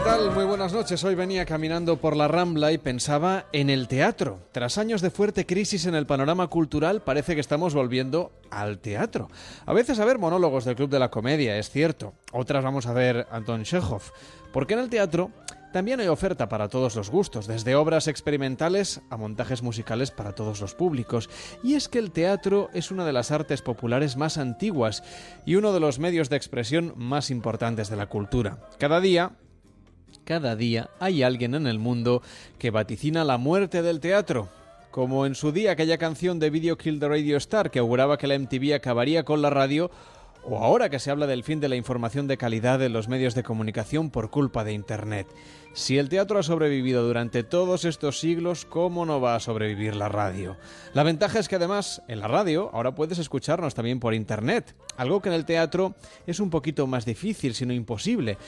¿Qué tal? Muy buenas noches. Hoy venía caminando por la Rambla y pensaba en el teatro. Tras años de fuerte crisis en el panorama cultural, parece que estamos volviendo al teatro. A veces a ver monólogos del Club de la Comedia, es cierto. Otras vamos a ver Anton Chekhov. Porque en el teatro también hay oferta para todos los gustos, desde obras experimentales a montajes musicales para todos los públicos. Y es que el teatro es una de las artes populares más antiguas y uno de los medios de expresión más importantes de la cultura. Cada día, cada día hay alguien en el mundo que vaticina la muerte del teatro. Como en su día aquella canción de Video Kill the Radio Star que auguraba que la MTV acabaría con la radio, o ahora que se habla del fin de la información de calidad en los medios de comunicación por culpa de Internet. Si el teatro ha sobrevivido durante todos estos siglos, ¿cómo no va a sobrevivir la radio? La ventaja es que además en la radio ahora puedes escucharnos también por Internet, algo que en el teatro es un poquito más difícil, sino imposible.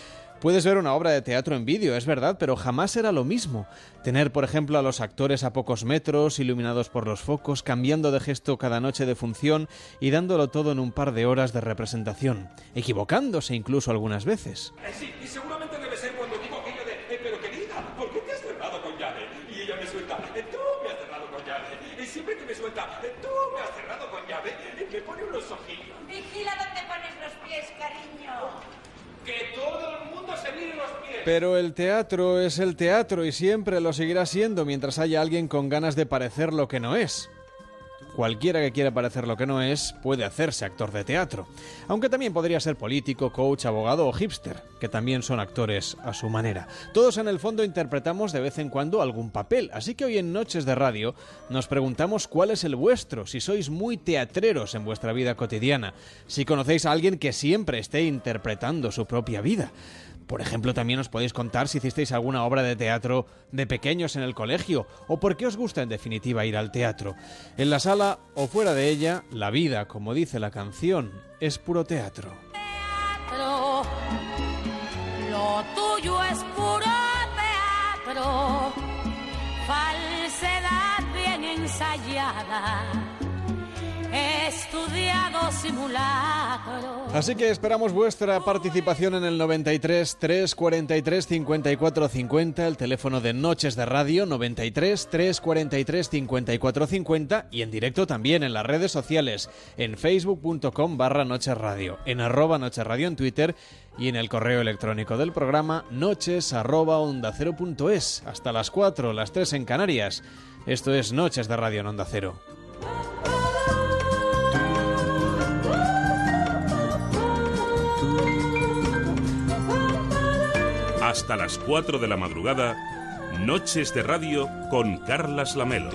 Puedes ver una obra de teatro en vídeo, es verdad, pero jamás será lo mismo. Tener, por ejemplo, a los actores a pocos metros, iluminados por los focos, cambiando de gesto cada noche de función y dándolo todo en un par de horas de representación, equivocándose incluso algunas veces. Eh, cuando digo aquello de, eh, pero querida, ¿por qué te has cerrado con llave? Y ella me suelta, eh, tú me has cerrado con llave. Y siempre que me suelta, eh, tú me has cerrado con llave, eh, me pone unos ojillos. Vigila dónde pones los pies, cariño. Que todo el mundo se mire los pies. Pero el teatro es el teatro y siempre lo seguirá siendo mientras haya alguien con ganas de parecer lo que no es. Cualquiera que quiera parecer lo que no es puede hacerse actor de teatro, aunque también podría ser político, coach, abogado o hipster, que también son actores a su manera. Todos en el fondo interpretamos de vez en cuando algún papel, así que hoy en Noches de Radio nos preguntamos cuál es el vuestro, si sois muy teatreros en vuestra vida cotidiana, si conocéis a alguien que siempre esté interpretando su propia vida. Por ejemplo, también os podéis contar si hicisteis alguna obra de teatro de pequeños en el colegio o por qué os gusta en definitiva ir al teatro. En la sala o fuera de ella, la vida, como dice la canción, es puro teatro. Teatro, lo tuyo es puro teatro, falsedad bien ensayada, estudiado simulacro. Así que esperamos vuestra participación en el 93 343 54 50, el teléfono de Noches de Radio 93 343 54 50 y en directo también en las redes sociales en facebook.com barra Noches Radio, en arroba Noches Radio en Twitter y en el correo electrónico del programa noches arroba onda cero punto es. Hasta las 4, las 3 en Canarias. Esto es Noches de Radio en Onda Cero. Hasta las 4 de la madrugada, Noches de Radio con Carlas Lamelo.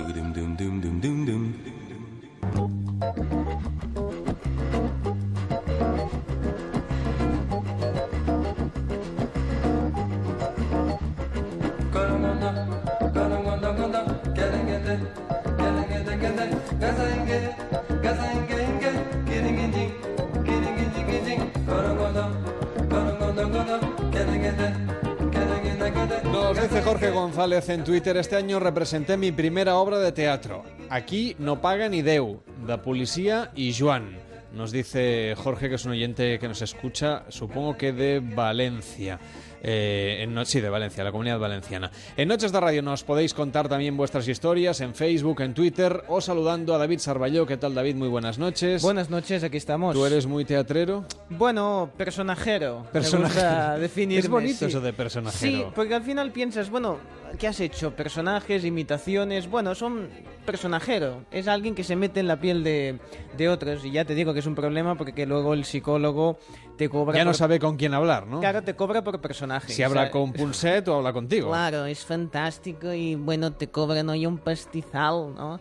Nos dice Jorge González en Twitter, este año representé mi primera obra de teatro. Aquí no paga ni Deu, da Policía y Joan. Nos dice Jorge, que es un oyente que nos escucha, supongo que de Valencia. Eh, en sí, de Valencia, la comunidad valenciana. En Noches de Radio nos podéis contar también vuestras historias en Facebook, en Twitter o saludando a David Sarballó. ¿Qué tal, David? Muy buenas noches. Buenas noches, aquí estamos. ¿Tú eres muy teatrero? Bueno, personajero. me Personajero. gusta definirme, Es bonito eso de personajero. Sí, porque al final piensas, bueno, ¿qué has hecho? Personajes, imitaciones, bueno, son personajero. Es alguien que se mete en la piel de, de otros y ya te digo que es un problema porque que luego el psicólogo te cobra Ya no por- sabe con quién hablar, ¿no? Claro, te cobra por personaje. Si o habla sea, con Pulset o habla contigo. Claro, es fantástico y bueno, te cobran hoy un pastizal, ¿no?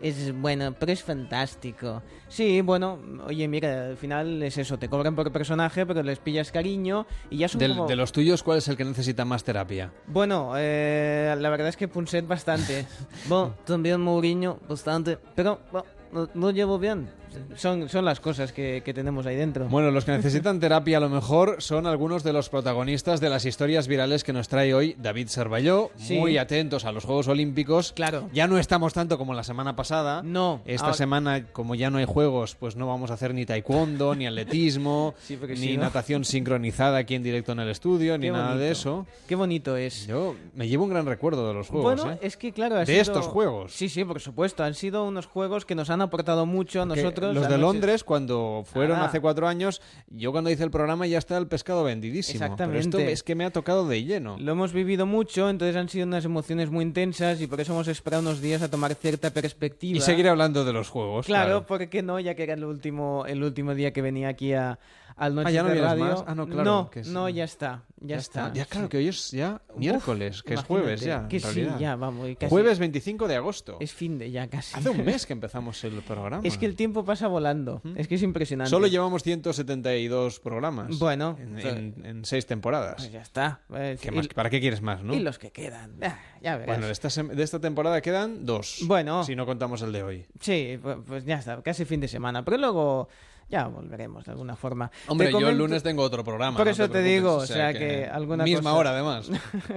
Es bueno, pero es fantástico. Sí, bueno, oye, mira, al final es eso, te cobran por personaje, pero les pillas cariño y ya son Del- como... De los tuyos, ¿cuál es el que necesita más terapia? Bueno, eh, la verdad es que Punset bastante. bueno, también Mourinho bastante, pero bueno, lo, lo llevo bien. Son, son las cosas que, que tenemos ahí dentro. Bueno, los que necesitan terapia a lo mejor son algunos de los protagonistas de las historias virales que nos trae hoy David Servalló, Sí. muy atentos a los Juegos Olímpicos. Claro. Ya no estamos tanto como la semana pasada. No, Esta ahora- semana, como ya no hay juegos, pues no vamos a hacer ni taekwondo, ni atletismo, Sí, ni no- natación sincronizada aquí en directo en el estudio, ni nada de eso. Qué bonito es. Yo me llevo un gran recuerdo de los juegos. bueno, ¿eh? es que claro, ha De sido- estos juegos. Sí, sí, por supuesto. Han sido unos juegos que nos han aportado mucho a nosotros. Los de noche- Londres, cuando fueron Ah. hace cuatro años, yo cuando hice el programa ya está el pescado vendidísimo. Pero Exactamente. esto es que me ha tocado de lleno. Lo hemos vivido mucho, entonces han sido unas emociones muy intensas y por eso hemos esperado unos días a tomar cierta perspectiva. Y seguir hablando de los juegos. Claro, Claro, ¿por qué no? Ya que era el último, el último día que venía aquí a, al Noche Ah, ¿ya no de Radio. más? Ah, no, claro, No, que es- no, ya está. Ya, está. Ya, claro, que hoy es ya miércoles, que es jueves ya. Que en sí, realidad. ya, vamos. y casi- Jueves 25 de agosto. Es fin de ya casi. Hace un mes que empezamos el programa. Es que el tiempo pasa volando. Es que es impresionante. Solo llevamos 172 programas. Bueno, en, pues- en- en seis temporadas. Pues ya está. Eh, ¿Qué y- más? ¿Para qué quieres más, no? Y los que quedan. Ah, ya verás. Bueno, de esta, de esta temporada quedan dos. Bueno. Si no contamos el de hoy. Sí, pues, pues ya está, casi fin de semana. Pero luego ya volveremos de alguna forma. Hombre, yo el lunes tengo otro programa. Por no eso te digo, o sea que alguna Misma cosa- hora, además.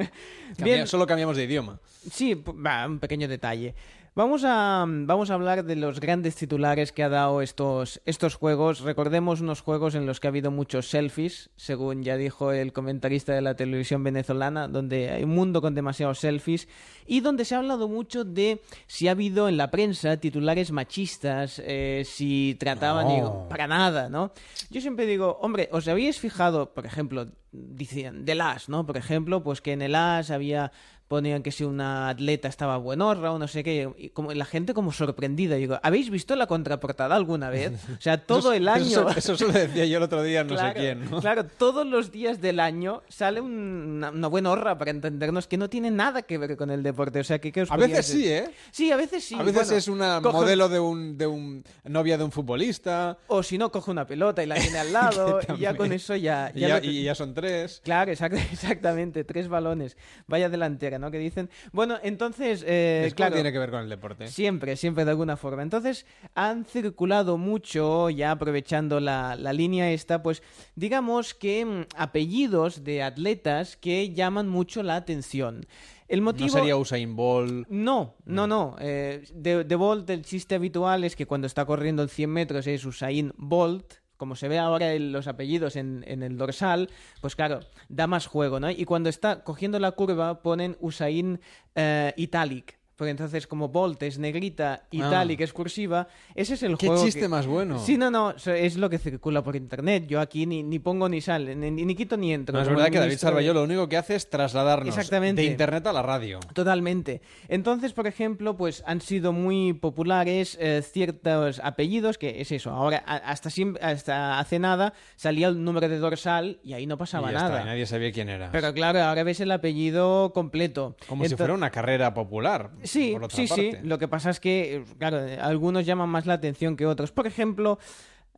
Cambia-. Solo cambiamos de idioma. Sí, va, un pequeño detalle. Vamos a, vamos a hablar de los grandes titulares que ha dado estos, estos juegos. Recordemos unos juegos en los que ha habido muchos selfies, según ya dijo el comentarista de la televisión venezolana, donde hay un mundo con demasiados selfies y donde se ha hablado mucho de si ha habido en la prensa titulares machistas, eh, si trataban... No. digo, para nada, ¿no? Yo siempre digo, hombre, ¿os habéis fijado, por ejemplo, decían, del As, ¿no? Por ejemplo, pues que en el As había ponían que si una atleta estaba buenorra o no sé qué, y como la gente como sorprendida, digo, ¿habéis visto la contraportada alguna vez? O sea, todo el año... Eso, eso se lo decía yo el otro día, no Claro, sé quién. ¿no? Claro, todos los días del año sale un- una, una buena horra para entendernos que no tiene nada que ver con el deporte. O sea, que ¿qué os A veces decir? sí, ¿eh? Sí, a veces sí. a veces bueno, es una coge- modelo de un, de un novia de un futbolista. O si no, coge una pelota y la tiene al lado y ya con eso ya... Y ya ya, lo y ya son tres. Claro, exact- exactamente, tres balones. Vaya delantera, ¿no? Que dicen. Bueno, entonces, eh, claro, tiene que ver con el deporte. siempre, siempre de alguna forma. Entonces, han circulado mucho, ya aprovechando la, la línea esta, pues digamos que mm, apellidos de atletas que llaman mucho la atención. El motivo... No sería Usain Bolt. No, no, no. Eh, de, de Bolt el chiste habitual es que cuando está corriendo el 100 metros es Usain Bolt. Como se ve ahora en los apellidos en, en el dorsal, pues claro, da más juego, ¿no? Y cuando está cogiendo la curva ponen Usain eh, Italic. Porque entonces como Bolt es negrita, Italic es cursiva, ese es el Ah. Qué juego chiste que- más bueno. Sí, no, no, es lo que circula por internet. Yo aquí ni, ni pongo ni sale, ni, ni quito ni entro. No, es verdad que David Sarvalló lo único que hace es trasladarnos Exactamente. de internet a la radio. Totalmente. Entonces, por ejemplo, pues han sido muy populares eh, ciertos apellidos, que es eso, ahora hasta, siem- hasta hace nada salía el número de dorsal y ahí no pasaba y ya está, nada. y nadie sabía quién era. Pero claro, ahora ves el apellido completo. Como si fuera una carrera popular. Sí, por otra sí, sí. Lo que pasa es que, eh, claro, eh, algunos llaman más la atención que otros. Por ejemplo,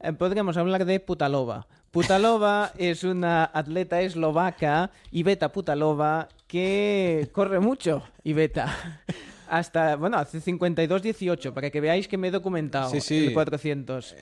eh, podríamos hablar de Putalova. Putalova es una atleta eslovaca, Iveta Putalova, que corre mucho, Iveta. Hasta, bueno, hace 52-18, para que veáis que me he documentado Sí, sí. el 400.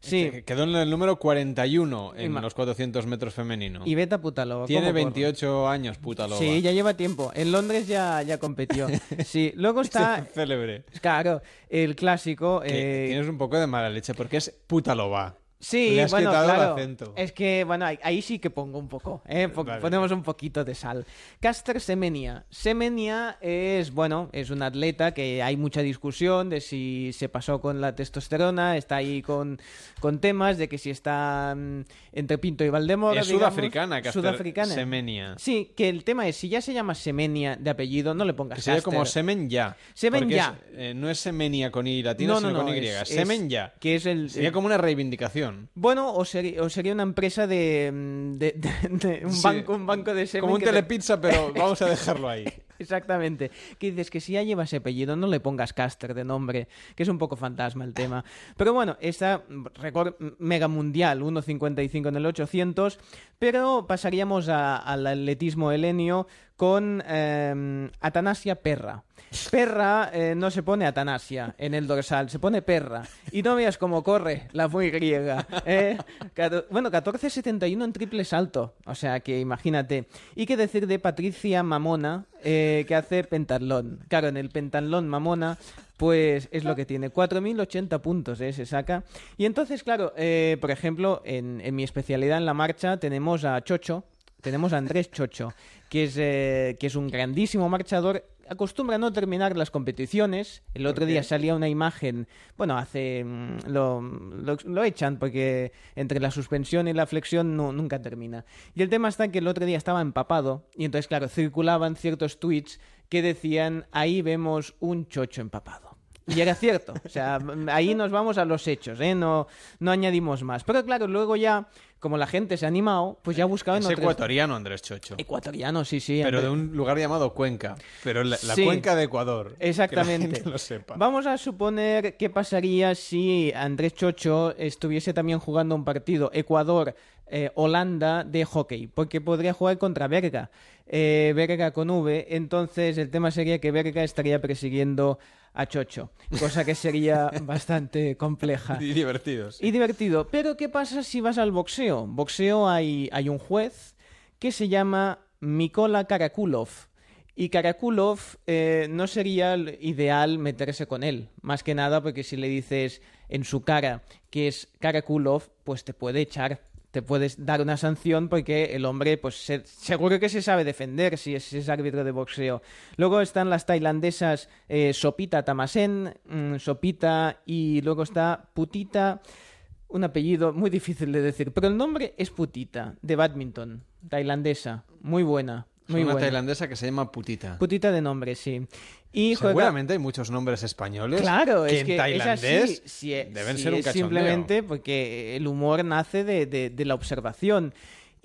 Sí, Que- Quedó en el número 41 en Ima- los 400 metros femenino. Iveta Putalova. Tiene ¿cómo corre? 28 años, puta loba. Sí, ya lleva tiempo. En Londres ya, ya competió. Sí, luego está, Célebre. claro, el clásico. Eh, tienes un poco de mala leche porque es puta loba. Sí, Le has bueno, el acento. Es que, bueno, ahí, ahí sí que pongo un poco, ¿eh? Po- Vale. Ponemos un poquito de sal. Caster Semenia. Semenia es, bueno, es un atleta que hay mucha discusión de si se pasó con la testosterona, está ahí con, con temas de que si está mm, entre Pinto y Valdemoro. Es digamos. sudafricana, Caster Sudafricana. Semenia. Sí, que el tema es, si ya se llama Semenia de apellido, no le pongas Que sería Caster. como semen ya. Semen ya. es- eh, no es semenia con I latino, No, no, sino no, con Y. es- semen ya. Que es el... Sería como una reivindicación. Bueno, o, sería una empresa de, mm, de- de- de un, Sí. banco, un banco de semen Como un te- telepizza, pero vamos a dejarlo ahí. Exactamente. Que dices que si ya lleva ese apellido, no le pongas Caster de nombre, que es un poco fantasma el tema. Pero bueno, esta mm, récord mega mundial, 1.55 en el 800, pero pasaríamos a- al atletismo helenio con eh, Atanasia Perra. Perra eh, no se pone Atanasia en el dorsal, se pone Perra. Y no veas cómo corre la muy griega. ¿eh? Bueno, 14.71 en triple salto, o sea que imagínate. Y qué decir de Patricia Mamona, eh, que hace pentatlón. Claro, en el pentatlón Mamona, pues es lo que tiene. 4.080 puntos eh, se saca. Y entonces, claro, eh, por ejemplo, en, en mi especialidad en la marcha tenemos a Chocho, tenemos a Andrés Chocho, que es, eh, que es un grandísimo marchador. Acostumbra a no terminar las competiciones. El otro día salía una imagen, bueno, hace. mm, Lo, lo, lo echan porque entre la suspensión y la flexión no- nunca termina. Y el tema está que el otro día estaba empapado y entonces, claro, circulaban ciertos tweets que decían: ahí vemos un chocho empapado. Y era cierto, o sea, ahí nos vamos a los hechos, ¿eh? no, no añadimos más. Pero claro, luego ya, como la gente se ha animado, pues ya ha buscado en Es otras- ecuatoriano Andrés Chocho. Ecuatoriano, sí, sí. Pero Andrés- de un lugar llamado Cuenca. Pero la, la Sí. cuenca de Ecuador. Exactamente. Que la gente lo sepa. Vamos a suponer qué pasaría si Andrés Chocho estuviese también jugando un partido Ecuador-Holanda de hockey, porque podría jugar contra Berga. Eh, Berga con V, entonces el tema sería que Berga estaría persiguiendo a Chocho, cosa que sería bastante compleja. Y divertidos. Y divertido. Pero ¿qué pasa si vas al boxeo? Boxeo hay, hay un juez que se llama Mikola Karakulov. Y Karakulov eh, no sería ideal meterse con él. Más que nada porque si le dices en su cara que es Karakulov, pues te puede echar. Te puedes dar una sanción porque el hombre, pues se- seguro que se sabe defender si es, árbitro de boxeo. Luego están las tailandesas eh, Sopita Tamasen, mm, Sopita y luego está Putita un apellido muy difícil de decir, pero el nombre es Putita, de badminton, tailandesa, muy buena, muy una buena. tailandesa que se llama Putita. Putita de nombre, sí. Y juega- Seguramente hay muchos nombres españoles Claro, que es en que tailandés es así, deben ser un cachondeo. simplemente porque el humor nace de, de- de la observación.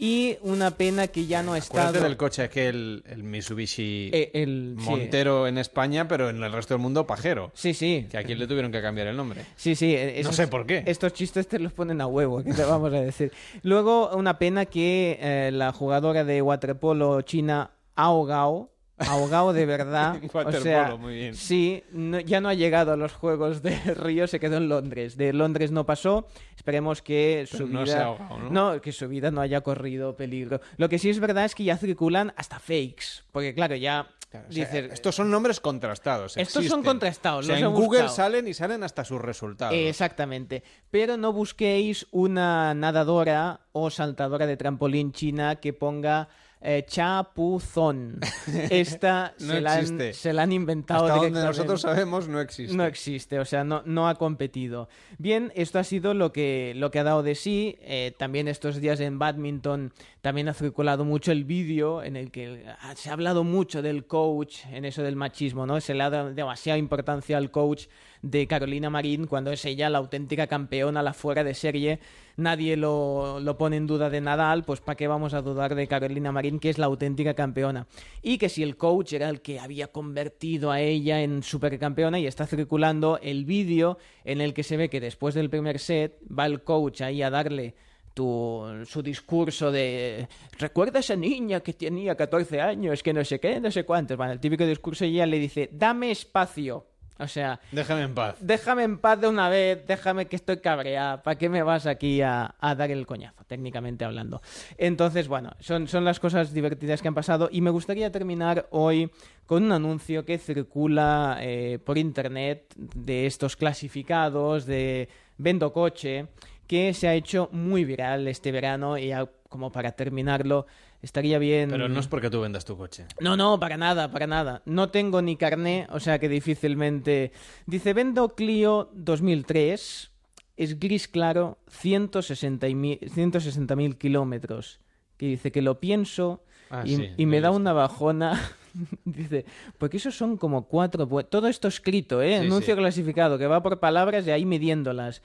Y una pena que ya no está... Acuérdate del coche aquel, el Mitsubishi Eh, el, sí. Montero en España, pero en el resto del mundo pajero. Sí, sí. Que aquí le tuvieron que cambiar el nombre. Sí, sí. eh, esos- sé por qué. Estos chistes te los ponen a huevo, ¿qué te vamos a decir? Luego, una pena que eh, la jugadora de waterpolo china, Ao Gao, Ao Gao de verdad, o sea, muy bien. sí, no- ya no ha llegado a los Juegos de Río, se quedó en Londres. De Londres no pasó, esperemos que Pero su no vida... se ha ahogado, ¿no? que su vida no haya corrido peligro. Lo que sí es verdad es que ya circulan hasta fakes, porque claro, ya... O sea, dices, estos son nombres contrastados. Estos son contrastados, O sea, los he en Google buscado. salen y salen hasta sus resultados. Exactamente. Pero no busquéis una nadadora o saltadora de trampolín china que ponga eh, chapuzón. Esta No se, la han, se la han inventado Hasta donde nosotros sabemos no existe. No existe, o sea, no, no ha competido. Bien, esto ha sido lo que, lo que ha dado de sí. Eh, también estos días en badminton también ha circulado mucho el vídeo en el que se ha hablado mucho del coach, en eso del machismo, ¿no? Se le ha dado demasiada importancia al coach de Carolina Marín cuando es ella la auténtica campeona, la fuera de serie. Nadie lo, lo pone en duda de Nadal, pues ¿para qué vamos a dudar de Carolina Marín, que es la auténtica campeona? Y que si el coach era el que había convertido a ella en supercampeona y está circulando el vídeo en el que se ve que después del primer set va el coach ahí a darle tu, su discurso de recuerda a esa niña que tenía 14 años, que no sé qué, no sé cuántos. Bueno, el típico discurso y ella le dice, dame espacio. O sea, Déjame en paz. déjame en paz de una vez, déjame que estoy cabreada, ¿para qué me vas aquí a, a dar el coñazo, técnicamente hablando? Entonces, bueno, son, son las cosas divertidas que han pasado y me gustaría terminar hoy con un anuncio que circula eh, por internet de estos clasificados de Vendo Coche que se ha hecho muy viral este verano y ya como para terminarlo estaría bien... Pero no es porque tú vendas tu coche. No, no, para nada, para nada. No tengo ni carné, o sea que difícilmente. Dice, vendo Clio 2003, es gris claro, 160.000 160.000 kilómetros. Que dice que lo pienso Ah, y, sí, y lo me da una bajona. dice, porque esos son como cuatro... Todo esto escrito, ¿eh? Sí, Anuncio sí. clasificado, que va por palabras y ahí midiéndolas.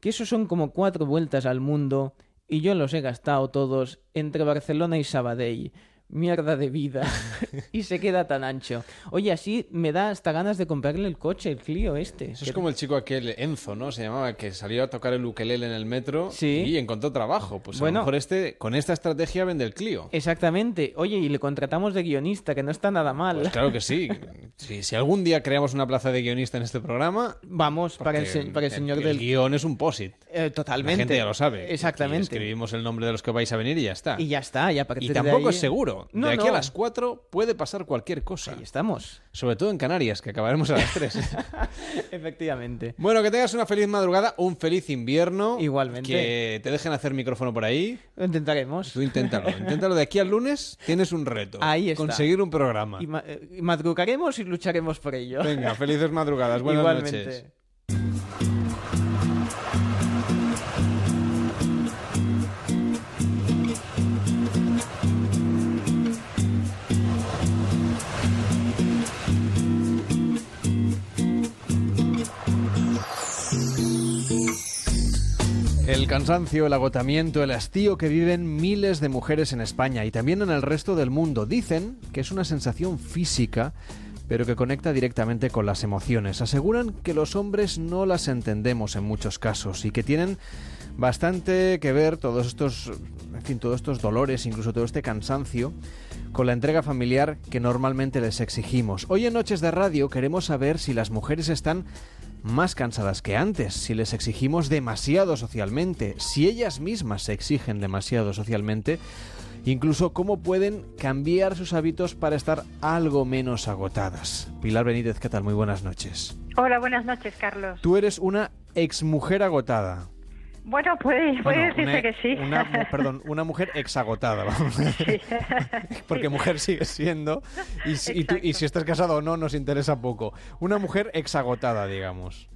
Que esos son como cuatro vueltas al mundo y yo los he gastado todos entre Barcelona y Sabadell. Mierda de vida y se queda tan ancho. Oye, así me da hasta ganas de comprarle el coche, el Clio este. Eso es como el chico aquel, Enzo, ¿no? Se llamaba, que salió a tocar el ukelele en el metro Sí. y encontró trabajo. Pues a lo mejor este, con esta estrategia vende el Clio. Exactamente. Oye, y le contratamos de guionista, que no está nada mal. Pues claro que sí. Si, si algún día creamos una plaza de guionista en este programa, Vamos, para el, porque se- para el señor el del... guion es un posit. Eh, La totalmente. gente ya lo sabe. Y Exactamente. escribimos el nombre de los que vais a venir y ya está. Y ya está, ya para Y tampoco es seguro. No, de aquí no. a las 4 puede pasar cualquier cosa. Ahí estamos. Sobre todo en Canarias, que acabaremos a las 3. Efectivamente. bueno, que tengas una feliz madrugada, un feliz invierno. Igualmente. Que te dejen hacer micrófono por ahí. Lo intentaremos. Tú inténtalo. inténtalo de aquí al lunes. Tienes un reto. Ahí está. Conseguir un programa. Y, ma- eh, madrugaremos y lucharemos por ello. Venga, felices madrugadas. Buenas Igualmente. noches. El cansancio, el agotamiento, el hastío que viven miles de mujeres en España y también en el resto del mundo. Dicen que es una sensación física, pero que conecta directamente con las emociones. Aseguran que los hombres no las entendemos en muchos casos y que tienen bastante que ver todos estos, en fin, todos estos dolores, incluso todo este cansancio, con la entrega familiar que normalmente les exigimos. Hoy en Noches de Radio queremos saber si las mujeres están más cansadas que antes, si les exigimos demasiado socialmente, si ellas mismas se exigen demasiado socialmente, incluso cómo pueden cambiar sus hábitos para estar algo menos agotadas. Pilar Benítez, ¿qué tal? Muy buenas noches. Hola, buenas noches, Carlos. Tú eres una exmujer agotada. Bueno, puede, puede Bueno, decirse una- que sí. una perdón, una mujer exagotada, vamos a decir. Porque mujer sigue siendo. Y, si- y tú- y Exacto. si estás casado o no, nos interesa poco. Una mujer exagotada, digamos.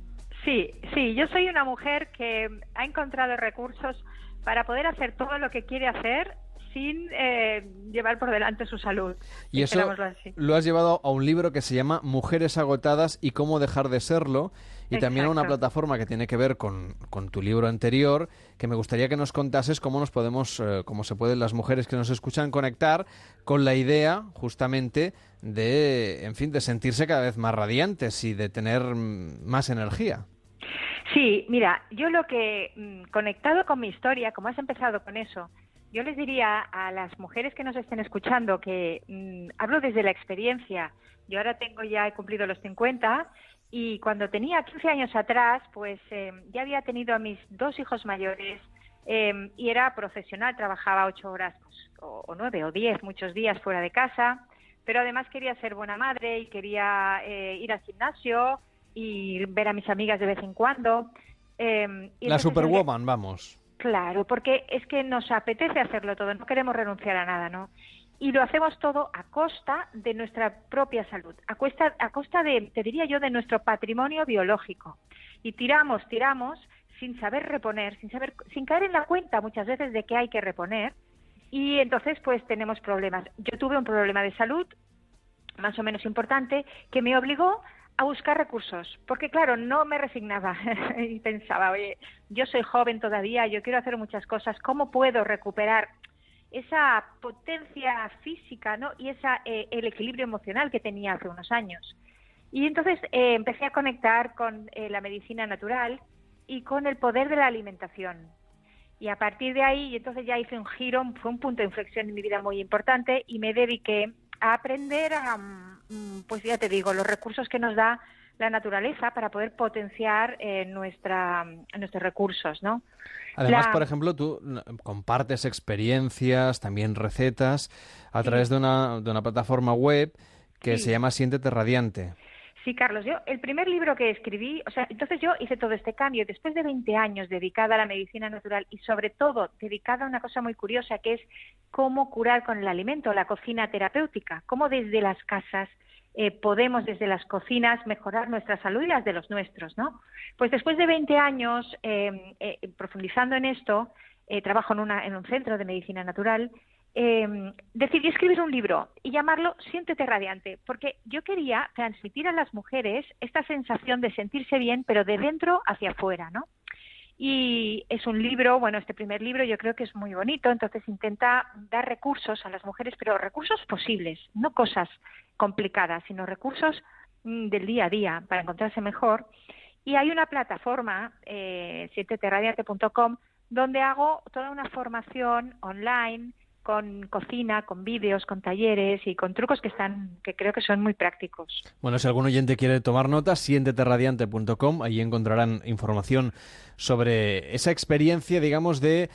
Sí, sí, yo soy una mujer que ha encontrado recursos para poder hacer todo lo que quiere hacer sin eh, llevar por delante su salud. Y eso así. lo has llevado a un libro que se llama Mujeres agotadas y cómo dejar de serlo. Y también a una Exacto. plataforma que tiene que ver con, con tu libro anterior, que me gustaría que nos contases cómo nos podemos, eh, cómo se pueden las mujeres que nos escuchan conectar con la idea, justamente, de, en fin, de sentirse cada vez más radiantes y de tener mm, más energía. Sí, mira, yo lo que, mm, conectado con mi historia, como has empezado con eso, yo les diría a las mujeres que nos estén escuchando que mm, hablo desde la experiencia. Yo ahora tengo ya, he cumplido los 50 y cuando tenía 15 años atrás, pues eh, ya había tenido a mis dos hijos mayores eh, y era profesional, trabajaba ocho horas pues, o, o nueve o diez, muchos días fuera de casa, pero además quería ser buena madre y quería eh, ir al gimnasio y ver a mis amigas de vez en cuando. eh, y La Superwoman, vamos. Claro, porque es que nos apetece hacerlo todo, no queremos renunciar a nada, ¿no? Y lo hacemos todo a costa de nuestra propia salud, a costa, a costa de, te diría yo, de nuestro patrimonio biológico. Y tiramos, tiramos sin saber reponer, sin saber, sin caer en la cuenta muchas veces de que hay que reponer. Y entonces, pues tenemos problemas. Yo tuve un problema de salud más o menos importante que me obligó a buscar recursos, porque claro, no me resignaba y pensaba, oye, yo soy joven todavía, yo quiero hacer muchas cosas, ¿cómo puedo recuperar esa potencia física ¿no? y esa, eh, el equilibrio emocional que tenía hace unos años? Y entonces eh, empecé a conectar con eh, la medicina natural y con el poder de la alimentación. Y a partir de ahí, entonces ya hice un giro, fue un punto de inflexión en mi vida muy importante y me dediqué a aprender a, mm, pues ya te digo, los recursos que nos da la naturaleza para poder potenciar eh, nuestra, nuestros recursos, ¿no? Además, La- por ejemplo, tú compartes experiencias, también recetas, a través de una, de una plataforma web que Sí. se llama Siéntete Radiante. Sí, Carlos, yo el primer libro que escribí, o sea, entonces yo hice todo este cambio después de 20 años dedicada a la medicina natural y sobre todo dedicada a una cosa muy curiosa que es cómo curar con el alimento, la cocina terapéutica, cómo desde las casas eh, podemos desde las cocinas mejorar nuestra salud y las de los nuestros, ¿no? Pues después de 20 años eh, eh, profundizando en esto, eh, trabajo en, una, en un centro de medicina natural, eh, decidí escribir un libro y llamarlo Siéntete Radiante, porque yo quería transmitir a las mujeres esta sensación de sentirse bien, pero de dentro hacia afuera, ¿no? Y es un libro, bueno, este primer libro yo creo que es muy bonito, entonces intenta dar recursos a las mujeres, pero recursos posibles, no cosas complicadas, sino recursos mm, del día a día para encontrarse mejor. Y hay una plataforma, eh, 7terradiante.com, donde hago toda una formación online con cocina, con vídeos, con talleres y con trucos que están, que creo que son muy prácticos. Bueno, si algún oyente quiere tomar nota, sienteterradiante.com, ahí encontrarán información sobre esa experiencia, digamos, de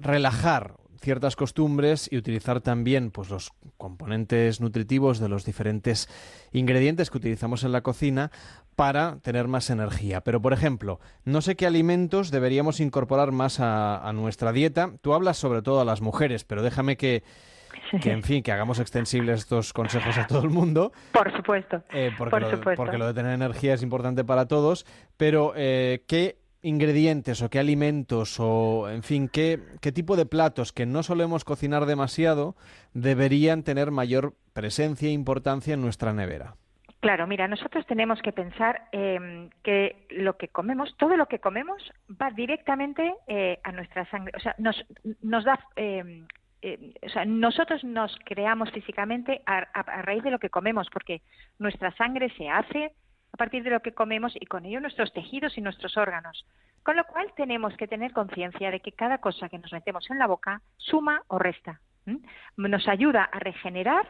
relajar ciertas costumbres y utilizar también pues los componentes nutritivos de los diferentes ingredientes que utilizamos en la cocina para tener más energía. Pero, por ejemplo, no sé qué alimentos deberíamos incorporar más a, nuestra dieta. Tú hablas sobre todo a las mujeres, pero déjame que, que, en fin, que hagamos extensibles estos consejos a todo el mundo. Por supuesto. Eh, porque, lo, porque, lo, de tener energía es importante para todos. Pero, eh, ¿qué ingredientes o qué alimentos o, en fin, qué, qué tipo de platos que no solemos cocinar demasiado deberían tener mayor presencia e importancia en nuestra nevera? Claro, mira, nosotros tenemos que pensar eh, que lo que comemos, todo lo que comemos, va directamente eh, a nuestra sangre. O sea, nos, nos da. Eh, o sea, nosotros nos creamos físicamente a, raíz de lo que comemos, porque nuestra sangre se hace a partir de lo que comemos y con ello nuestros tejidos y nuestros órganos. Con lo cual tenemos que tener conciencia de que cada cosa que nos metemos en la boca suma o resta. Nos ayuda a regenerar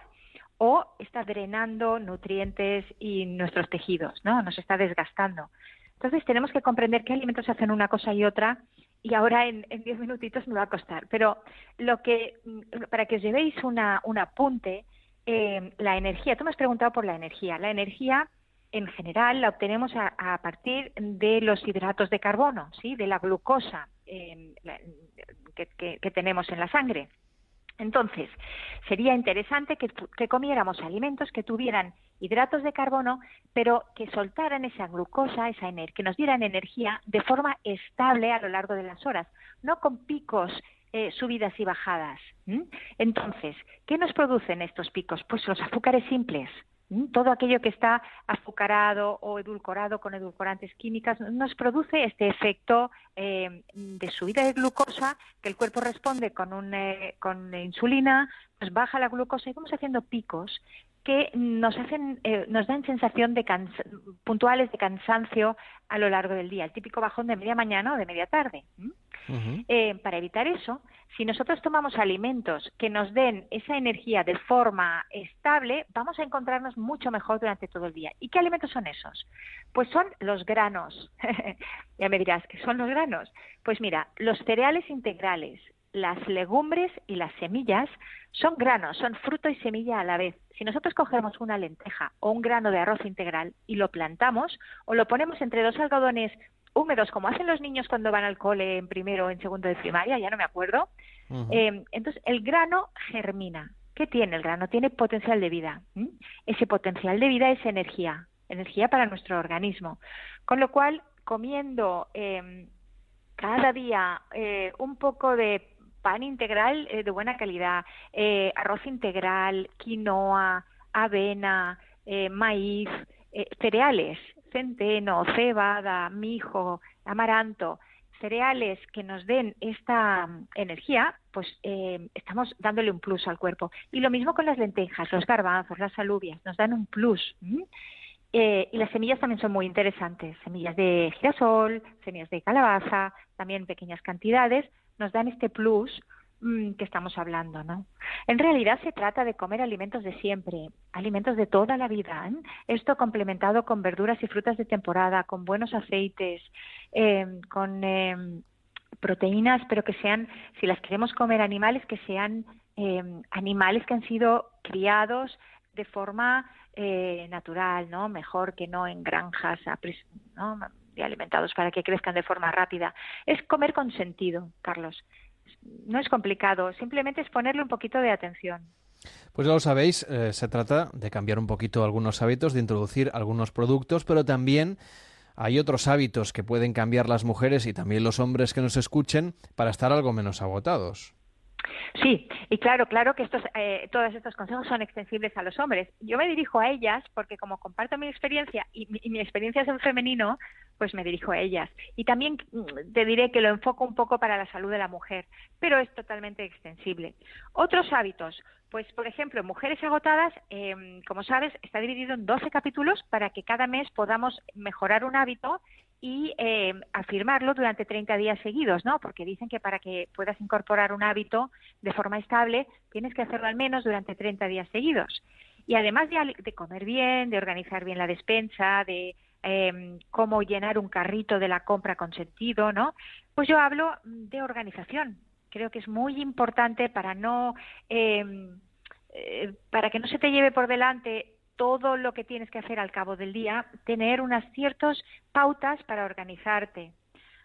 o está drenando nutrientes y nuestros tejidos, ¿no? Nos está desgastando. Entonces tenemos que comprender qué alimentos hacen una cosa y otra y ahora en, diez minutitos me va a costar. Pero lo que, para que os llevéis una, un apunte, eh, la energía, tú me has preguntado por la energía. La energía en general la obtenemos a, partir de los hidratos de carbono, ¿sí? de la glucosa eh, que, tenemos en la sangre. Entonces, sería interesante que, que, comiéramos alimentos que tuvieran hidratos de carbono, pero que soltaran esa glucosa, esa que nos dieran energía de forma estable a lo largo de las horas, no con picos, eh, subidas y bajadas. Entonces, ¿qué nos producen estos picos? Pues los azúcares simples, todo aquello que está azucarado o edulcorado con edulcorantes químicas nos produce este efecto eh, de subida de glucosa que el cuerpo responde con, un, eh, con insulina, nos baja la glucosa y vamos haciendo picos que nos hacen, eh, nos dan sensación de puntuales de cansancio a lo largo del día, el típico bajón de media mañana o de media tarde. Eh, para evitar eso, si nosotros tomamos alimentos que nos den esa energía de forma estable, vamos a encontrarnos mucho mejor durante todo el día. ¿Y qué alimentos son esos? Pues son los granos. ya me dirás, ¿qué son los granos? Pues mira, los cereales integrales, las legumbres y las semillas son granos, son fruto y semilla a la vez. Si nosotros cogemos una lenteja o un grano de arroz integral y lo plantamos o lo ponemos entre dos algodones húmedos, como hacen los niños cuando van al cole en primero o en segundo de primaria, ya no me acuerdo, eh, entonces el grano germina. ¿Qué tiene el grano? Tiene potencial de vida. Ese potencial de vida es energía, energía para nuestro organismo. Con lo cual, comiendo eh, cada día eh, un poco de pan integral eh, de buena calidad, eh, arroz integral, quinoa, avena, eh, maíz, cereales, centeno, cebada, mijo, amaranto, cereales que nos den esta mm, energía, pues estamos dándole un plus al cuerpo. Y lo mismo con las lentejas, los garbanzos, las alubias, nos dan un plus. y las semillas también son muy interesantes. Semillas de girasol, semillas de calabaza, también pequeñas cantidades, nos dan este plus mm, que estamos hablando, ¿no? En realidad se trata de comer alimentos de siempre, alimentos de toda la vida. ¿eh? Esto complementado con verduras y frutas de temporada, con buenos aceites, em, con em, proteínas, pero que sean, si las queremos comer animales, que sean em, animales que han sido criados de forma eh, natural, ¿no? Mejor que no en granjas, ¿no? Y alimentados para que crezcan de forma rápida. Es comer con sentido, Carlos. No es complicado, simplemente es ponerle un poquito de atención. Pues ya lo sabéis, eh, se trata de cambiar un poquito algunos hábitos, de introducir algunos productos, pero también hay otros hábitos que pueden cambiar las mujeres y también los hombres que nos escuchen para estar algo menos agotados. Sí, y claro, claro que estos, eh, todos estos consejos son extensibles a los hombres. Yo me dirijo a ellas porque como comparto mi experiencia y mi, experiencia es en femenino, pues me dirijo a ellas. Y también mm, te diré que lo enfoco un poco para la salud de la mujer, pero es totalmente extensible. Otros hábitos, pues por ejemplo, Mujeres Agotadas, eh, como sabes, está dividido en 12 capítulos para que cada mes podamos mejorar un hábito y eh, afirmarlo durante 30 días seguidos, ¿no? Porque dicen que para que puedas incorporar un hábito de forma estable, tienes que hacerlo al menos durante 30 días seguidos. Y además de, de comer bien, de organizar bien la despensa, de eh, cómo llenar un carrito de la compra con sentido, ¿no? Pues yo hablo de organización. Creo que es muy importante para no eh, eh, para que no se te lleve por delante todo lo que tienes que hacer al cabo del día, tener unas ciertas pautas para organizarte.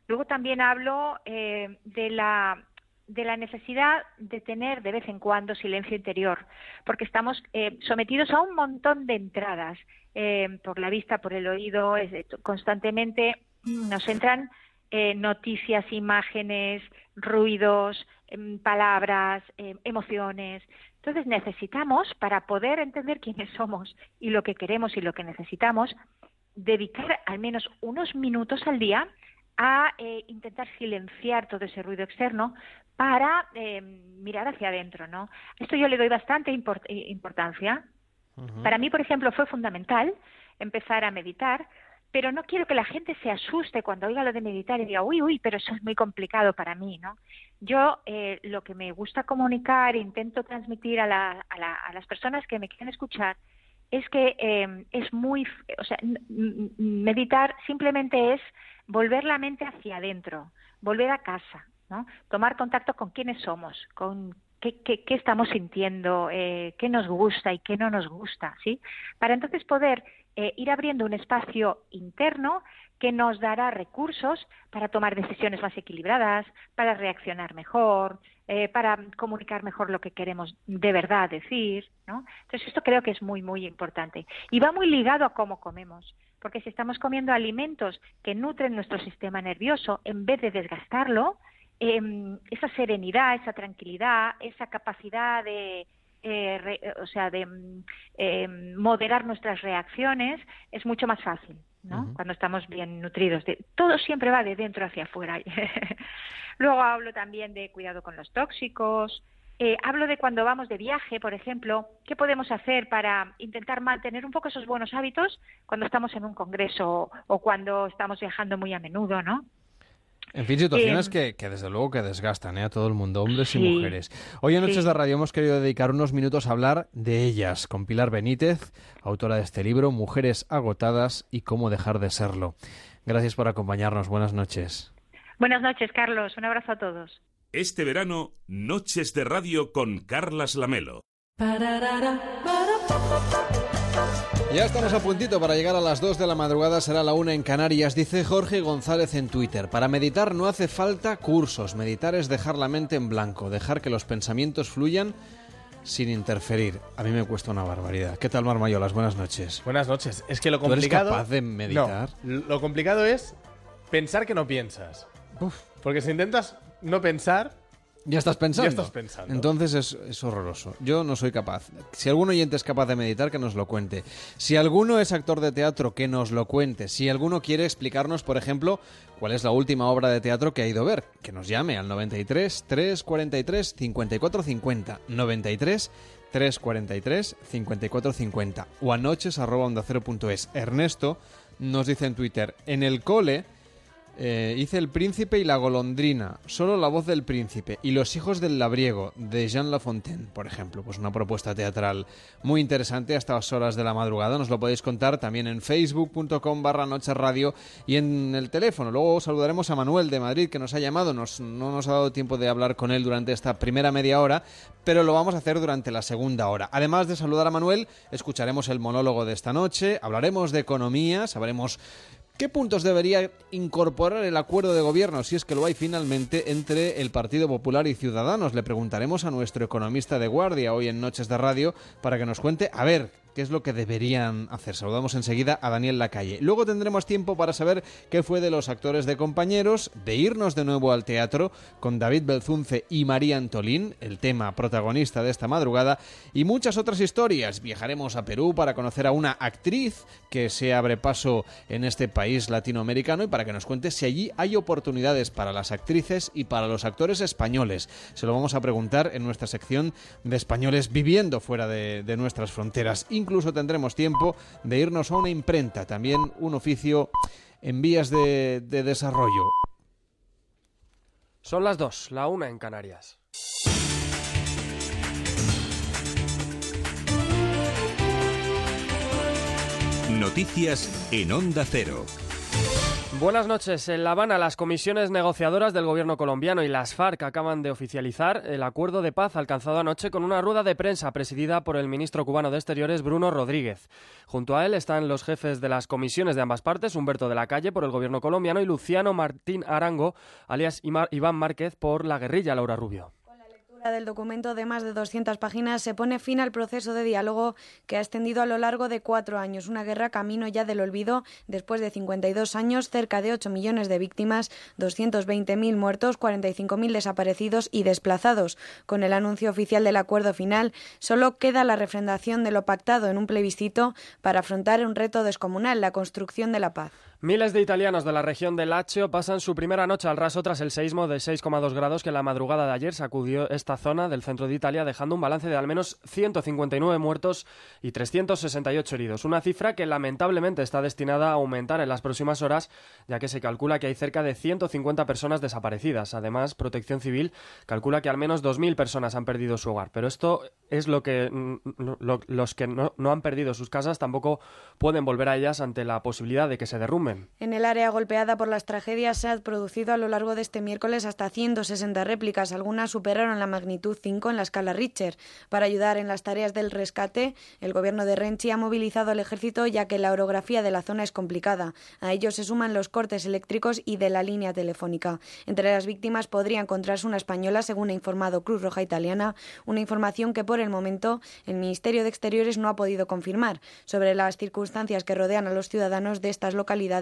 Luego también hablo eh, de la de la necesidad de tener de vez en cuando silencio interior, porque estamos eh, sometidos a un montón de entradas eh, por la vista, por el oído, constantemente nos entran eh, noticias, imágenes, ruidos, em, palabras, em, emociones. Entonces necesitamos, para poder entender quiénes somos y lo que queremos y lo que necesitamos, dedicar al menos unos minutos al día a eh, intentar silenciar todo ese ruido externo para eh, mirar hacia adentro, ¿no? Esto yo le doy bastante import eh, importancia. Uh -huh. Para mí, por ejemplo, fue fundamental empezar a meditar, pero no quiero que la gente se asuste cuando oiga lo de meditar y diga, uy, uy, pero eso es muy complicado para mí, ¿no? Yo eh, lo que me gusta comunicar, intento transmitir a, la, a, la, las personas que me quieren escuchar, es que eh, es muy, o sea, meditar simplemente es volver la mente hacia adentro, volver a casa, ¿no? Tomar contacto con quiénes somos, con qué, qué, qué estamos sintiendo, eh, qué nos gusta y qué no nos gusta, ¿sí? Para entonces poder eh, ir abriendo un espacio interno que nos dará recursos para tomar decisiones más equilibradas, para reaccionar mejor, eh, para comunicar mejor lo que queremos de verdad decir, ¿no? Entonces esto creo que es muy muy importante y va muy ligado a cómo comemos, porque si estamos comiendo alimentos que nutren nuestro sistema nervioso en vez de desgastarlo, eh, esa serenidad, esa tranquilidad, esa capacidad de eh, re, o sea, de eh, moderar nuestras reacciones es mucho más fácil, ¿no? Uh -huh. Cuando estamos bien nutridos. De, todo siempre va de dentro hacia afuera. Luego hablo también de cuidado con los tóxicos. Eh, hablo de cuando vamos de viaje, por ejemplo, qué podemos hacer para intentar mantener un poco esos buenos hábitos cuando estamos en un congreso o cuando estamos viajando muy a menudo, ¿no? En fin, situaciones eh, que, que, desde luego que desgastan ¿eh? a todo el mundo, hombres sí, y mujeres. Hoy en Noches sí. de Radio hemos querido dedicar unos minutos a hablar de ellas, con Pilar Benítez, autora de este libro, Mujeres agotadas y cómo dejar de serlo. Gracias por acompañarnos, buenas noches. Buenas noches, Carlos, un abrazo a todos. Este verano, Noches de Radio con Carlas Lamelo. Ya estamos a puntito para llegar a las 2 de la madrugada, será la 1 en Canarias, dice Jorge González en Twitter. Para meditar no hace falta cursos, meditar es dejar la mente en blanco, dejar que los pensamientos fluyan sin interferir. A mí me cuesta una barbaridad. ¿Qué tal, Marmayolas? Buenas noches. Buenas noches. Es que lo complicado... ¿Tú eres capaz de meditar? No, lo complicado es pensar que no piensas. Uf. Porque si intentas no pensar, ya estás pensando. Ya estás pensando. Entonces es, es, horroroso. Yo no soy capaz. Si algún oyente es capaz de meditar, que nos lo cuente. Si alguno es actor de teatro, que nos lo cuente. Si alguno quiere explicarnos, por ejemplo, cuál es la última obra de teatro que ha ido a ver, que nos llame al 93 343 54 50. 93 343 54 50. O a noches arroba onda cero punto es. Ernesto nos dice en Twitter, en el cole eh, hice El Príncipe y la Golondrina, solo la voz del príncipe, y Los hijos del labriego, de Jean Lafontaine, por ejemplo. Pues una propuesta teatral muy interesante a estas horas de la madrugada. Nos lo podéis contar también en facebook.com barra y en el teléfono. Luego saludaremos a Manuel de Madrid, que nos ha llamado. Nos, no nos ha dado tiempo de hablar con él durante esta primera media hora, pero lo vamos a hacer durante la segunda hora. Además de saludar a Manuel, escucharemos el monólogo de esta noche, hablaremos de economía, sabremos ¿Qué puntos debería incorporar el acuerdo de gobierno, si es que lo hay finalmente, entre el Partido Popular y Ciudadanos? Le preguntaremos a nuestro economista de guardia hoy en Noches de Radio para que nos cuente, a ver, qué es lo que deberían hacer. Saludamos enseguida a Daniel Lacalle. Luego tendremos tiempo para saber qué fue de los actores de compañeros, de irnos de nuevo al teatro con David Belzunce y María Antolín, el tema protagonista de esta madrugada, y muchas otras historias. Viajaremos a Perú para conocer a una actriz que se abre paso en este país latinoamericano y para que nos cuente si allí hay oportunidades para las actrices y para los actores españoles. Se lo vamos a preguntar en nuestra sección de españoles viviendo fuera de, de nuestras fronteras. Incluso tendremos tiempo de irnos a una imprenta, también un oficio en vías de, de desarrollo. Son las dos, la una en Canarias. Noticias en Onda Cero. Buenas noches. En La Habana, las comisiones negociadoras del gobierno colombiano y las FARC acaban de oficializar el acuerdo de paz alcanzado anoche con una rueda de prensa presidida por el ministro cubano de Exteriores, Bruno Rodríguez. Junto a él están los jefes de las comisiones de ambas partes, Humberto de la Calle por el gobierno colombiano y Luciano Martín Arango, alias Iván Márquez por la guerrilla Laura Rubio del documento de más de 200 páginas se pone fin al proceso de diálogo que ha extendido a lo largo de cuatro años, una guerra camino ya del olvido después de 52 años, cerca de 8 millones de víctimas, 220.000 muertos, 45.000 desaparecidos y desplazados. Con el anuncio oficial del acuerdo final, solo queda la refrendación de lo pactado en un plebiscito para afrontar un reto descomunal, la construcción de la paz. Miles de italianos de la región de Lazio pasan su primera noche al raso tras el seismo de 6,2 grados que en la madrugada de ayer sacudió esta zona del centro de Italia, dejando un balance de al menos 159 muertos y 368 heridos. Una cifra que lamentablemente está destinada a aumentar en las próximas horas, ya que se calcula que hay cerca de 150 personas desaparecidas. Además, Protección Civil calcula que al menos 2.000 personas han perdido su hogar. Pero esto es lo que los que no, han perdido sus casas tampoco pueden volver a ellas ante la posibilidad de que se derrumben. En el área golpeada por las tragedias se han producido a lo largo de este miércoles hasta 160 réplicas. Algunas superaron la magnitud 5 en la escala Richter. Para ayudar en las tareas del rescate, el gobierno de Renchi ha movilizado al ejército ya que la orografía de la zona es complicada. A ello se suman los cortes eléctricos y de la línea telefónica. Entre las víctimas podría encontrarse una española, según ha informado Cruz Roja Italiana, una información que por el momento el Ministerio de Exteriores no ha podido confirmar. Sobre las circunstancias que rodean a los ciudadanos de estas localidades,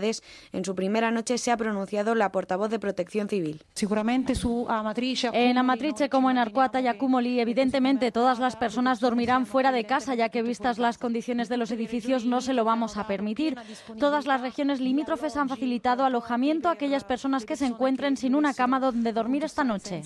en su primera noche se ha pronunciado la portavoz de Protección Civil. Seguramente su Amatrice. En Amatrice, como en Arcuata y Acumoli, evidentemente todas las personas dormirán fuera de casa, ya que vistas las condiciones de los edificios no se lo vamos a permitir. Todas las regiones limítrofes han facilitado alojamiento a aquellas personas que se encuentren sin una cama donde dormir esta noche.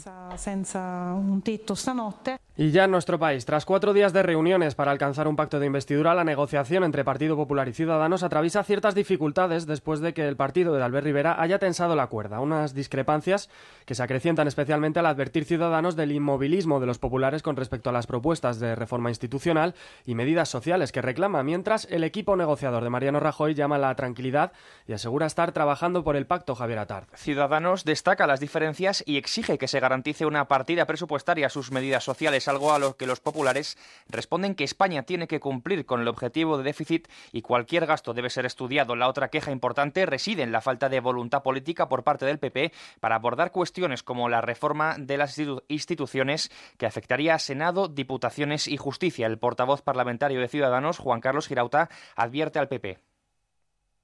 Y ya en nuestro país, tras cuatro días de reuniones para alcanzar un pacto de investidura, la negociación entre Partido Popular y Ciudadanos atraviesa ciertas dificultades después de que el partido de Albert Rivera haya tensado la cuerda. Unas discrepancias que se acrecientan especialmente al advertir Ciudadanos del inmovilismo de los populares con respecto a las propuestas de reforma institucional y medidas sociales que reclama, mientras el equipo negociador de Mariano Rajoy llama la tranquilidad y asegura estar trabajando por el pacto Javier Atard. Ciudadanos destaca las diferencias y exige que se garantice una partida presupuestaria a sus medidas sociales, algo a lo que los populares responden que España tiene que cumplir con el objetivo de déficit y cualquier gasto debe ser estudiado. La otra queja importante reside en la falta de voluntad política por parte del PP para abordar cuestiones como la reforma de las instituciones que afectaría a Senado, Diputaciones y Justicia. El portavoz parlamentario de Ciudadanos, Juan Carlos Girauta, advierte al PP.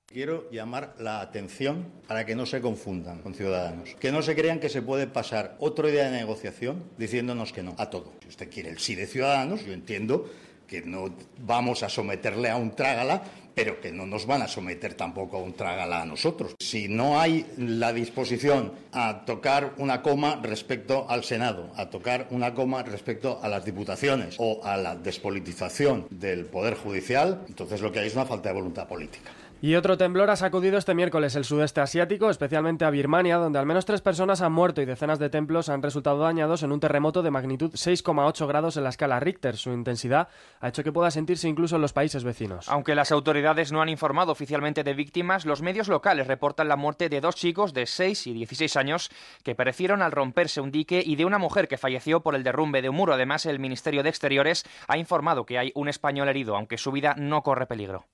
Quiero llamar la atención para que no se confundan con ciudadanos, que no se crean que se puede pasar otro día de negociación diciéndonos que no a todo. Si usted quiere el sí de ciudadanos, yo entiendo que no vamos a someterle a un trágala, pero que no nos van a someter tampoco a un trágala a nosotros. Si no hay la disposición a tocar una coma respecto al Senado, a tocar una coma respecto a las diputaciones o a la despolitización del Poder Judicial, entonces lo que hay es una falta de voluntad política. Y otro temblor ha sacudido este miércoles el sudeste asiático, especialmente a Birmania, donde al menos tres personas han muerto y decenas de templos han resultado dañados en un terremoto de magnitud 6,8 grados en la escala Richter. Su intensidad ha hecho que pueda sentirse incluso en los países vecinos. Aunque las autoridades no han informado oficialmente de víctimas, los medios locales reportan la muerte de dos chicos de 6 y 16 años que perecieron al romperse un dique y de una mujer que falleció por el derrumbe de un muro. Además, el Ministerio de Exteriores ha informado que hay un español herido, aunque su vida no corre peligro.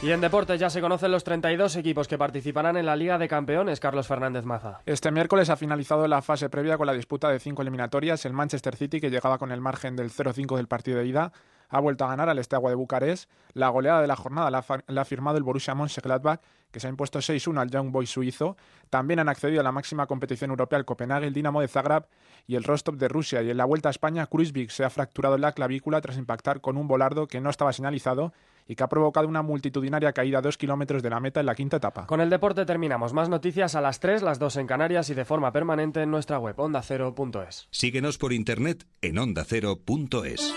Y en deportes ya se conocen los 32 equipos que participarán en la Liga de Campeones, Carlos Fernández Maza. Este miércoles ha finalizado la fase previa con la disputa de cinco eliminatorias. El Manchester City, que llegaba con el margen del 0-5 del partido de ida, ha vuelto a ganar al Steaua de Bucarest. La goleada de la jornada la, ha firmado el Borussia Mönchengladbach, que se ha impuesto 6-1 al Young Boys suizo. También han accedido a la máxima competición europea el Copenhague, el Dinamo de Zagreb y el Rostov de Rusia. Y en la vuelta a España, Kruisvik se ha fracturado la clavícula tras impactar con un volardo que no estaba señalizado y que ha provocado una multitudinaria caída a dos kilómetros de la meta en la quinta etapa. Con el deporte terminamos. Más noticias a las 3, las 2 en Canarias y de forma permanente en nuestra web ondacero.es. Síguenos por internet en ondacero.es.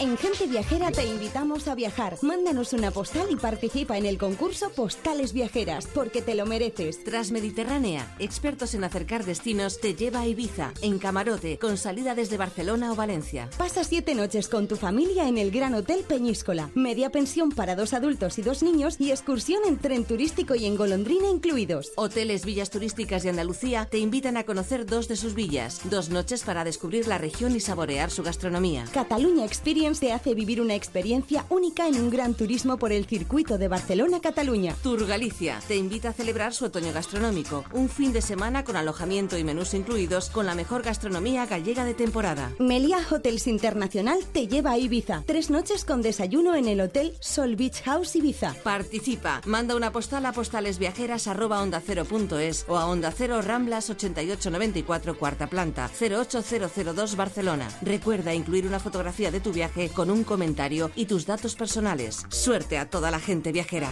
En Gente Viajera te invitamos a viajar. Mándanos una postal y participa en el concurso Postales Viajeras, porque te lo mereces. Transmediterránea, expertos en acercar destinos, te lleva a Ibiza, en camarote, con salida desde Barcelona o Valencia. Pasa siete noches con tu familia en el Gran Hotel Peñíscola. Media pensión para dos adultos y dos niños y excursión en tren turístico y en golondrina incluidos. Hoteles Villas Turísticas de Andalucía te invitan a conocer dos de sus villas. Dos noches para descubrir la región y saborear su gastronomía. Cataluña Experience te hace vivir una experiencia única en un gran turismo por el circuito de Barcelona-Cataluña. Tour Galicia te invita a celebrar su otoño gastronómico. Un fin de semana con alojamiento y menús incluidos con la mejor gastronomía gallega de temporada. Meliá Hotels Internacional te lleva a Ibiza. Tres noches con desayuno en el Hotel Sol Beach House Ibiza. Participa. Manda una postal a postalesviajeras@ondacero.es o a Onda Cero Ramblas 8894 cuarta planta 08002 Barcelona. Recuerda incluir una fotografía de tu viaje con un comentario y tus datos personales. Suerte a toda la gente viajera.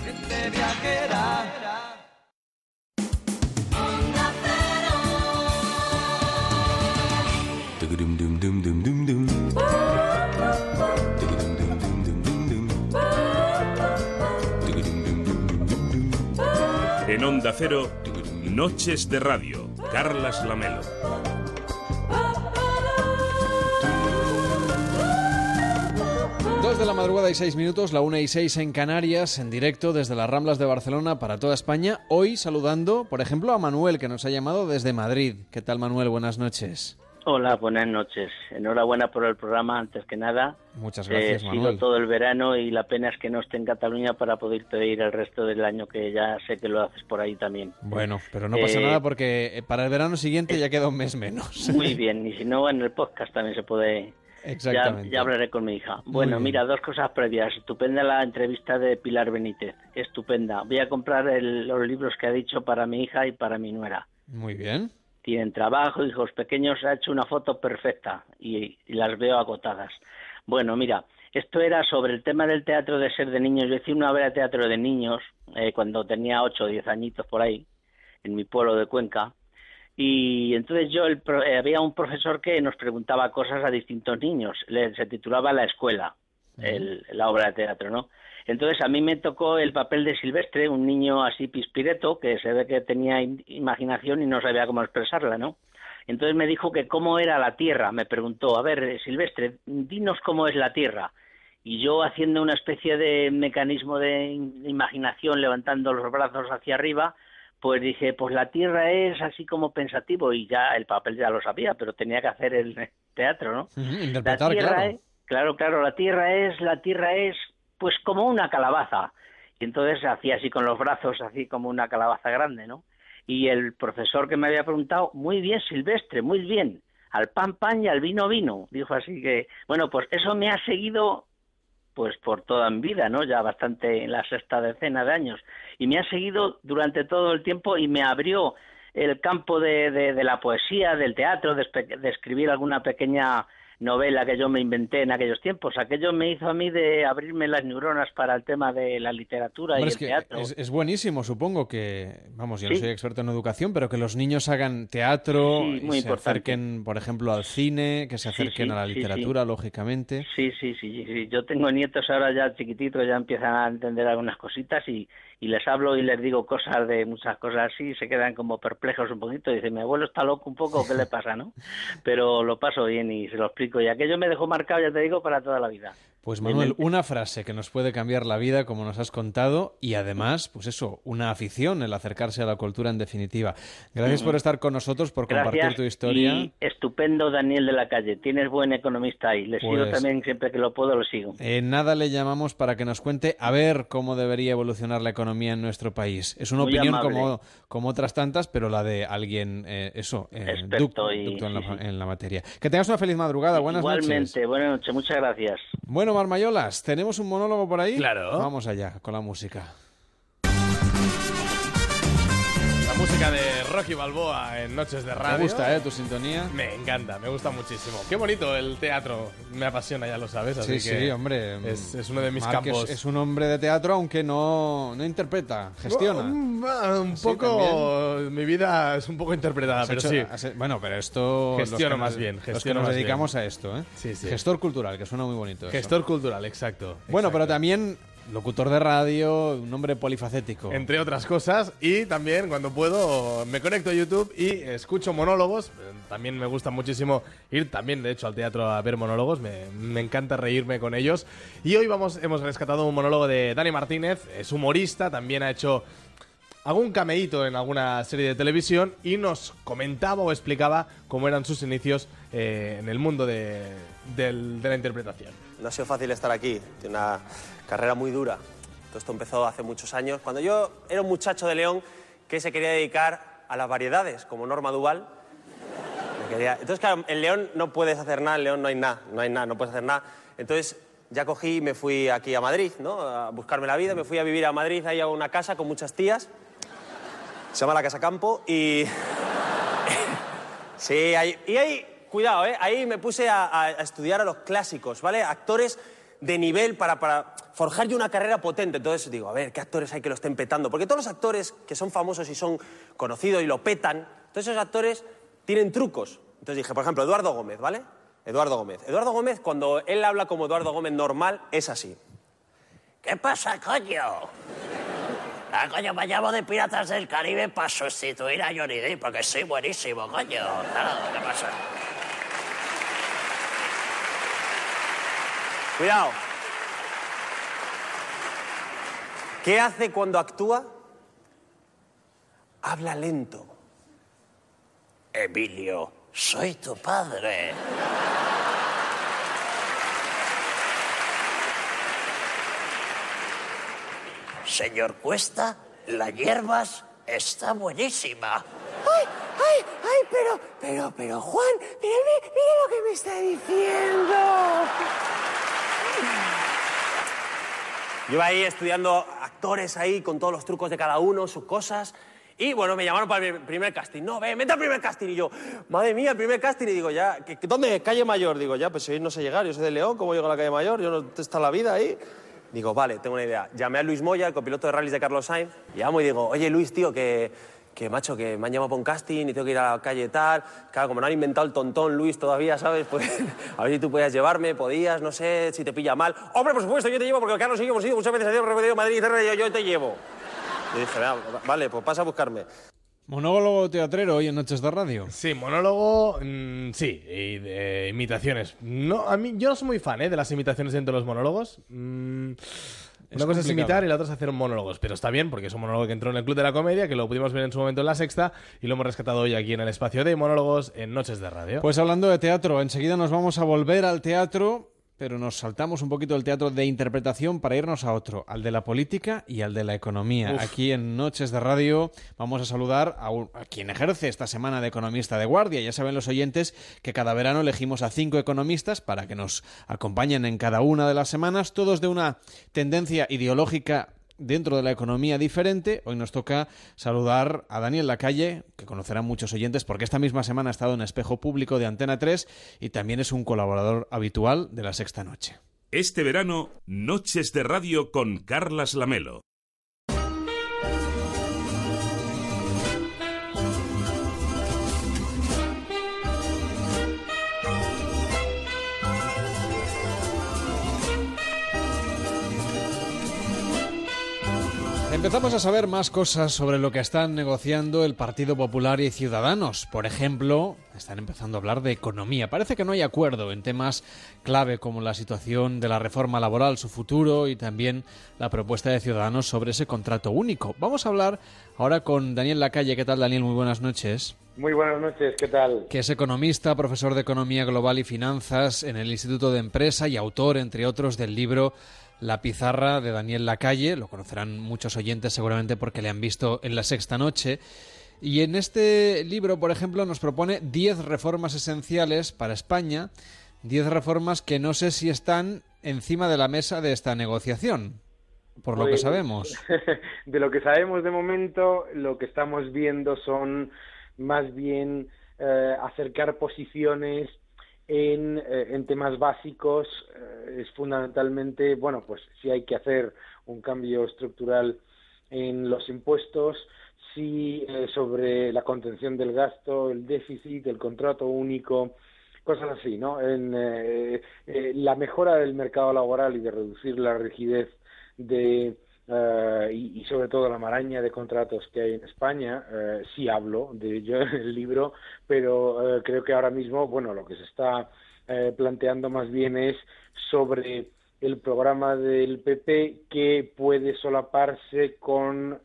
En Onda Cero, Noches de Radio, Carlas Lamelo. Dos de la madrugada y seis minutos, la una y seis en Canarias, en directo desde las Ramblas de Barcelona para toda España. Hoy saludando, por ejemplo, a Manuel, que nos ha llamado desde Madrid. ¿Qué tal, Manuel? Buenas noches. Hola, buenas noches. Enhorabuena por el programa, antes que nada. Muchas gracias, He Manuel. sido todo el verano y la pena es que no esté en Cataluña para poderte ir el resto del año, que ya sé que lo haces por ahí también. Bueno, pero no pasa Eh, nada porque eh, para el verano siguiente ya queda un mes menos. Muy bien, y si no, en el podcast también se puede... Ya, Exactamente. ya hablaré con mi hija. Bueno, mira, dos cosas previas. Estupenda la entrevista de Pilar Benítez. Estupenda. Voy a comprar el- los libros que ha dicho para mi hija y para mi nuera. Muy bien. tienen trabajo, hijos pequeños, ha hecho una foto perfecta y, y las veo agotadas. Bueno, mira, esto era sobre el tema del teatro de ser de niños. Yo hice una obra de teatro de niños eh, cuando tenía 8 o 10 añitos por ahí, en mi pueblo de Cuenca. Y entonces yo, el eh, había un profesor que nos preguntaba cosas a distintos niños. Le- se titulaba La Escuela, el- la obra de teatro, ¿no? Entonces a mí me tocó el papel de Silvestre, un niño así pispireto, que se ve que tenía im- imaginación y no sabía cómo expresarla, ¿no? Entonces me dijo que cómo era la Tierra. Me preguntó, a ver, Silvestre, dinos cómo es la Tierra. Y yo haciendo una especie de mecanismo de in- imaginación, levantando los brazos hacia arriba, pues dije, pues la Tierra es así como pensativo y ya el papel ya lo sabía, pero tenía que hacer el teatro, ¿no? La tierra claro. es, claro, claro, la tierra es, la tierra es, pues como una calabaza. Y entonces hacía así con los brazos, así como una calabaza grande, ¿no? Y el profesor que me había preguntado, muy bien, Silvestre, muy bien, al pan pan y al vino vino, dijo así que, bueno, pues eso me ha seguido pues por toda mi vida, ¿no? Ya bastante en la sexta decena de años. Y me ha seguido durante todo el tiempo y me abrió el campo de, de- de la poesía, del teatro, de, escribir alguna pequeña novela que yo me inventé en aquellos tiempos. Aquello me hizo a mí de abrirme las neuronas para el tema de la literatura Hombre, y es el que teatro. es, es buenísimo, supongo que, vamos, yo no soy experto en educación, pero que los niños hagan teatro, Sí, y se importante. acerquen, por ejemplo, al cine, que se acerquen sí, a la literatura, lógicamente. Sí, sí, sí, sí. Yo tengo nietos ahora ya chiquititos, ya empiezan a entender algunas cositas y, y les hablo y les digo cosas de muchas cosas así, y se quedan como perplejos un poquito. Dicen, mi abuelo está loco un poco, ¿qué le pasa, no? Pero lo paso bien y se lo explico. Y aquello me dejó marcado, ya te digo, para toda la vida. Pues Manuel, una frase que nos puede cambiar la vida, como nos has contado, y además, pues eso, una afición, el acercarse a la cultura en definitiva. Gracias por estar con nosotros, por compartir tu historia. y estupendo Daniel de la Calle. Tienes buen economista ahí. Le sigo Pues- también siempre que lo puedo, lo sigo. En nada le llamamos para que nos cuente a ver cómo debería evolucionar la economía en nuestro país. Es una Muy opinión amable. como, como otras tantas, pero la de alguien, eh, eso, eh, Experto y- ducto en, la, sí, sí. en la materia. Que tengas una feliz madrugada. Buenas Igualmente, noches. buenas noches, muchas gracias. Bueno, Marmayolas, ¿tenemos un monólogo por ahí? Claro. Vamos allá con la música. La música de Rocky Balboa en Noches de Radio. Me gusta, ¿eh? Tu sintonía. Me encanta, me gusta muchísimo. Qué bonito el teatro, me apasiona, ya lo sabes. Así Sí, que sí, hombre. Es, es uno de mis campos. Es, un hombre de teatro, aunque no, no interpreta, gestiona. Mm, ah, Un Sí, poco. Mi vida es un poco interpretada, Has pero hecho- sí. has- bueno, pero esto. Gestiono nos- más bien, Los que gestiono nos bien. dedicamos a esto, ¿eh? Sí, sí. Gestor cultural, que suena muy bonito. eso. Gestor cultural, exacto. Bueno, pero también locutor de radio, un hombre polifacético. Entre otras cosas, y también cuando puedo me conecto a YouTube y escucho monólogos. Eh, También me gusta muchísimo ir también, de hecho, al teatro a ver monólogos. Me, me encanta reírme con ellos. Y hoy vamos, hemos rescatado un monólogo de Dani Martínez, es humorista, también ha hecho algún cameíto en alguna serie de televisión y nos comentaba o explicaba cómo eran sus inicios eh, en el mundo de, del- de la interpretación. No ha sido fácil estar aquí, tiene una carrera muy dura. Todo esto empezó hace muchos años, cuando yo era un muchacho de León que se quería dedicar a las variedades, como Norma Duval. Quería- Entonces, claro, en León no puedes hacer nada, en León no hay nada, no hay nada, no puedes hacer nada. Entonces, ya cogí y me fui aquí a Madrid, ¿no? A buscarme la vida, me fui a vivir a Madrid, ahí a una casa con muchas tías. Se llama la Casa Campo y... Sí, ahí, y ahí, cuidado, ¿eh? ahí me puse a- a estudiar a los clásicos, ¿vale? Actores de nivel para, para forjar yo una carrera potente. Entonces digo, a ver, ¿qué actores hay que lo estén petando? Porque todos los actores que son famosos y son conocidos y lo petan, todos esos actores tienen trucos. Entonces dije, por ejemplo, Eduardo Gómez, ¿vale? Eduardo Gómez. Eduardo Gómez, cuando él habla como Eduardo Gómez normal, es así. ¿Qué pasa, coño? Ah, coño, me llamo de Piratas del Caribe para sustituir a Johnny Depp, porque soy buenísimo, coño. Claro, ¿qué pasa? Cuidado. ¿Qué hace cuando actúa? Habla lento. Emilio, soy tu padre. Señor Cuesta, la hierbas está buenísima. ¡Ay, ay, ay! Pero, pero, pero, Juan, mira, mira lo que me está diciendo. Yo ahí estudiando actores ahí con todos los trucos de cada uno, sus cosas. Y bueno, me llamaron para el primer casting. No, ve, mete al primer casting. Y yo, madre mía, el primer casting. Y digo, ya, ¿qué- qué- ¿dónde? Calle Mayor. Digo, ya, pues si hoy no sé llegar, yo soy de León, ¿cómo llego a la calle Mayor? Yo no está la vida ahí. Digo, vale, tengo una idea. Llamé a Luis Moya, copiloto de rallies de Carlos Sainz. Llamo y digo, oye Luis, tío, que, que macho, que me han llamado para un casting y tengo que ir a la calle tal. Claro, como no han inventado el tontón Luis todavía, ¿sabes? Pues a ver si tú podías llevarme, podías, no sé, si te pilla mal. Hombre, por supuesto, yo te llevo porque Carlos y yo hemos ido muchas veces a Madrid, Madrid, yo, yo te llevo. Y dije, "Venga, vale, pues pasa a buscarme. Monólogo teatrero hoy en Noches de Radio. Sí, monólogo, mm, sí, y de imitaciones. No, a mí, yo no soy muy fan ¿eh? de las imitaciones dentro de los monólogos. Mm, una cosa es imitar y la otra es hacer monólogos, pero está bien porque es un monólogo que entró en el Club de la Comedia, que lo pudimos ver en su momento en la sexta y lo hemos rescatado hoy aquí en el espacio de monólogos en Noches de Radio. Pues hablando de teatro, enseguida nos vamos a volver al teatro, pero nos saltamos un poquito del teatro de interpretación para irnos a otro, al de la política y al de la economía. Uf. Aquí en Noches de Radio vamos a saludar a, un- a quien ejerce esta semana de economista de guardia. Ya saben los oyentes que cada verano elegimos a cinco economistas para que nos acompañen en cada una de las semanas, todos de una tendencia ideológica dentro de la economía diferente. Hoy nos toca saludar a Daniel Lacalle, que conocerán muchos oyentes porque esta misma semana ha estado en Espejo Público de Antena 3 y también es un colaborador habitual de la Sexta Noche. Este verano, Noches de Radio con Carlas Lamelo. Empezamos a saber más cosas sobre lo que están negociando el Partido Popular y Ciudadanos. Por ejemplo, están empezando a hablar de economía. Parece que no hay acuerdo en temas clave como la situación de la reforma laboral, su futuro y también la propuesta de Ciudadanos sobre ese contrato único. Vamos a hablar ahora con Daniel Lacalle. ¿Qué tal, Daniel? Muy buenas noches. Muy buenas noches, ¿qué tal? Que es economista, profesor de Economía Global y Finanzas en el Instituto de Empresa y autor, entre otros, del libro la pizarra de Daniel Lacalle, lo conocerán muchos oyentes seguramente porque le han visto en la sexta noche. Y en este libro, por ejemplo, nos propone 10 reformas esenciales para España, 10 reformas que no sé si están encima de la mesa de esta negociación, por lo que Pues, sabemos. De lo que sabemos de momento, lo que estamos viendo son más bien eh, acercar posiciones en, eh, en temas básicos. eh, es fundamentalmente, bueno, pues si hay que hacer un cambio estructural en los impuestos, si eh, sobre la contención del gasto, el déficit, el contrato único, cosas así, ¿no? En eh, la mejora del mercado laboral y de reducir la rigidez de eh, y, y sobre todo la maraña de contratos que hay en España, eh, sí hablo de ello en el libro, pero eh, creo que ahora mismo, bueno, lo que se está planteando más bien es sobre el programa del PP que puede solaparse con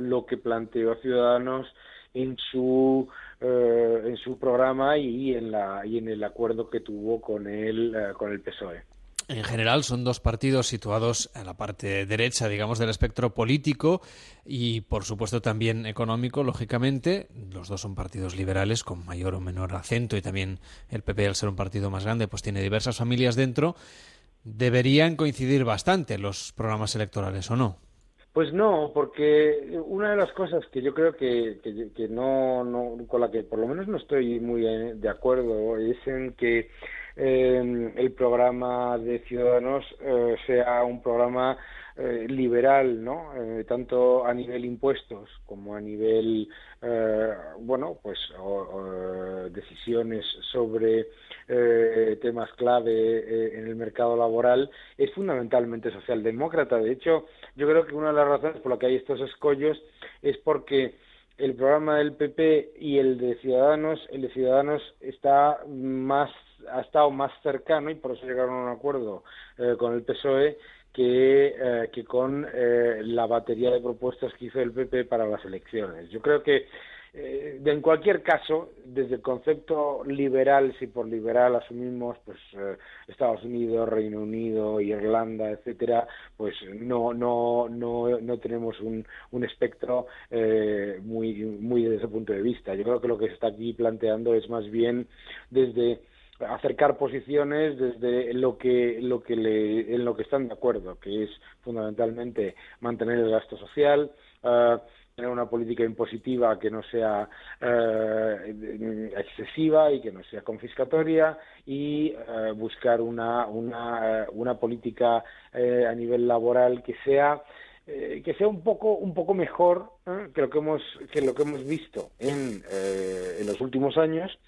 lo que planteó Ciudadanos en su en su programa y en la y en el acuerdo que tuvo con el con el PSOE. En general son dos partidos situados en la parte derecha, digamos, del espectro político y, por supuesto, también económico, lógicamente. Los dos son partidos liberales con mayor o menor acento y también el PP, al ser un partido más grande, pues tiene diversas familias dentro. Deberían coincidir bastante los programas electorales, ¿o no? Pues no, porque una de las cosas que yo creo que, que, que no, no, con la que por lo menos no estoy muy eh, de acuerdo es en que eh, el programa de Ciudadanos eh, sea un programa eh, liberal, ¿no? Eh, tanto a nivel impuestos como a nivel, eh, bueno, pues decisiones sobre temas clave en el mercado laboral, es fundamentalmente socialdemócrata. De hecho, yo creo que una de las razones por las que hay estos escollos es porque el programa del PP y el de Ciudadanos, el de Ciudadanos está más ha estado más cercano y por eso llegaron a un acuerdo eh, con el PSOE que, eh, que con eh, la batería de propuestas que hizo el PP para las elecciones. Yo creo que eh, en cualquier caso, desde el concepto liberal, si por liberal asumimos pues eh, Estados Unidos, Reino Unido, Irlanda, etcétera, pues no no no no tenemos un, un espectro eh, muy muy desde ese punto de vista. Yo creo que lo que se está aquí planteando es más bien desde acercar posiciones desde lo que lo que le, en lo que están de acuerdo, que es fundamentalmente mantener el gasto social, eh, tener una política impositiva que no sea eh, excesiva y que no sea confiscatoria y eh, buscar una una, una política a nivel laboral que sea que sea un poco un poco mejor que lo que hemos que lo que hemos visto en, en los últimos años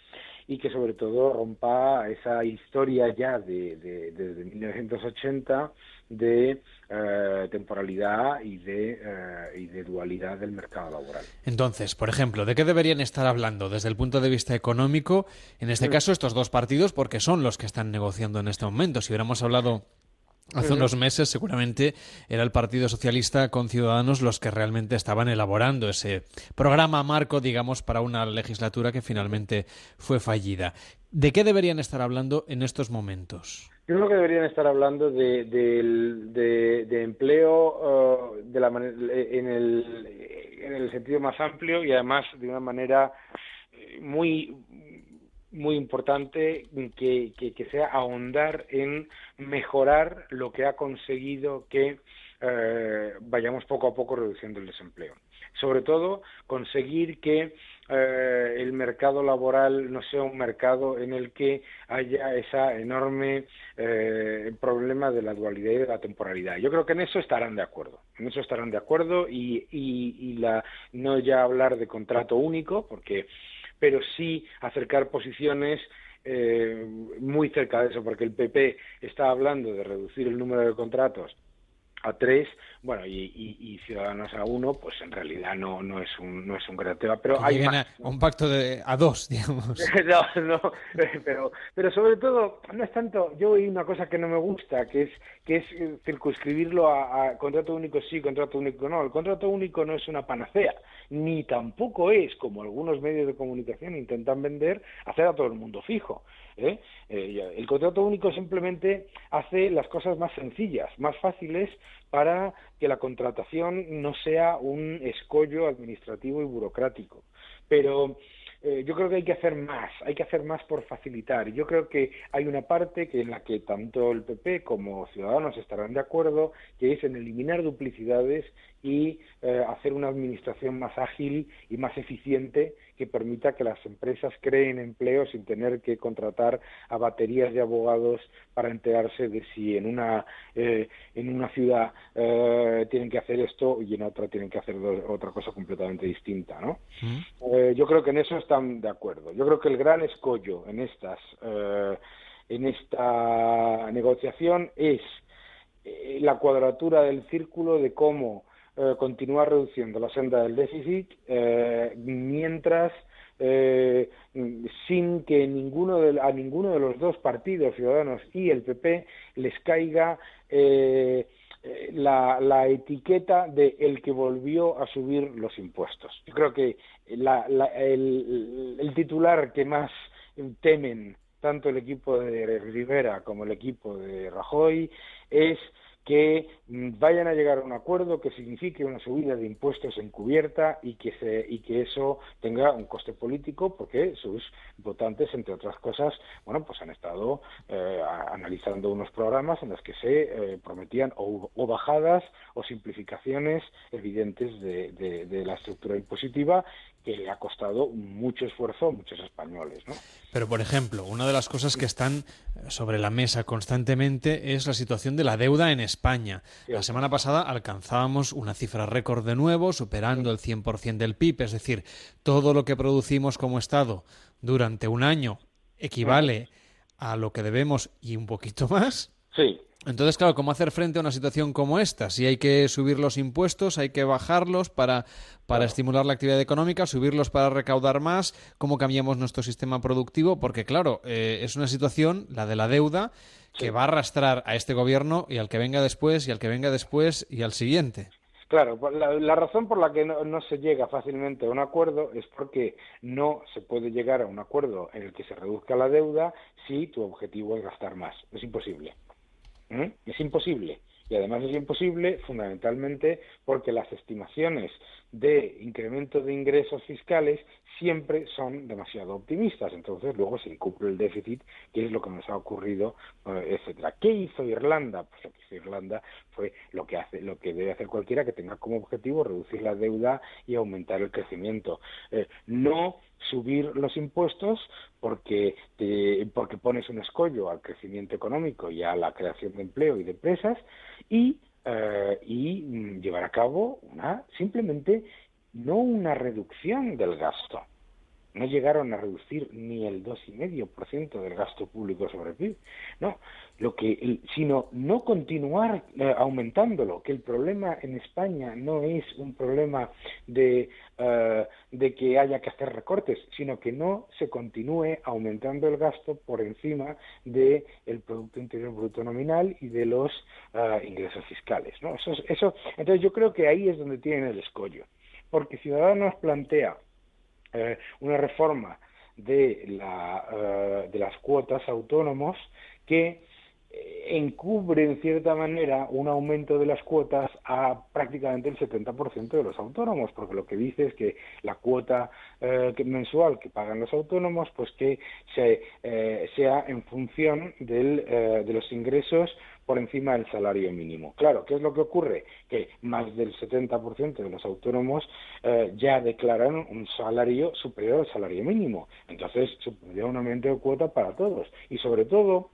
y que sobre todo rompa esa historia ya de, de- desde 1980 de eh, temporalidad y de, eh, y de dualidad del mercado laboral. Entonces, por ejemplo, ¿de qué deberían estar hablando desde el punto de vista económico? En este Mm. caso, estos dos partidos, porque son los que están negociando en este momento. Si hubiéramos hablado hace unos meses, seguramente era el Partido Socialista con Ciudadanos los que realmente estaban elaborando ese programa marco, digamos, para una legislatura que finalmente fue fallida. ¿De qué deberían estar hablando en estos momentos? Yo creo que deberían estar hablando de, del- de- de empleo eh, de la en, el, en el sentido más amplio y además de una manera muy muy importante que, que, sea ahondar en mejorar lo que ha conseguido que eh, vayamos poco a poco reduciendo el desempleo. Sobre todo, conseguir que eh, el mercado laboral no sea un mercado en el que haya esa enorme eh, problema de la dualidad y de la temporalidad. Yo creo que en eso estarán de acuerdo. En eso estarán de acuerdo y, y, y la, no ya hablar de contrato único, porque pero sí acercar posiciones eh, muy cerca de eso, porque el PP está hablando de reducir el número de contratos a tres, bueno, y, y- y Ciudadanos a uno, pues en realidad no, no es un no es un gran tema, pero Que hay más. a, un pacto de a dos, digamos. no, no, pero, pero sobre todo no es tanto, yo oí una cosa que no me gusta, que es que es circunscribirlo a, a contrato único sí, contrato único no. El contrato único no es una panacea, ni tampoco es, como algunos medios de comunicación intentan vender, hacer a todo el mundo fijo. ¿Eh? Eh, el contrato único simplemente hace las cosas más sencillas, más fáciles para que la contratación no sea un escollo administrativo y burocrático. Pero eh, yo creo que hay que hacer más, hay que hacer más por facilitar. Yo creo que hay una parte que en la que tanto el PP como Ciudadanos estarán de acuerdo, que es en eliminar duplicidades y eh, hacer una administración más ágil y más eficiente que permita que las empresas creen empleo sin tener que contratar a baterías de abogados para enterarse de si en una eh, en una ciudad eh, tienen que hacer esto y en otra tienen que hacer otra cosa completamente distinta, ¿no? Eh, yo creo que en eso están de acuerdo. Yo creo que el gran escollo en estas eh, en esta negociación es la cuadratura del círculo de cómo eh, continuar reduciendo la senda del déficit eh, mientras eh, sin que ninguno de, a ninguno de los dos partidos, Ciudadanos y el PP, les caiga la, la etiqueta de el que volvió a subir los impuestos. Yo creo que el titular que más temen tanto el equipo de Rivera como el equipo de Rajoy es que mm, vayan a llegar a un acuerdo que signifique una subida de impuestos encubierta y que se y que eso tenga un coste político porque sus votantes entre otras cosas bueno pues han estado eh, analizando unos programas en los que se eh, prometían o, bajadas o simplificaciones evidentes de, de- de la estructura impositiva que le ha costado mucho esfuerzo a muchos españoles ¿no? Pero, por ejemplo, una de las cosas que están sobre la mesa constantemente es la situación de la deuda en España. La semana pasada alcanzábamos una cifra récord de nuevo, superando el 100% del PIB, es decir, todo lo que producimos como Estado durante un año equivale a lo que debemos y un poquito más. Sí. Entonces, claro, ¿cómo hacer frente a una situación como esta? Si hay que subir los impuestos, hay que bajarlos para, para estimular la actividad económica, subirlos para recaudar más, ¿cómo cambiamos nuestro sistema productivo? Porque, claro, eh, es una situación, la de la deuda, que va a arrastrar a este gobierno y al que venga después y al que venga después y al siguiente. Claro, la, la razón por la que no, no se llega fácilmente a un acuerdo es porque no se puede llegar a un acuerdo en el que se reduzca la deuda si tu objetivo es gastar más. Es imposible. ¿Mm? Es imposible. Y además es imposible fundamentalmente porque las estimaciones de incremento de ingresos fiscales siempre son demasiado optimistas. Entonces luego se incumple el déficit, que es lo que nos ha ocurrido, eh, etcétera. ¿Qué hizo Irlanda? Pues lo que hizo Irlanda fue lo que hace, lo que debe hacer cualquiera que tenga como objetivo reducir la deuda y aumentar el crecimiento. Eh, no subir los impuestos porque te- porque pones un escollo al crecimiento económico y a la creación de empleo y de empresas y eh, y mm, llevar a cabo una simplemente no una reducción del gasto no llegaron a reducir ni el dos y medio por ciento del gasto público sobre el PIB no lo que sino no continuar eh, aumentándolo que el problema en España no es un problema de eh, de que haya que hacer recortes sino que no se continúe aumentando el gasto por encima de el producto interior bruto nominal y de los eh, ingresos fiscales no eso es- eso entonces yo creo que ahí es donde tienen el escollo porque Ciudadanos plantea eh, una reforma de, la, eh, de las cuotas autónomos que eh, encubre en cierta manera un aumento de las cuotas a prácticamente el 70% de los autónomos, porque lo que dice es que la cuota mensual que pagan los autónomos, pues que se, sea en función de los ingresos por encima del salario mínimo. Claro, ¿qué es lo que ocurre? Que más del 70% de los autónomos eh, ya declaran un salario superior al salario mínimo. Entonces, supondría un aumento de cuota para todos. Y sobre todo,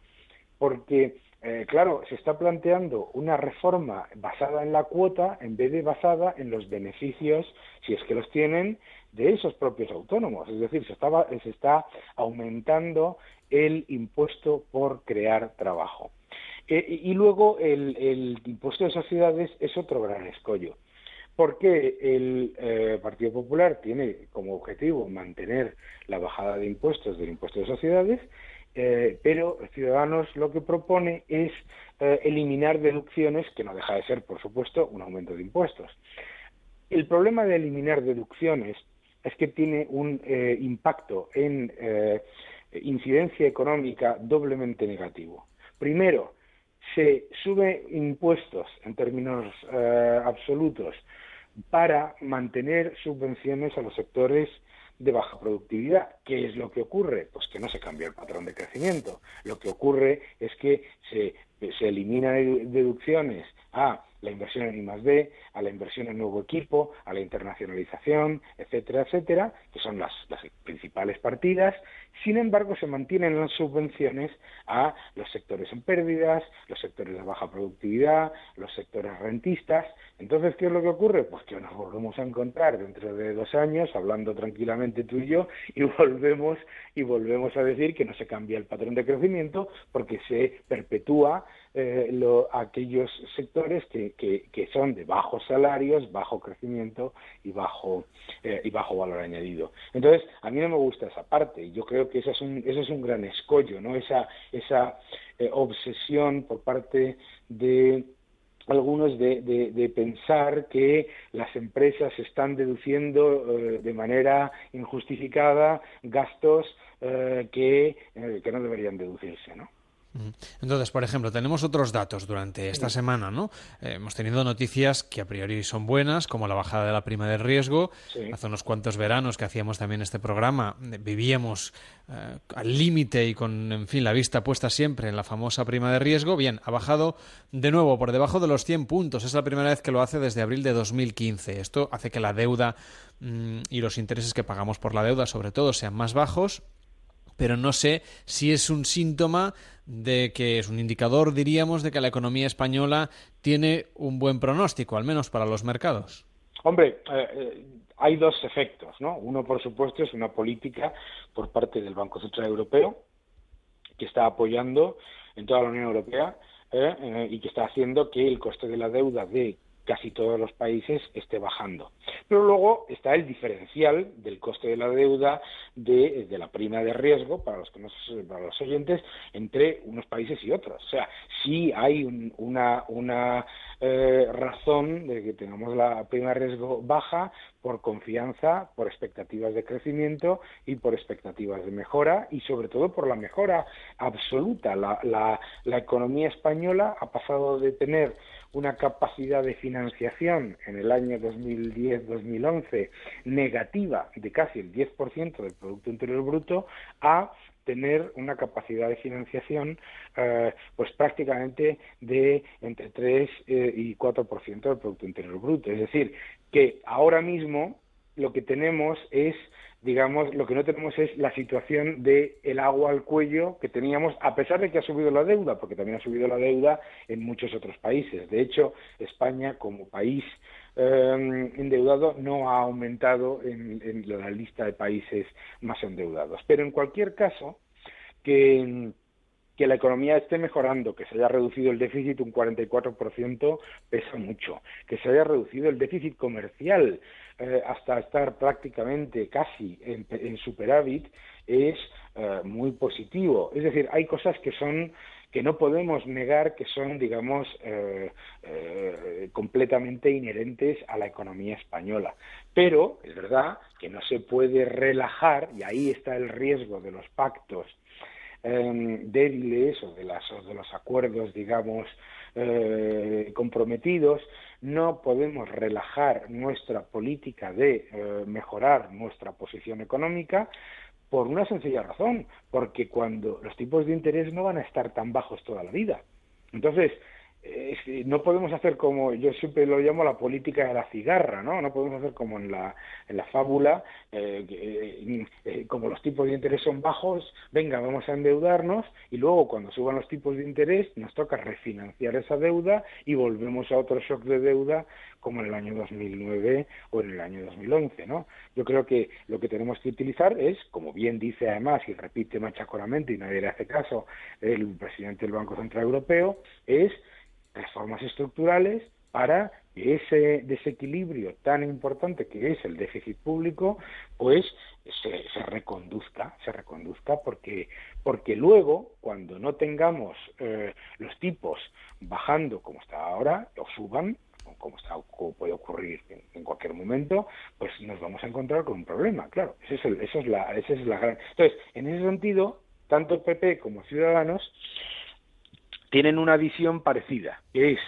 porque, eh, claro, se está planteando una reforma basada en la cuota en vez de basada en los beneficios, si es que los tienen, de esos propios autónomos. Es decir, se, estaba, se está aumentando el impuesto por crear trabajo. Eh, y luego el, impuesto de sociedades es otro gran escollo porque el eh, Partido Popular tiene como objetivo mantener la bajada de impuestos del impuesto de sociedades, eh, pero Ciudadanos lo que propone es eh, eliminar deducciones, que no deja de ser, por supuesto, un aumento de impuestos. El problema de eliminar deducciones es que tiene un impacto en incidencia económica doblemente negativo. Primero, se sube impuestos en términos absolutos para mantener subvenciones a los sectores de baja productividad. ¿Qué es lo que ocurre? Pues que no se cambia el patrón de crecimiento. Lo que ocurre es que se, se eliminan deducciones a la inversión en I+D, a la inversión en nuevo equipo, a la internacionalización, etcétera, etcétera, que son las, las principales partidas. Sin embargo, se mantienen las subvenciones a los sectores en pérdidas, los sectores de baja productividad, los sectores rentistas. Entonces, ¿qué es lo que ocurre? Pues que nos volvemos a encontrar dentro de dos años, hablando tranquilamente tú y yo, y volvemos y volvemos a decir que no se cambia el patrón de crecimiento porque se perpetúa eh, lo, aquellos sectores que, que, son de bajos salarios, bajo crecimiento y bajo, eh, y bajo valor añadido. Entonces, a mí no me gusta esa parte yo creo que ese es un, eso es un gran escollo, ¿no? esa, esa eh, obsesión por parte de algunos de, de, pensar que las empresas están deduciendo de manera injustificada gastos que, que no deberían deducirse, ¿no? Entonces, por ejemplo, tenemos otros datos durante esta semana, ¿no? Eh, hemos tenido noticias que a priori son buenas, como la bajada de la prima de riesgo. Hace unos cuantos veranos que hacíamos también este programa, eh, vivíamos eh, al límite y con, en fin, la vista puesta siempre en la famosa prima de riesgo. Bien, ha bajado de nuevo por debajo de los 100 puntos. Es la primera vez que lo hace desde abril de 2015. Esto hace que la deuda mm, y los intereses que pagamos por la deuda, sobre todo, sean más bajos pero no sé si es un síntoma de que es un indicador, diríamos, de que la economía española tiene un buen pronóstico, al menos para los mercados. Hombre, eh, eh, hay dos efectos, ¿no? Uno, por supuesto, es una política por parte del Banco Central Europeo que está apoyando en toda la Unión Europea eh, y que está haciendo que el coste de la deuda de casi todos los países esté bajando. Pero luego está el diferencial del coste de la deuda de, la prima de riesgo para los, que para los oyentes entre unos países y otros. O sea, sí hay una, una eh, razón de que tengamos la prima de riesgo baja por confianza, por expectativas de crecimiento y por expectativas de mejora y sobre todo por la mejora absoluta. La, economía española ha pasado de tener una capacidad de financiación en el año 2010-2011 negativa de casi el 10% del Producto Interior Bruto a tener una capacidad de financiación eh, pues prácticamente de entre 3 eh, y 4% del Producto Interior Bruto. Es decir, que ahora mismo lo que tenemos es digamos, lo que no tenemos es la situación de el agua al cuello que teníamos, a pesar de que ha subido la deuda, porque también ha subido la deuda en muchos otros países. De hecho, España, como país eh, endeudado, no ha aumentado en, la lista de países más endeudados. Pero en cualquier caso, que que la economía esté mejorando, que se haya reducido el déficit un 44% pesa mucho, que se haya reducido el déficit comercial eh, hasta estar prácticamente casi en, superávit es eh, muy positivo. Es decir, hay cosas que son que no podemos negar que son, digamos, eh, completamente inherentes a la economía española. Pero es verdad que no se puede relajar, y ahí está el riesgo de los pactos Em, débiles o de, los acuerdos, digamos, eh, comprometidos, no podemos relajar nuestra política de eh, mejorar nuestra posición económica por una sencilla razón, porque cuando los tipos de interés no van a estar tan bajos toda la vida. Entonces, no podemos hacer como yo siempre lo llamo la política de la cigarra, ¿no? No podemos hacer como en la, en la fábula, eh, eh, eh, como los tipos de interés son bajos, venga, vamos a endeudarnos y luego cuando suban los tipos de interés nos toca refinanciar esa deuda y volvemos a otro shock de deuda como en el año 2009 o en el año 2011, ¿no? Yo creo que lo que tenemos que utilizar es, como bien dice además y repite machacoramente y nadie le hace caso el presidente del Banco Central Europeo, es reformas estructurales para que ese desequilibrio tan importante que es el déficit público, pues se, se reconduzca, se reconduzca, porque, porque luego, cuando no tengamos eh, los tipos bajando como está ahora, o suban, como, está, como puede ocurrir en, cualquier momento, pues nos vamos a encontrar con un problema, claro. Ese es el, esa, es la, esa es la gran... Entonces, en ese sentido, tanto PP como Ciudadanos tienen una visión parecida, que es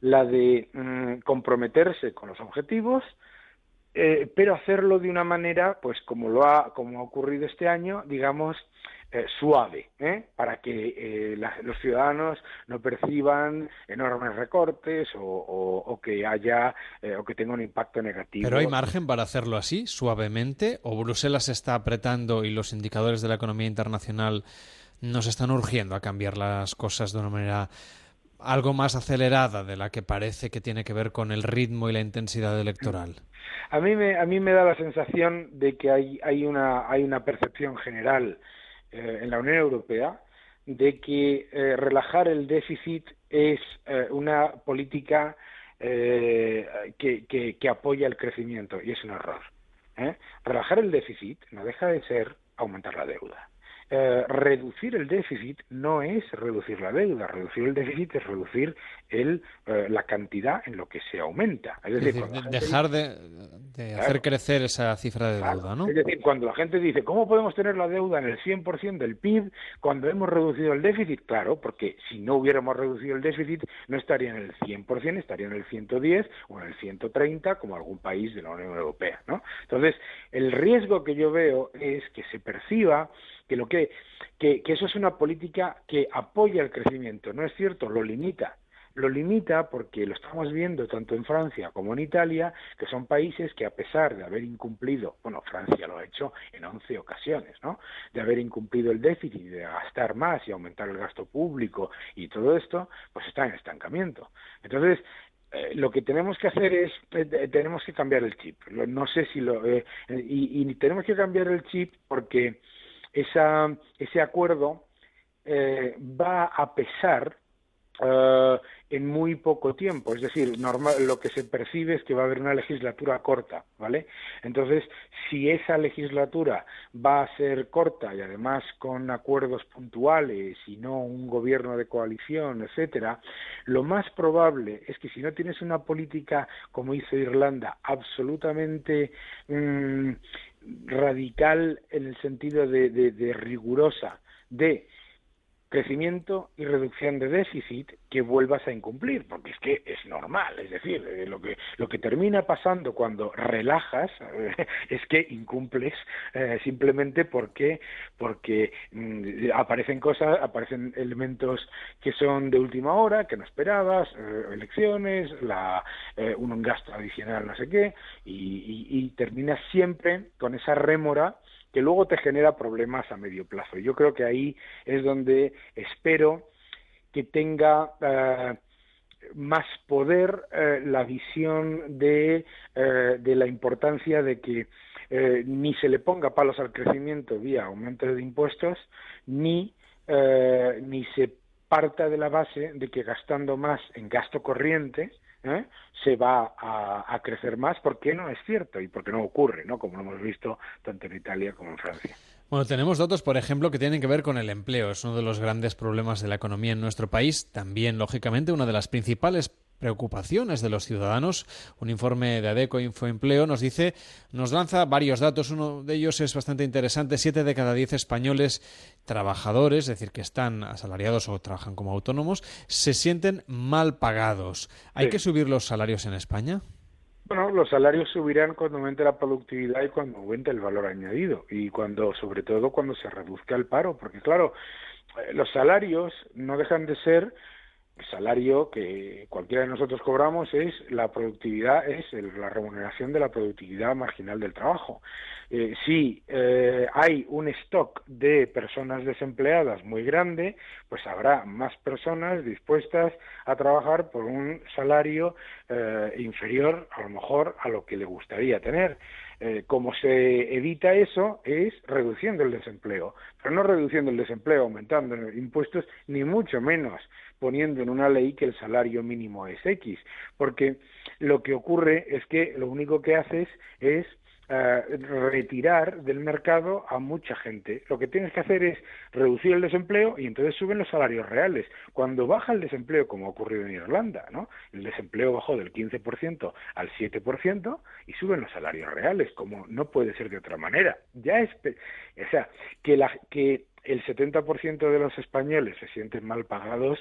la de mmm, comprometerse con los objetivos, eh, pero hacerlo de una manera, pues como lo ha, como ha ocurrido este año, digamos, eh, suave, ¿eh? para que eh, los ciudadanos no perciban enormes recortes o, o, o que haya eh, o que tenga un impacto negativo. Pero hay margen para hacerlo así, suavemente, o Bruselas está apretando y los indicadores de la economía internacional nos están urgiendo a cambiar las cosas de una manera algo más acelerada de la que parece que tiene que ver con el ritmo y la intensidad electoral. A mí me, a me da la sensación de que hay, hay, una, hay una percepción general eh, en la Unión Europea de que eh, relajar el déficit es eh, una política que, que, apoya el crecimiento y es un error. Relajar el déficit no deja de ser aumentar la deuda. Eh, reducir el déficit no es reducir la deuda, reducir el déficit es reducir el, eh, la cantidad en lo que se aumenta. Es decir, es decir dejar dice, de, de claro, hacer crecer esa cifra de claro, deuda, ¿no? Es decir, cuando la gente dice, ¿cómo podemos tener la deuda en el 100% del PIB cuando hemos reducido el déficit? Claro, porque si no hubiéramos reducido el déficit no estaría en el 100%, estaría en el 110 o en el 130 como algún país de la Unión Europea, ¿no? Entonces, el riesgo que yo veo es que se perciba que lo que, que, que eso es una política que apoya el crecimiento, no es cierto, lo limita lo limita porque lo estamos viendo tanto en Francia como en Italia, que son países que a pesar de haber incumplido, bueno, Francia lo ha hecho en 11 ocasiones, ¿no? De haber incumplido el déficit, de gastar más y aumentar el gasto público y todo esto, pues está en estancamiento. Entonces, eh, lo que tenemos que hacer es eh, tenemos que cambiar el chip. No sé si lo eh, y, y, tenemos que cambiar el chip porque esa, ese acuerdo eh, va a pesar uh, en muy poco tiempo. Es decir, normal, lo que se percibe es que va a haber una legislatura corta, ¿vale? Entonces, si esa legislatura va a ser corta y además con acuerdos puntuales y no un gobierno de coalición, etcétera, lo más probable es que si no tienes una política como hizo Irlanda, absolutamente mmm, radical en el sentido de, de, rigurosa de crecimiento y reducción de déficit que vuelvas a incumplir, porque es que es normal, es decir, eh, lo que lo que termina pasando cuando relajas eh, es que incumples eh, simplemente porque porque mm, aparecen cosas, aparecen elementos que son de última hora, que no esperabas, eh, elecciones, la un gasto adicional, no sé qué, y, y, y terminas siempre con esa rémora que luego te genera problemas a medio plazo. Yo creo que ahí es donde espero que tenga eh, más poder eh, la visión de, eh, de, la importancia de que ni se le ponga palos al crecimiento vía aumento de impuestos, ni, ni se parta de la base de que gastando más en gasto corriente, ¿eh? se va a, crecer más, porque no es cierto y porque no ocurre, ¿no? como lo hemos visto tanto en Italia como en Francia. Bueno, tenemos datos, por ejemplo, que tienen que ver con el empleo. Es uno de los grandes problemas de la economía en nuestro país. También, lógicamente, una de las principales preocupaciones de los ciudadanos. Un informe de ADECO Infoempleo nos dice, nos lanza varios datos. Uno de ellos es bastante interesante. Siete de cada diez españoles trabajadores, es decir, que están asalariados o trabajan como autónomos, se sienten mal pagados. ¿Hay sí. que subir los salarios en España? Bueno, los salarios subirán cuando aumente la productividad y cuando aumente el valor añadido y cuando, sobre todo, cuando se reduzca el paro, porque claro, eh, los salarios no dejan de ser salario que cualquiera de nosotros cobramos es la productividad, es el- la remuneración de la productividad marginal del trabajo. Eh, si eh, hay un stock de personas desempleadas muy grande, pues habrá más personas dispuestas a trabajar por un salario eh, inferior a lo mejor a lo que le gustaría tener. Eh, como se evita eso es reduciendo el desempleo, pero no reduciendo el desempleo, aumentando impuestos, ni mucho menos poniendo en una ley que el salario mínimo es X, porque lo que ocurre es que lo único que haces es eh, retirar del mercado a mucha gente. Lo que tienes que hacer es reducir el desempleo y entonces suben los salarios reales. Cuando baja el desempleo, como ha ocurrido en Irlanda, ¿no? El desempleo bajó del 15% al 7% y suben los salarios reales, como no puede ser de otra manera. Ya es, o sea, que la que el 70% de los españoles se sienten mal pagados.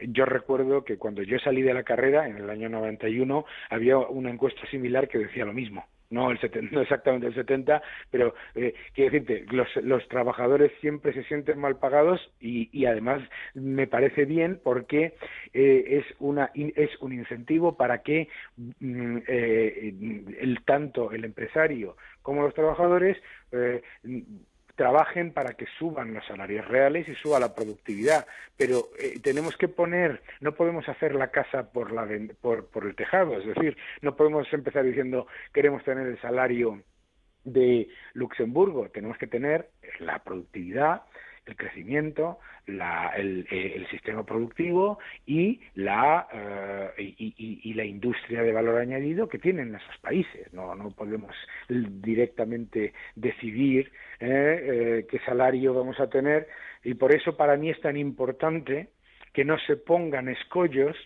Yo recuerdo que cuando yo salí de la carrera en el año 91 había una encuesta similar que decía lo mismo. No, el 70, no exactamente el 70, pero eh, quiero decirte, los, trabajadores siempre se sienten mal pagados y, además me parece bien porque eh, es, una, es un incentivo para que mm, eh, el, tanto el empresario como los trabajadores trabajen para que suban los salarios reales y suba la productividad. Pero eh, tenemos que poner, no podemos hacer la casa por, la, por, por el tejado, es decir, no podemos empezar diciendo queremos tener el salario de Luxemburgo, tenemos que tener la productividad, el crecimiento, la- el, eh, el sistema productivo y la, eh, y, la industria de valor añadido que tienen esos países. No, podemos directamente decidir eh, qué salario vamos a tener y por eso para mí es tan importante que no se pongan escollos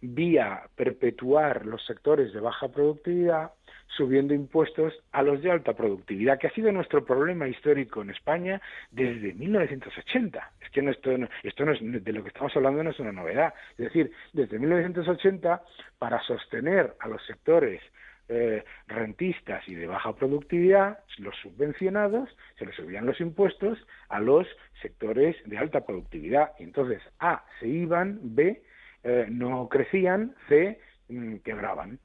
vía perpetuar los sectores de baja productividad subiendo impuestos a los de alta productividad, que ha sido nuestro problema histórico en España desde 1980. Es que esto, no- esto no es, de lo que estamos hablando no es una novedad. Es decir, desde 1980, para sostener a los sectores eh, rentistas y de baja productividad, los subvencionados, se les subían los impuestos a los sectores de alta productividad. Y entonces, A, se iban, B, eh, no crecían, C, mm, quebraban.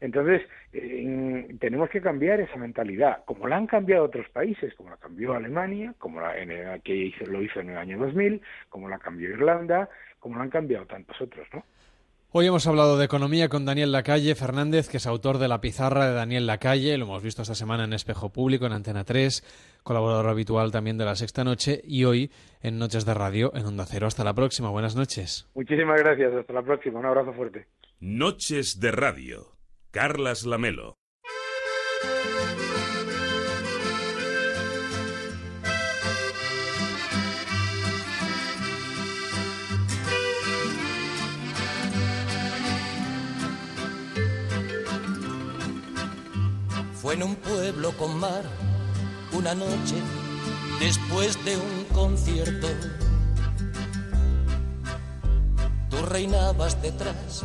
Entonces, eh, tenemos que cambiar esa mentalidad, como la han cambiado otros países, como la cambió Alemania, como la en el- que hizo- lo hizo en el año 2000, como la cambió Irlanda, como la han cambiado tantos otros, ¿no? Hoy hemos hablado de economía con Daniel Lacalle Fernández, que es autor de La pizarra de Daniel Lacalle, lo hemos visto esta semana en Espejo Público, en Antena 3, colaborador habitual también de La Sexta Noche y hoy en Noches de Radio en Onda Cero. Hasta la próxima, buenas noches. Muchísimas gracias, hasta la próxima, un abrazo fuerte. Noches de Radio. Carlas Lamelo. Fue en un pueblo con mar, una noche después de un concierto. Tú reinabas detrás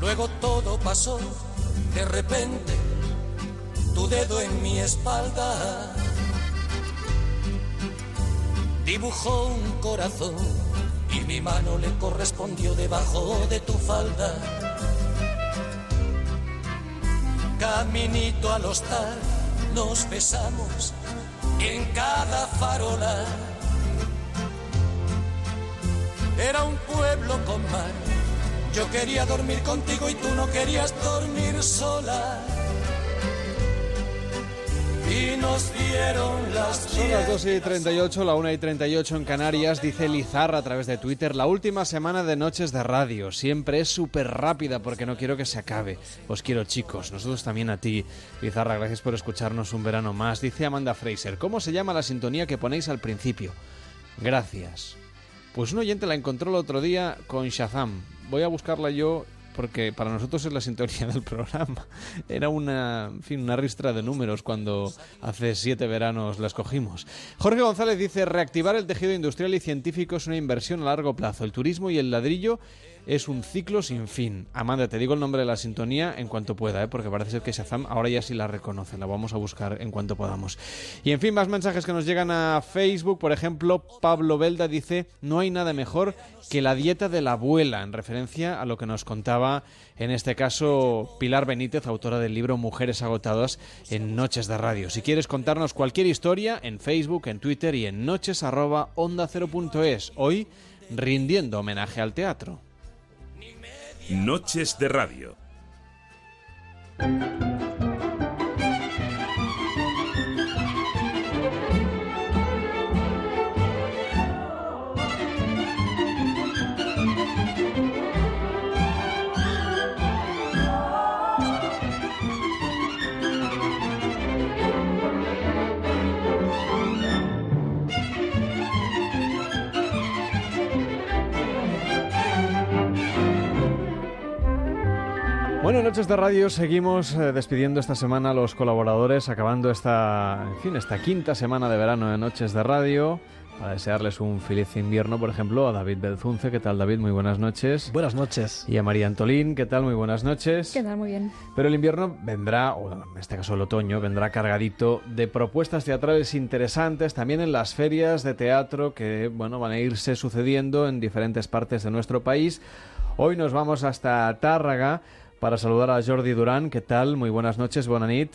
Luego todo pasó, de repente, tu dedo en mi espalda dibujó un corazón y mi mano le correspondió debajo de tu falda. Caminito al hostal, nos besamos en cada farola. Era un pueblo con mar, Yo quería dormir contigo y tú no querías dormir sola. Y nos dieron las Son las 2 y 38, la 1 y 38 en Canarias, dice Lizarra a través de Twitter. La última semana de noches de radio siempre es súper rápida porque no quiero que se acabe. Os quiero, chicos. Nosotros también a ti. Lizarra, gracias por escucharnos un verano más. Dice Amanda Fraser, ¿cómo se llama la sintonía que ponéis al principio? Gracias. Pues un oyente la encontró el otro día con Shazam. Voy a buscarla yo porque para nosotros es la sintonía del programa. Era una, fin, una ristra de números cuando hace siete veranos la escogimos. Jorge González dice, reactivar el tejido industrial y científico es una inversión a largo plazo. El turismo y el ladrillo es un ciclo sin fin. Amanda, te digo el nombre de la sintonía en cuanto pueda, ¿eh? porque parece ser que Shazam ahora ya sí la reconoce. La vamos a buscar en cuanto podamos. Y en fin, más mensajes que nos llegan a Facebook. Por ejemplo, Pablo Belda dice, no hay nada mejor que la dieta de la abuela, en referencia a lo que nos contaba, en este caso, Pilar Benítez, autora del libro Mujeres agotadas en Noches de Radio. Si quieres contarnos cualquier historia, en Facebook, en Twitter y en noches arroba onda Hoy, rindiendo homenaje al teatro. Noches de Radio. Bueno, Noches de Radio seguimos eh, despidiendo esta semana a los colaboradores, acabando esta, en fin, esta quinta semana de verano de Noches de Radio. Para desearles un feliz invierno, por ejemplo, a David Belzunce. ¿Qué tal, David? Muy buenas noches. Buenas noches. Y a María Antolín. ¿Qué tal? Muy buenas noches. ¿Qué tal? Muy bien. Pero el invierno vendrá, o en este caso el otoño, vendrá cargadito de propuestas teatrales interesantes, también en las ferias de teatro que, bueno, van a irse sucediendo en diferentes partes de nuestro país. Hoy nos vamos hasta Tárraga para saludar a Jordi Durán. ¿Qué tal? Muy buenas noches, Bonanit.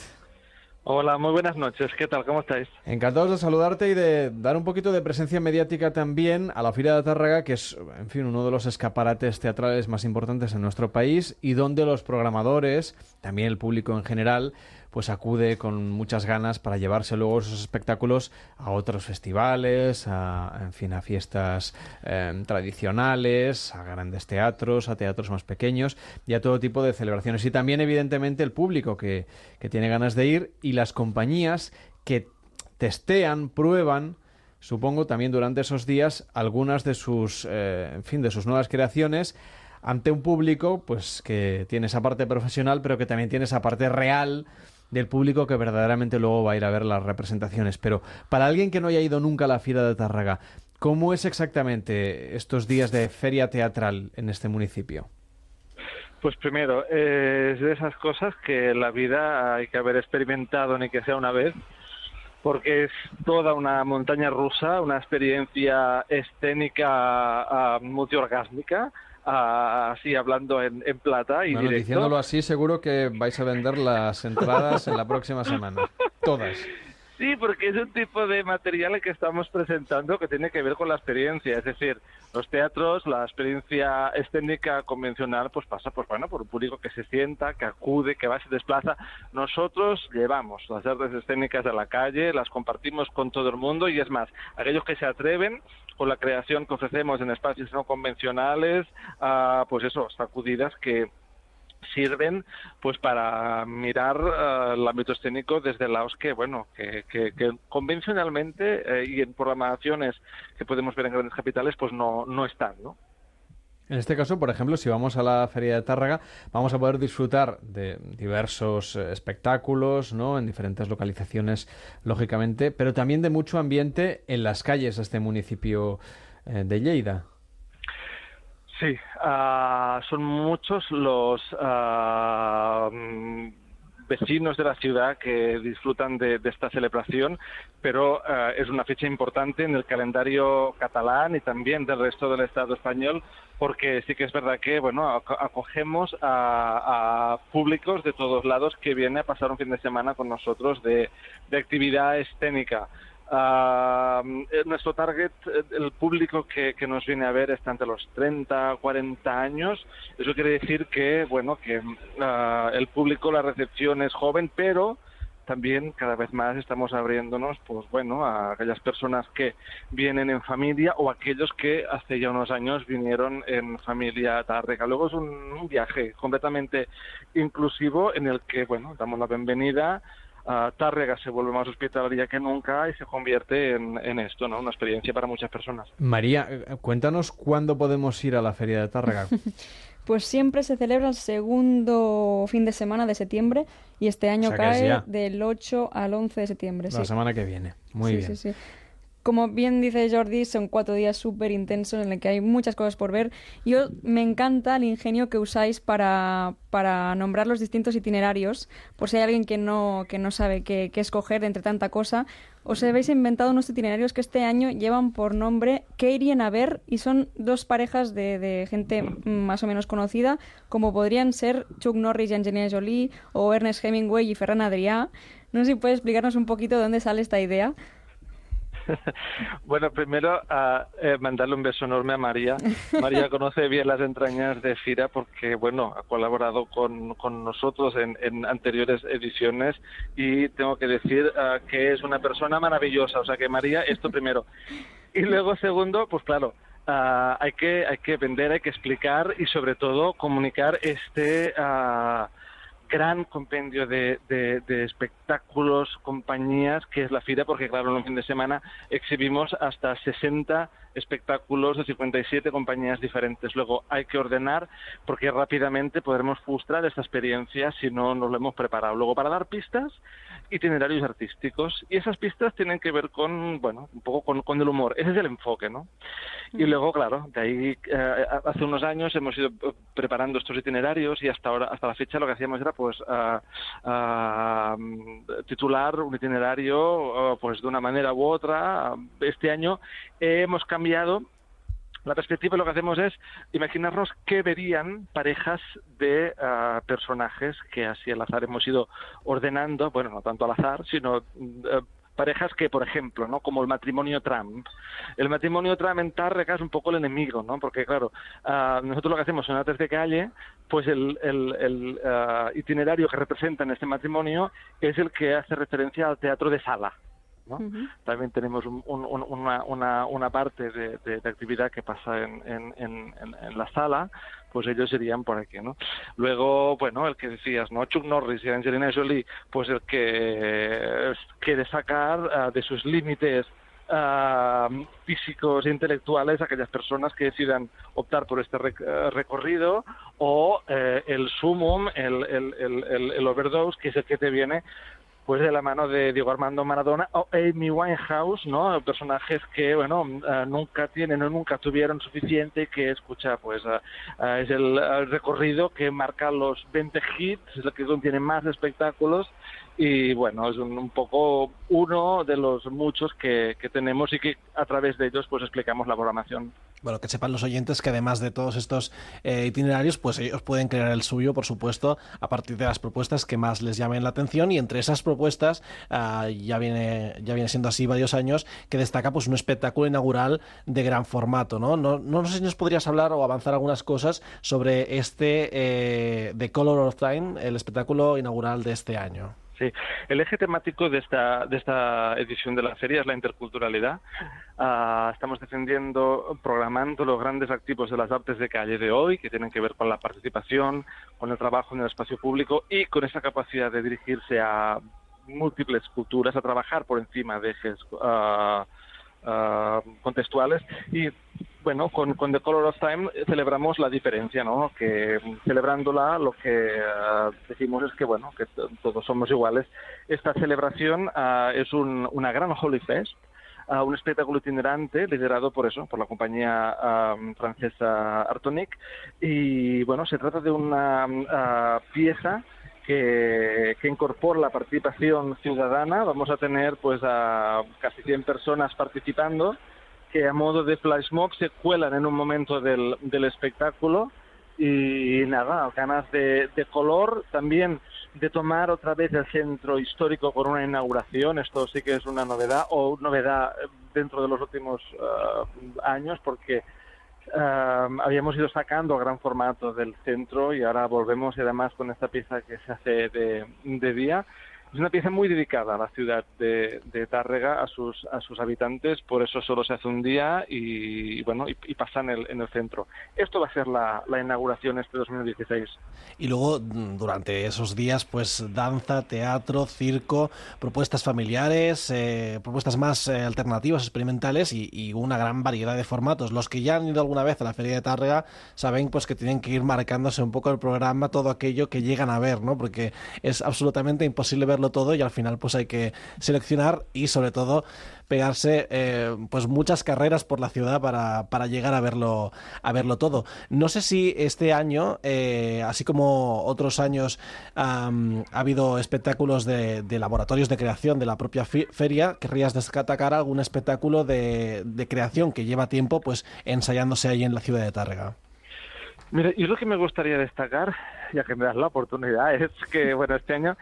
Hola, muy buenas noches. ¿Qué tal? ¿Cómo estáis? Encantados de saludarte y de dar un poquito de presencia mediática también a la Fira de Tárraga, que es, en fin, uno de los escaparates teatrales más importantes en nuestro país y donde los programadores, también el público en general, pues acude con muchas ganas para llevarse luego esos espectáculos a otros festivales, a, en fin, a fiestas eh, tradicionales, a grandes teatros, a teatros más pequeños y a todo tipo de celebraciones. Y también, evidentemente, el público que, que tiene ganas de ir y las compañías que testean, prueban, supongo también durante esos días, algunas de sus, eh, en fin, de sus nuevas creaciones ante un público pues que tiene esa parte profesional pero que también tiene esa parte real del público que verdaderamente luego va a ir a ver las representaciones. Pero para alguien que no haya ido nunca a la Fiera de Tárraga, ¿cómo es exactamente estos días de feria teatral en este municipio? Pues primero, eh, es de esas cosas que la vida hay que haber experimentado ni que sea una vez, porque es toda una montaña rusa, una experiencia escénica uh, multiorgásmica, así hablando en, en plata y bueno, directo. diciéndolo así seguro que vais a vender las entradas en la próxima semana todas Sí, porque es un tipo de material que estamos presentando que tiene que ver con la experiencia, es decir, los teatros, la experiencia escénica convencional, pues pasa pues bueno por un público que se sienta, que acude, que va, se desplaza. Nosotros llevamos las artes escénicas a la calle, las compartimos con todo el mundo y es más, aquellos que se atreven con la creación que ofrecemos en espacios no convencionales, uh, pues eso, sacudidas que sirven pues para mirar uh, el ámbito escénico desde lados que bueno que, que, que convencionalmente eh, y en programaciones que podemos ver en grandes capitales pues no, no están ¿no? En este caso, por ejemplo, si vamos a la Feria de Tárraga, vamos a poder disfrutar de diversos eh, espectáculos, ¿no? En diferentes localizaciones, lógicamente, pero también de mucho ambiente en las calles de este municipio eh, de Lleida. Sí, uh, son muchos los uh, vecinos de la ciudad que disfrutan de, esta celebración, pero uh, es una fecha importante en el calendario catalán y también del resto del Estado español, porque sí que es verdad que bueno acogemos a, a públicos de todos lados que vienen a pasar un fin de semana con nosotros de actividad escénica. Eh, nuestro target, eh, el público que, que nos viene a ver está entre los 30, 40 años. Eso quiere decir que, bueno, que ah, el público, la recepción es joven, pero también cada vez más estamos abriéndonos, pues bueno, a aquellas personas que vienen en familia o aquellos que hace ya unos años vinieron en familia tárrega. Luego es un, un viaje completamente inclusivo en el que, bueno, damos la bienvenida a Tárrega se vuelve más hospitalaria que nunca y se convierte en, en esto, ¿no? Una experiencia para muchas personas. María, eh, cuéntanos cuándo podemos ir a la feria de Tárrega. Pues siempre se celebra el segundo fin de semana de septiembre y este año O sea que es cae del 8 al 11 de septiembre. La sí. semana que viene. Muy Sí, bien. sí, sí. Como bien dice Jordi, son cuatro días súper intensos en los que hay muchas cosas por ver. Yo me encanta el ingenio que usáis para, para nombrar los distintos itinerarios, por si hay alguien que no, que no sabe qué, qué escoger entre tanta cosa. Os habéis inventado unos itinerarios que este año llevan por nombre ¿Qué irían a ver? Y son dos parejas de, de gente más o menos conocida, como podrían ser Chuck Norris y Angelina Jolie, o Ernest Hemingway y Ferran Adrià. No sé si puedes explicarnos un poquito de dónde sale esta idea. Bueno, primero eh, mandarle un beso enorme a María. María conoce bien las entrañas de Fira porque, bueno, ha colaborado con, con nosotros en, en anteriores ediciones y tengo que decir ah, que es una persona maravillosa. O sea que María, esto primero. Y luego, segundo, pues claro, ah, hay, que, hay que vender, hay que explicar y sobre todo comunicar este... ah, gran compendio de, de- de espectáculos, compañías, que es la FIRA, porque claro, en un fin de semana exhibimos hasta 60 espectáculos de 57 compañías diferentes. Luego hay que ordenar porque rápidamente podremos frustrar esta experiencia si no nos lo hemos preparado. Luego para dar pistas, itinerarios artísticos. Y esas pistas tienen que ver con, bueno, un poco con, con el humor. Ese es el enfoque, ¿no? Y luego, claro, de ahí eh, hace unos años hemos ido eh, preparando estos itinerarios y hasta ahora, hasta la fecha lo que hacíamos era pues ah, mm, titular un itinerario ah, pues de una manera u otra. Este año hemos cambiado la perspectiva lo que hacemos es imaginarnos qué verían parejas de ah, personajes que así al azar hemos ido ordenando, bueno, no tanto al azar, sino eh, parejas que, por ejemplo, ¿no? Como el matrimonio Trump. El matrimonio Trump en Tárrega es un poco el enemigo, ¿no? Porque, claro, ah, nosotros lo que hacemos en Artes de Calle, pues el, el- el, ah, itinerario que representa en este matrimonio es el que hace referencia al teatro de sala. ¿No? También tenemos un- un- un- una, una, una parte de, de- de actividad que pasa en, en, en, la sala, pues ellos irían por aquí, ¿no? Luego, bueno, el que decías, ¿no? Chuck Norris y Angelina Jolie, pues el que quiere sacar ah, de sus límites ah, físicos e intelectuales a aquellas personas que decidan optar por este rec- eh, recorrido o eh, el sumum, el, el, el, el- el overdose, que es el que te viene pues de la mano de Diego Armando Maradona o Amy Winehouse, ¿no? Personajes que, bueno, eh, nunca tienen o nunca tuvieron suficiente que escucha, pues es el, el recorrido que marca los 20 hits, es el que contiene más espectáculos y, bueno, es un, un poco uno de los muchos que, que tenemos y que a través de ellos, pues explicamos la programación. Bueno, que sepan los oyentes que además de todos estos eh, itinerarios, pues ellos pueden crear el suyo, por supuesto, a partir de las propuestas que más les llamen la atención y entre esas propuestas ah, ya viene ya viene siendo así varios años que destaca pues un espectáculo inaugural de gran formato, ¿no? No, no sé si nos podrías hablar o avanzar algunas cosas sobre este eh, The Color of Time, el espectáculo inaugural de este año. Sí, el eje temático de esta, de esta edición de la feria es la interculturalidad. Ah, estamos defendiendo, programando los grandes activos de las artes de calle de hoy, que tienen que ver con la participación, con el trabajo en el espacio público y con esa capacidad de dirigirse a múltiples culturas, a trabajar por encima de ejes ah, ah, contextuales y bueno, con, con The Color of Time eh, celebramos la diferencia, ¿no? Que celebrándola lo que ah, decimos es que, bueno, que to- todos somos iguales. Esta celebración ah, es un- una gran Holy Fest, ah, un espectáculo itinerante liderado por eso, por la compañía francesa Artonic. Y, bueno, se trata de una pieza que, que incorpora la participación ciudadana. Vamos a tener, pues, a casi 100 personas participando que a modo de flash mob se cuelan en un momento del, del espectáculo y nada, ganas de, de color también de tomar otra vez el centro histórico con una inauguración. Esto sí que es una novedad o novedad dentro de los últimos eh, años porque habíamos ido sacando a gran formato del centro y ahora volvemos y además con esta pieza que se hace de, de día. Es una pieza muy dedicada a la ciudad de, de Tárrega, a sus, a sus habitantes, por eso solo se hace un día y, bueno, y, y pasa en el, en el centro. Esto va a ser la, inauguración este 2016. Y luego, mm, durante esos días, pues danza, teatro, circo, propuestas familiares, eh, propuestas más eh, alternativas, experimentales y, y una gran variedad de formatos. Los que ya han ido alguna vez a la Feria de Tárrega saben pues que tienen que ir marcándose un poco el programa, todo aquello que llegan a ver, ¿no? Porque es absolutamente imposible todo y al final pues hay que seleccionar y sobre todo pegarse eh, pues muchas carreras por la ciudad para, para llegar a verlo a verlo todo. No sé si este año, eh, así como otros años, ha habido espectáculos de, laboratorios de creación de la propia feria. ¿Querrías destacar algún espectáculo de, de creación que lleva tiempo pues ensayándose ahí en la ciudad de Tárrega? Mira, y lo que me gustaría destacar, ya que me das la oportunidad, es que, bueno, este año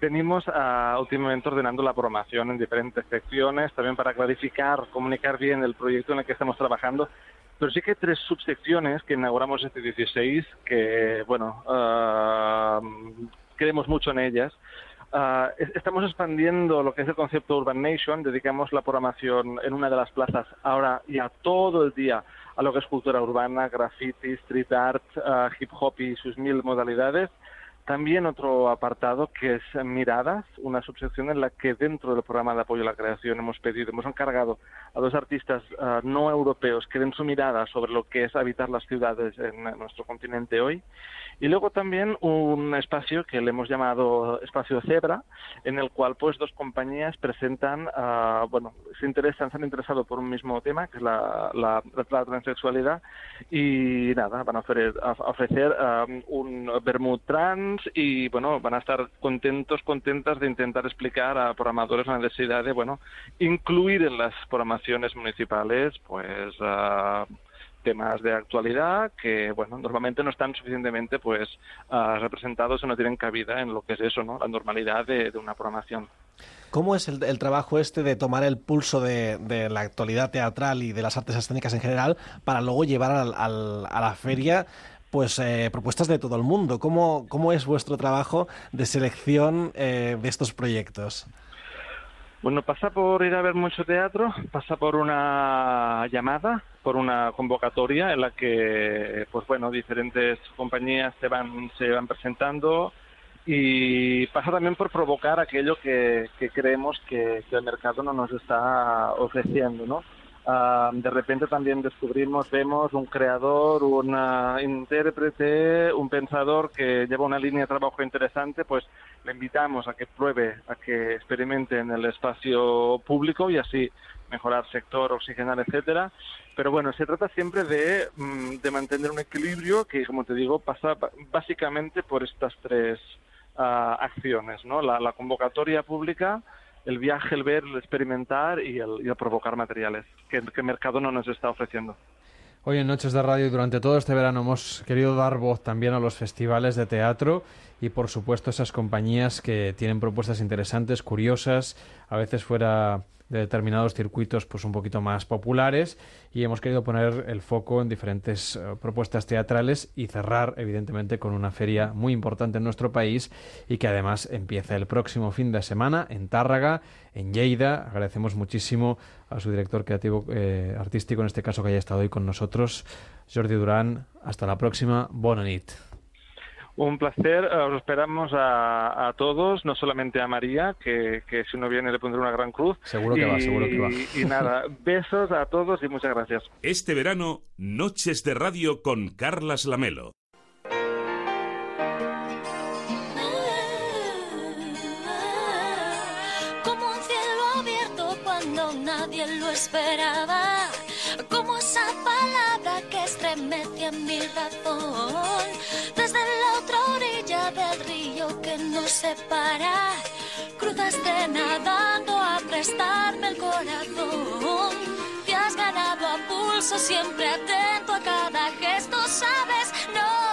venimos a, últimamente ordenando la programación en diferentes secciones, también para clarificar, comunicar bien el proyecto en el que estamos trabajando. Pero sí que hay tres subsecciones que inauguramos este 16, que, bueno, ah, creemos mucho en ellas. Ah, es- estamos expandiendo lo que es el concepto Urban Nation, dedicamos la programación en una de las plazas ahora ya todo el día a lo que es cultura urbana, graffiti, street art, ah, hip hop y sus mil modalidades. También otro apartado que es Miradas, una subsección en la que dentro del programa de apoyo a la creación hemos pedido, hemos encargado a dos artistas ah, no europeos que den su mirada sobre lo que es habitar las ciudades en nuestro continente hoy. Y luego también un espacio que le hemos llamado Espacio Zebra, en el cual pues dos compañías presentan, ah, bueno, se interesan, se han interesado por un mismo tema, que es la, la, transexualidad, y nada, van a ofrecer, a ofrecer ah, un trans y bueno, van a estar contentos, contentas de intentar explicar a programadores la necesidad de, bueno, incluir en las programaciones municipales, pues... ah, temas de actualidad que bueno normalmente no están suficientemente pues ah, representados o no tienen cabida en lo que es eso no la normalidad de, de una programación. ¿Cómo es el, el trabajo este de tomar el pulso de, de la actualidad teatral y de las artes escénicas en general para luego llevar al- al- a la feria pues eh, propuestas de todo el mundo? ¿Cómo, cómo es vuestro trabajo de selección eh, de estos proyectos? Bueno, pasa por ir a ver mucho teatro, pasa por una llamada, por una convocatoria en la que, pues bueno, diferentes compañías se van, se van presentando y pasa también por provocar aquello que, que creemos que, que el mercado no nos está ofreciendo, ¿no? De repente también descubrimos, vemos un creador, un intérprete, un pensador que lleva una línea de trabajo interesante, pues le invitamos a que pruebe, a que experimente en el espacio público y así mejorar sector, oxigenar, etcétera. Pero bueno, se trata siempre de, mm, de mantener un equilibrio que, como te digo, pasa básicamente por estas tres ah, acciones, ¿no? La convocatoria pública, el viaje, el ver, el experimentar y el, y el provocar materiales que, que el mercado no nos está ofreciendo. Hoy en Noches de Radio y durante todo este verano hemos querido dar voz también a los festivales de teatro y por supuesto esas compañías que tienen propuestas interesantes, curiosas, a veces fuera de determinados circuitos pues un poquito más populares y hemos querido poner el foco en diferentes eh, propuestas teatrales y cerrar evidentemente con una feria muy importante en nuestro país y que además empieza el próximo fin de semana en Tárraga, en Lleida. Agradecemos muchísimo a su director creativo eh, artístico, en este caso que haya estado hoy con nosotros, Jordi Durán. Hasta la próxima. Bona nit. Un placer, eh, os esperamos a, a todos, no solamente a María, que, que si no viene le pondré una gran cruz. Seguro que y, va, seguro que va. Y nada, besos a todos y muchas gracias. Este verano, Noches de Radio con Carlas Lamelo. Como un cielo abierto cuando nadie lo esperaba. Mi razón. Desde la otra orilla del río que nos separa. Cruzaste nadando a prestarme el corazón. Te has ganado a pulso, siempre atento a cada gesto, sabes, no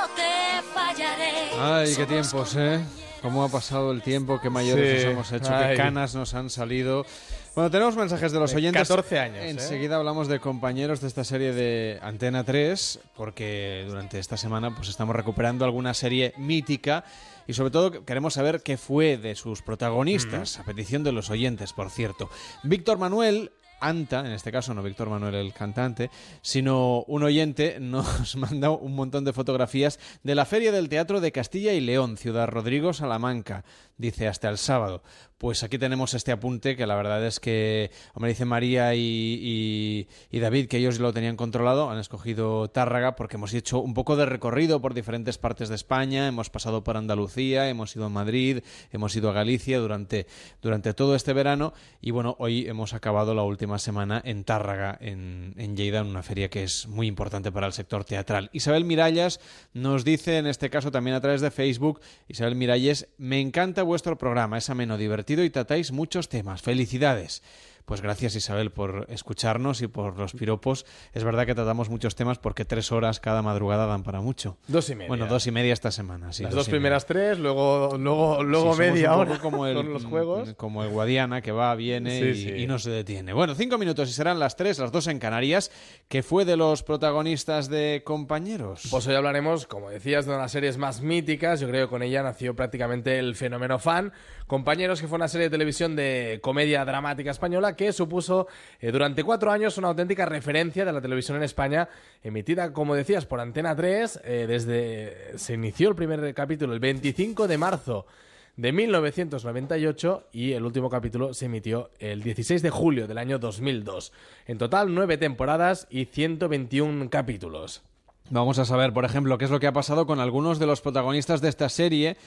Ay, qué tiempos, ¿eh? Cómo ha pasado el tiempo, qué mayores Sí. nos hemos hecho, Ay. qué canas nos han salido. Bueno, tenemos mensajes de los De oyentes. 14 años, ¿eh? Enseguida hablamos de compañeros de esta serie de Antena 3, porque durante esta semana pues estamos recuperando alguna serie mítica y sobre todo queremos saber qué fue de sus protagonistas, a petición de los oyentes, por cierto. Víctor Manuel Anta, en este caso no Víctor Manuel el cantante, sino un oyente nos manda un montón de fotografías de la Feria del Teatro de Castilla y León, Ciudad Rodrigo, Salamanca, dice hasta el sábado. Pues aquí tenemos este apunte que la verdad es que, hombre, dice María y, David que ellos lo tenían controlado, han escogido Tárraga porque hemos hecho un poco de recorrido por diferentes partes de España, hemos pasado por Andalucía, hemos ido a Madrid, hemos ido a Galicia durante, durante todo este verano y bueno, hoy hemos acabado la última semana en Tárraga, en, en Lleida, en una feria que es muy importante para el sector teatral. Isabel Mirallas nos dice, en este caso también a través de Facebook, Isabel Miralles, me encanta vuestro programa, es ameno, divertido y tratáis muchos temas. Felicidades. Pues gracias Isabel por escucharnos y por los piropos. Es verdad que tratamos muchos temas porque tres horas cada madrugada dan para mucho. Dos y media. Bueno, dos y media esta semana. Sí, Las dos dos y media. primeras tres, luego, luego, luego Sí, media un poco hora como el, con los juegos. Como el Guadiana que va, viene Sí, y, y no se detiene. Bueno, cinco minutos y serán las tres, las dos en Canarias, que fue de los protagonistas de Compañeros. Pues hoy hablaremos, como decías, de una de las series más míticas. Yo creo que con ella nació prácticamente el fenómeno fan. Compañeros, que fue una serie de televisión de comedia dramática española que supuso eh, durante cuatro años una auténtica referencia de la televisión en España, emitida, como decías, por Antena 3. eh, desde se inició el primer capítulo el 25 de marzo de 1998 y el último capítulo se emitió el 16 de julio del año 2002. En total, nueve temporadas y 121 capítulos. Vamos a saber, por ejemplo, qué es lo que ha pasado con algunos de los protagonistas de esta serie.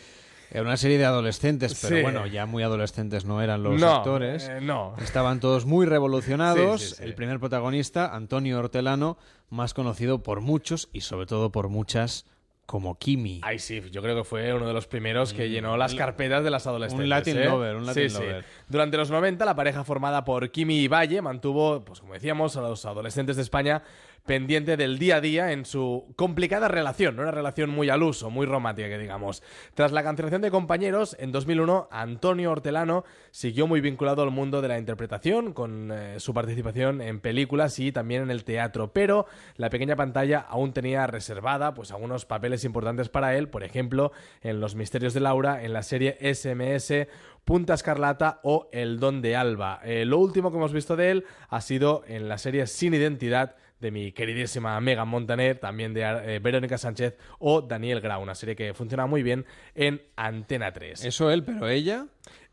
Era una serie de adolescentes, pero Sí. bueno, ya muy adolescentes no eran los No, actores. eh, no. Estaban todos muy revolucionados. Sí, sí, sí. El primer protagonista, Antonio Hortelano, más conocido por muchos y sobre todo por muchas como Kimi. Ay, sí, yo creo que fue uno de los primeros que llenó las carpetas de las adolescentes. un Latin ¿eh? lover, un Latin Sí, sí. lover. Durante los 90, la pareja formada por Kimi y Valle mantuvo, pues como decíamos, a los adolescentes de España pendiente del día a día en su complicada relación, una relación muy al uso, muy romántica, que digamos. Tras la cancelación de compañeros, en 2001, Antonio Hortelano siguió muy vinculado al mundo de la interpretación, con eh, su participación en películas y también en el teatro, pero la pequeña pantalla aún tenía reservada pues algunos papeles importantes para él, por ejemplo, en Los Misterios de Laura, en la serie SMS, Punta Escarlata o El Don de Alba. Eh, lo último que hemos visto de él ha sido en la serie Sin Identidad de mi queridísima Megan Montaner, también de eh, Verónica Sánchez o Daniel Grau, una serie que funciona muy bien en Antena 3. Eso él, pero ella...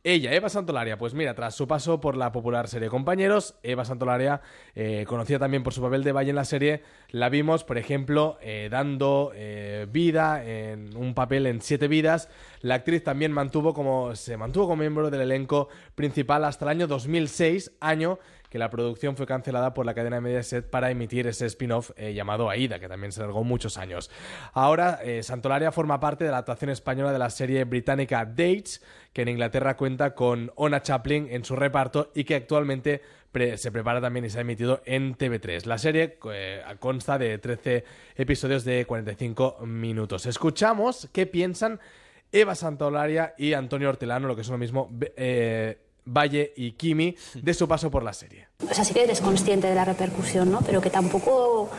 Ella, Eva Santolaria, pues mira, tras su paso por la popular serie Compañeros, Eva Santolaria, eh, conocida también por su papel de Valle en la serie, la vimos, por ejemplo, eh, dando eh, vida en un papel en Siete Vidas. La actriz también mantuvo como, se mantuvo como miembro del elenco principal hasta el año 2006, año que la producción fue cancelada por la cadena Mediaset para emitir ese spin-off eh, llamado Aida, que también se alargó muchos años. Ahora, eh, Santolaria forma parte de la actuación española de la serie británica Dates, que en Inglaterra cuenta con Ona Chaplin en su reparto y que actualmente se prepara también y se ha emitido en TV3. La serie eh, consta de 13 episodios de 45 minutos. Escuchamos qué piensan Eva Santolaria y Antonio Hortelano, lo que es lo mismo, Valle y Kimi, de su paso por la serie. O sea, sí que eres consciente de la repercusión, ¿no? Pero que tampoco...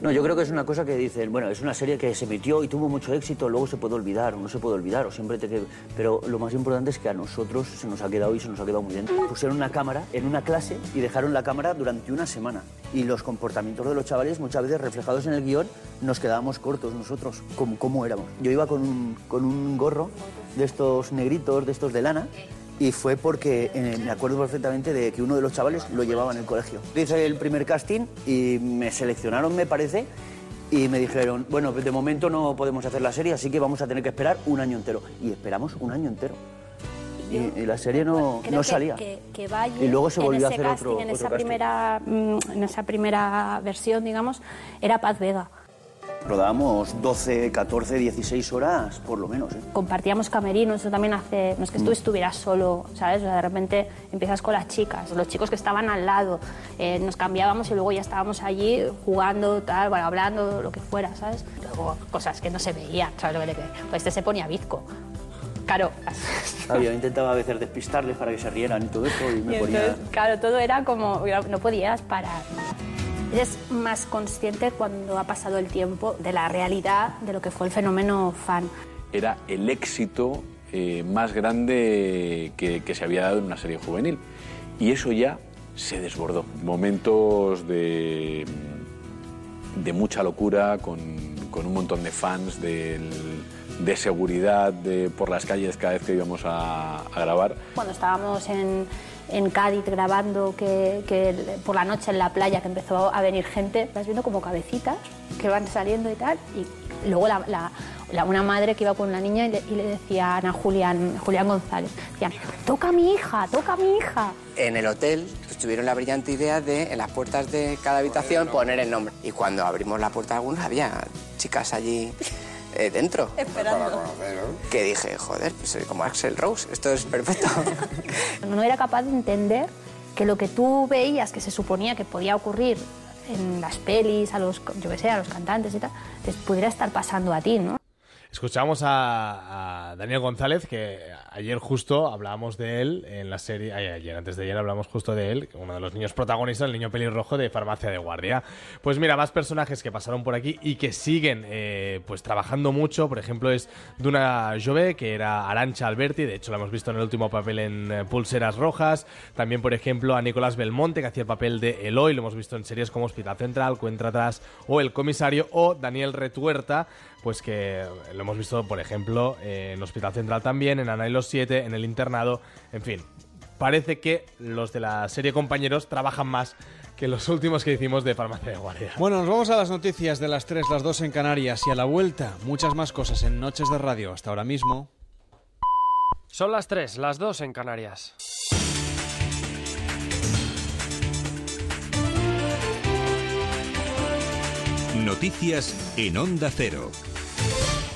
No, yo creo que es una cosa que dicen, bueno, es una serie que se emitió y tuvo mucho éxito, luego se puede olvidar o no se puede olvidar, o siempre te que... Pero lo más importante es que a nosotros se nos ha quedado y se nos ha quedado muy bien. Pusieron una cámara en una clase y dejaron la cámara durante una semana. Y los comportamientos de los chavales, muchas veces reflejados en el guion, nos quedábamos cortos nosotros, como, como éramos. Yo iba con un, con un gorro de estos negritos, de estos de lana, y fue porque eh, me acuerdo perfectamente de que uno de los chavales lo llevaba en el colegio. Hice el primer casting y me seleccionaron, me parece, y me dijeron, bueno, de momento no podemos hacer la serie, así que vamos a tener que esperar un año entero. Y esperamos un año entero. Y, y la serie no, Creo no que- salía. Que, que Valle, Y luego se volvió a hacer casting, otro- en otro esa casting. primera mm, en esa primera versión, digamos, era Paz Vega. Rodábamos 12, 14, 16 horas por lo menos. ¿eh? Compartíamos camerinos, eso también hace, no es que tú estuvieras solo, ¿sabes? O sea, de repente empiezas con las chicas, los chicos que estaban al lado, eh, nos cambiábamos y luego ya estábamos allí jugando, tal, bueno, hablando, lo que fuera, ¿sabes? o cosas que no se veían, ¿sabes lo que te? Pues este se ponía bizco. Claro, Ah, yo intentaba a veces despistarles para que se rieran y todo eso y me y ponía... entonces, claro, todo era como, no podías parar. Eres más consciente cuando ha pasado el tiempo de la realidad de lo que fue el fenómeno fan. Era el éxito eh, más grande que, que se había dado en una serie juvenil. Y eso ya se desbordó. Momentos de, de mucha locura, con, con un montón de fans, del- de seguridad de, por las calles cada vez que íbamos a, a grabar. Cuando estábamos en, en Cádiz grabando, que, que por la noche en la playa, que empezó a venir gente, vas viendo como cabecitas que van saliendo y tal, y luego la- la- la- una madre que iba con una niña y le, y le decían a Julián, Julián González, decían, toca a mi hija, toca a mi hija. En el hotel pues, tuvieron la brillante idea de en las puertas de cada habitación poner el nombre. Y cuando abrimos la puerta de algunos había chicas allí eh, dentro. Esperando. Que dije, joder, pues soy como Axel Rose, esto es perfecto. No era capaz de entender que lo que tú veías que se suponía que podía ocurrir en las pelis, a los, yo qué sé, a los cantantes y tal, te pudiera estar pasando a ti, ¿no? Escuchamos a, Daniel González, que ayer justo hablábamos de él en la serie, ay, ayer, antes de ayer hablamos justo de él, uno de los niños protagonistas, el niño pelirrojo de Farmacia de Guardia. Pues mira, más personajes que pasaron por aquí y que siguen eh, pues trabajando mucho, por ejemplo es Duna Jove, que era Arancha Alberti, de hecho la hemos visto en el último papel en eh, Pulseras Rojas, también por ejemplo a Nicolás Belmonte, que hacía el papel de Eloy, lo hemos visto en series como Hospital Central, Cuenta Atrás o El Comisario, o Daniel Retuerta, pues que lo hemos visto, por ejemplo, eh, en Hospital Central también, en Ana y los Siete, en El Internado, en fin. Parece que los de la serie Compañeros trabajan más que los últimos que hicimos de Farmacia de Guardia. Bueno, nos vamos a las noticias de las 3, las 2 en Canarias y a la vuelta muchas más cosas en Noches de Radio. Hasta ahora mismo. Son las 3, las 2 en Canarias. Noticias en Onda Cero.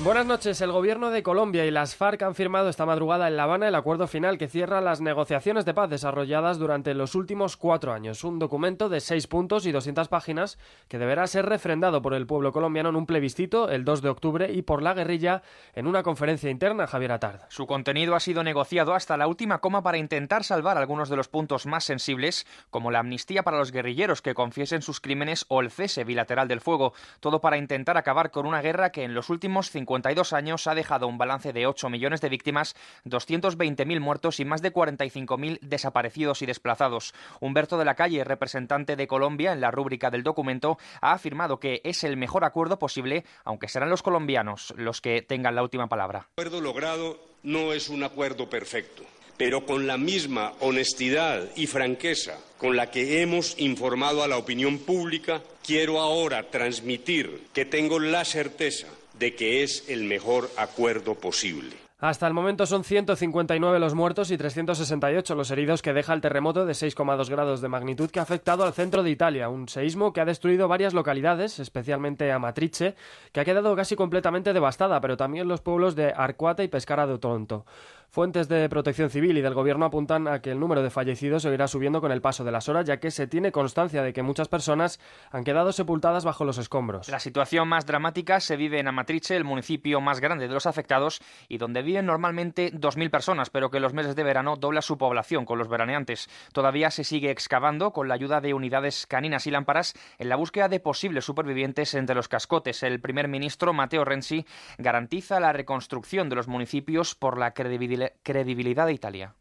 Buenas noches. El gobierno de Colombia y las FARC han firmado esta madrugada en La Habana el acuerdo final que cierra las negociaciones de paz desarrolladas durante los últimos cuatro años. Un documento de seis puntos y 200 páginas que deberá ser refrendado por el pueblo colombiano en un plebiscito el 2 de octubre y por la guerrilla en una conferencia interna, Javier Atard. Su contenido ha sido negociado hasta la última coma para intentar salvar algunos de los puntos más sensibles, como la amnistía para los guerrilleros que confiesen sus crímenes o el cese bilateral del fuego, todo para intentar acabar con una guerra que en los últimos 52 años ha dejado un balance de 8 millones de víctimas, 220.000 muertos y más de 45.000 desaparecidos y desplazados. Humberto de la Calle, representante de Colombia en la rúbrica del documento, ha afirmado que es el mejor acuerdo posible, aunque serán los colombianos los que tengan la última palabra. El acuerdo logrado no es un acuerdo perfecto, pero con la misma honestidad y franqueza con la que hemos informado a la opinión pública, quiero ahora transmitir que tengo la certeza de que es el mejor acuerdo posible. Hasta el momento son 159 los muertos y 368 los heridos que deja el terremoto de 6,2 grados de magnitud que ha afectado al centro de Italia, un seísmo que ha destruido varias localidades, especialmente Amatrice, que ha quedado casi completamente devastada, pero también los pueblos de Arcuata y Pescara de Toronto. Fuentes de protección civil y del gobierno apuntan a que el número de fallecidos seguirá subiendo con el paso de las horas, ya que se tiene constancia de que muchas personas han quedado sepultadas bajo los escombros. La situación más dramática se vive en Amatrice, el municipio más grande de los afectados y donde viven normalmente 2.000 personas, pero que en los meses de verano dobla su población con los veraneantes. Todavía se sigue excavando con la ayuda de unidades caninas y lámparas en la búsqueda de posibles supervivientes entre los cascotes. El primer ministro Matteo Renzi garantiza la reconstrucción de los municipios por la credibil- credibilidad de Italia.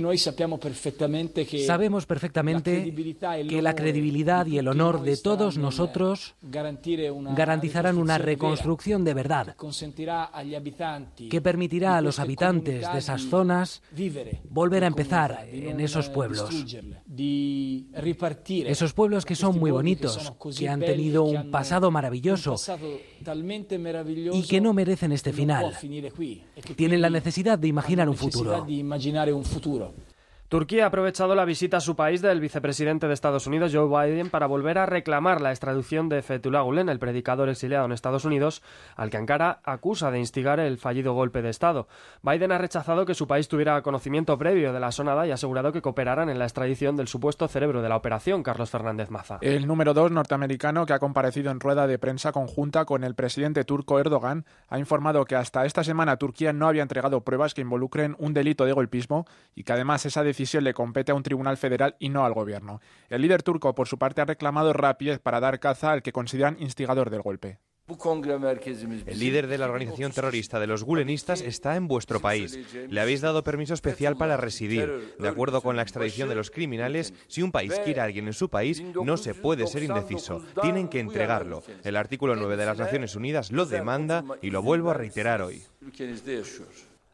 Sabemos perfectamente que la credibilidad y el honor de todos nosotros garantizarán una reconstrucción de verdad que permitirá a los habitantes de esas zonas volver a empezar en esos pueblos. Esos pueblos que son muy bonitos, que han tenido un pasado maravilloso y que no merecen este final. Tienen la necesidad de imaginar un futuro. possibilità di immaginare un futuro. Turquía ha aprovechado la visita a su país del vicepresidente de Estados Unidos, Joe Biden, para volver a reclamar la extradición de Fethullah Gulen, el predicador exiliado en Estados Unidos, al que Ankara acusa de instigar el fallido golpe de Estado. Biden ha rechazado que su país tuviera conocimiento previo de la sonada y ha asegurado que cooperaran en la extradición del supuesto cerebro de la operación, Carlos Fernández Maza. El número dos norteamericano, que ha comparecido en rueda de prensa conjunta con el presidente turco Erdogan, ha informado que hasta esta semana Turquía no había entregado pruebas que involucren un delito de golpismo y que además esa decisión le compete a un tribunal federal y no al gobierno. El líder turco, por su parte, ha reclamado rapidez para dar caza al que consideran instigador del golpe. El líder de la organización terrorista de los gulenistas está en vuestro país. Le habéis dado permiso especial para residir. De acuerdo con la extradición de los criminales, si un país quiere a alguien en su país, no se puede ser indeciso. Tienen que entregarlo. El artículo 9 de las Naciones Unidas lo demanda y lo vuelvo a reiterar hoy.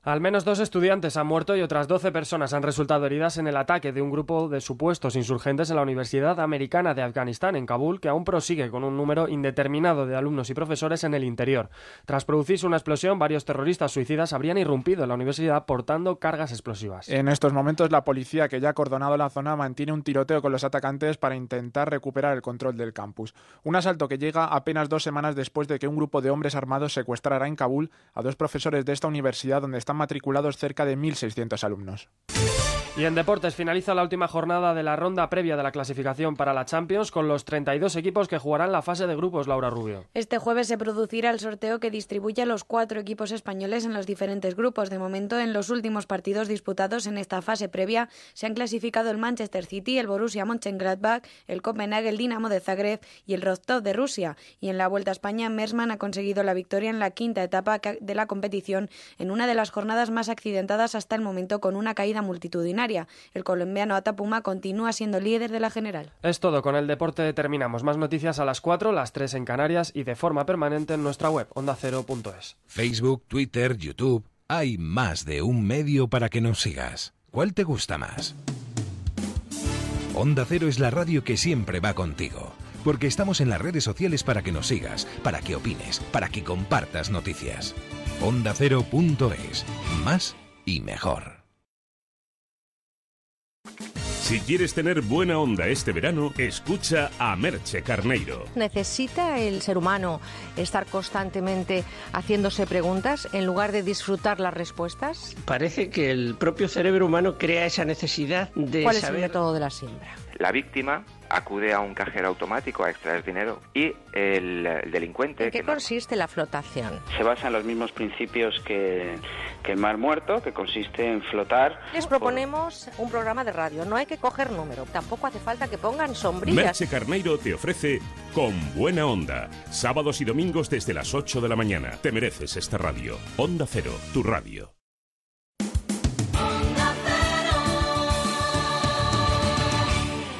Al menos dos estudiantes han muerto y otras 12 personas han resultado heridas en el ataque de un grupo de supuestos insurgentes en la Universidad Americana de Afganistán, en Kabul, que aún prosigue con un número indeterminado de alumnos y profesores en el interior. Tras producirse una explosión, varios terroristas suicidas habrían irrumpido en la universidad portando cargas explosivas. En estos momentos, la policía, que ya ha acordonado la zona, mantiene un tiroteo con los atacantes para intentar recuperar el control del campus. Un asalto que llega apenas dos semanas después de que un grupo de hombres armados secuestrara en Kabul a dos profesores de esta universidad donde están matriculados cerca de 1.600 alumnos. Y en deportes finaliza la última jornada de la ronda previa de la clasificación para la Champions con los 32 equipos que jugarán la fase de grupos, Laura Rubio. Este jueves se producirá el sorteo que distribuye a los cuatro equipos españoles en los diferentes grupos. De momento, en los últimos partidos disputados en esta fase previa se han clasificado el Manchester City, el Borussia Mönchengladbach, el Copenhague, el Dinamo de Zagreb y el Rostov de Rusia. Y en la Vuelta a España, Mersman ha conseguido la victoria en la quinta etapa de la competición en una de las jornadas más accidentadas hasta el momento con una caída multitudinaria. El colombiano Atapuma continúa siendo líder de la general. Es todo, con el deporte terminamos. Más noticias a las 4, las 3 en Canarias y de forma permanente en nuestra web ondacero.es. Facebook, Twitter, YouTube. Hay más de un medio para que nos sigas. ¿Cuál te gusta más? Onda Cero es la radio que siempre va contigo. Porque estamos en las redes sociales para que nos sigas, para que opines, para que compartas noticias. OndaCero.es. Más y mejor. Si quieres tener buena onda este verano, escucha a Merche Carneiro. ¿Necesita el ser humano estar constantemente haciéndose preguntas en lugar de disfrutar las respuestas? Parece que el propio cerebro humano crea esa necesidad de ¿Cuál saber... es el método de la siembra? La víctima acude a un cajero automático a extraer dinero y el, el delincuente... ¿En qué que no- consiste la flotación? Se basa en los mismos principios que, que el mar muerto, que consiste en flotar. Les proponemos un programa de radio. No hay que coger número. Tampoco hace falta que pongan sombrillas. Merche Carneiro te ofrece Con Buena Onda. Sábados y domingos desde las 8 de la mañana. Te mereces esta radio. Onda Cero, tu radio.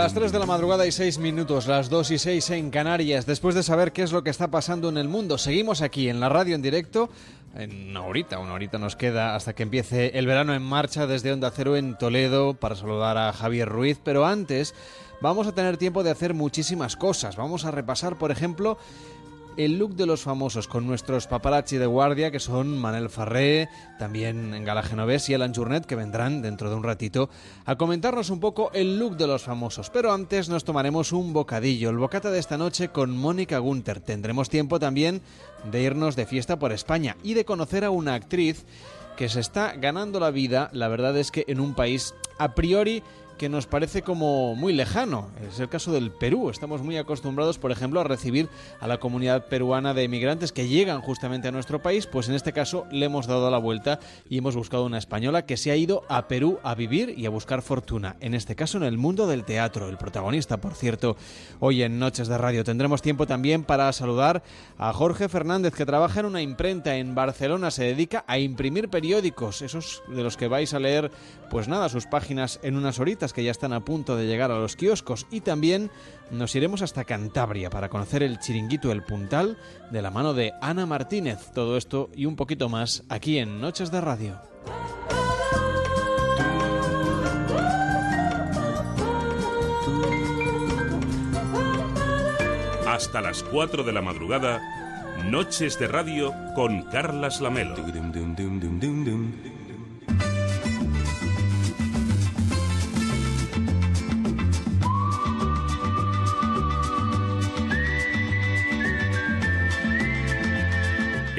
Las 3 de la madrugada y 6 minutos, las 2 y 6 en Canarias. Después de saber qué es lo que está pasando en el mundo, seguimos aquí en la radio en directo. En una una horita nos queda hasta que empiece el verano en marcha desde Onda Cero en Toledo para saludar a Javier Ruiz. Pero antes vamos a tener tiempo de hacer muchísimas cosas. Vamos a repasar, por ejemplo, el look de los famosos con nuestros paparazzi de guardia que son Manel Farré, también Gala Genovés y Alan Journet que vendrán dentro de un ratito a comentarnos un poco el look de los famosos. Pero antes nos tomaremos un bocadillo, el bocata de esta noche con Mónica Gunter. Tendremos tiempo también de irnos de fiesta por España y de conocer a una actriz que se está ganando la vida, la verdad es que en un país a priori que nos parece como muy lejano. Es el caso del Perú. Estamos muy acostumbrados, por ejemplo, a recibir a la comunidad peruana de emigrantes que llegan justamente a nuestro país. Pues en este caso le hemos dado la vuelta y hemos buscado una española que se ha ido a Perú a vivir y a buscar fortuna. En este caso en el mundo del teatro. El protagonista, por cierto, hoy en Noches de Radio. Tendremos tiempo también para saludar a Jorge Fernández, que trabaja en una imprenta en Barcelona. Se dedica a imprimir periódicos, esos de los que vais a leer, pues nada, sus páginas en unas horitas que ya están a punto de llegar a los kioscos y también nos iremos hasta Cantabria para conocer el chiringuito El Puntal de la mano de Ana Martínez. Todo esto y un poquito más aquí en Noches de Radio. Hasta las 4 de la madrugada, Noches de Radio con Carlas Lamelo.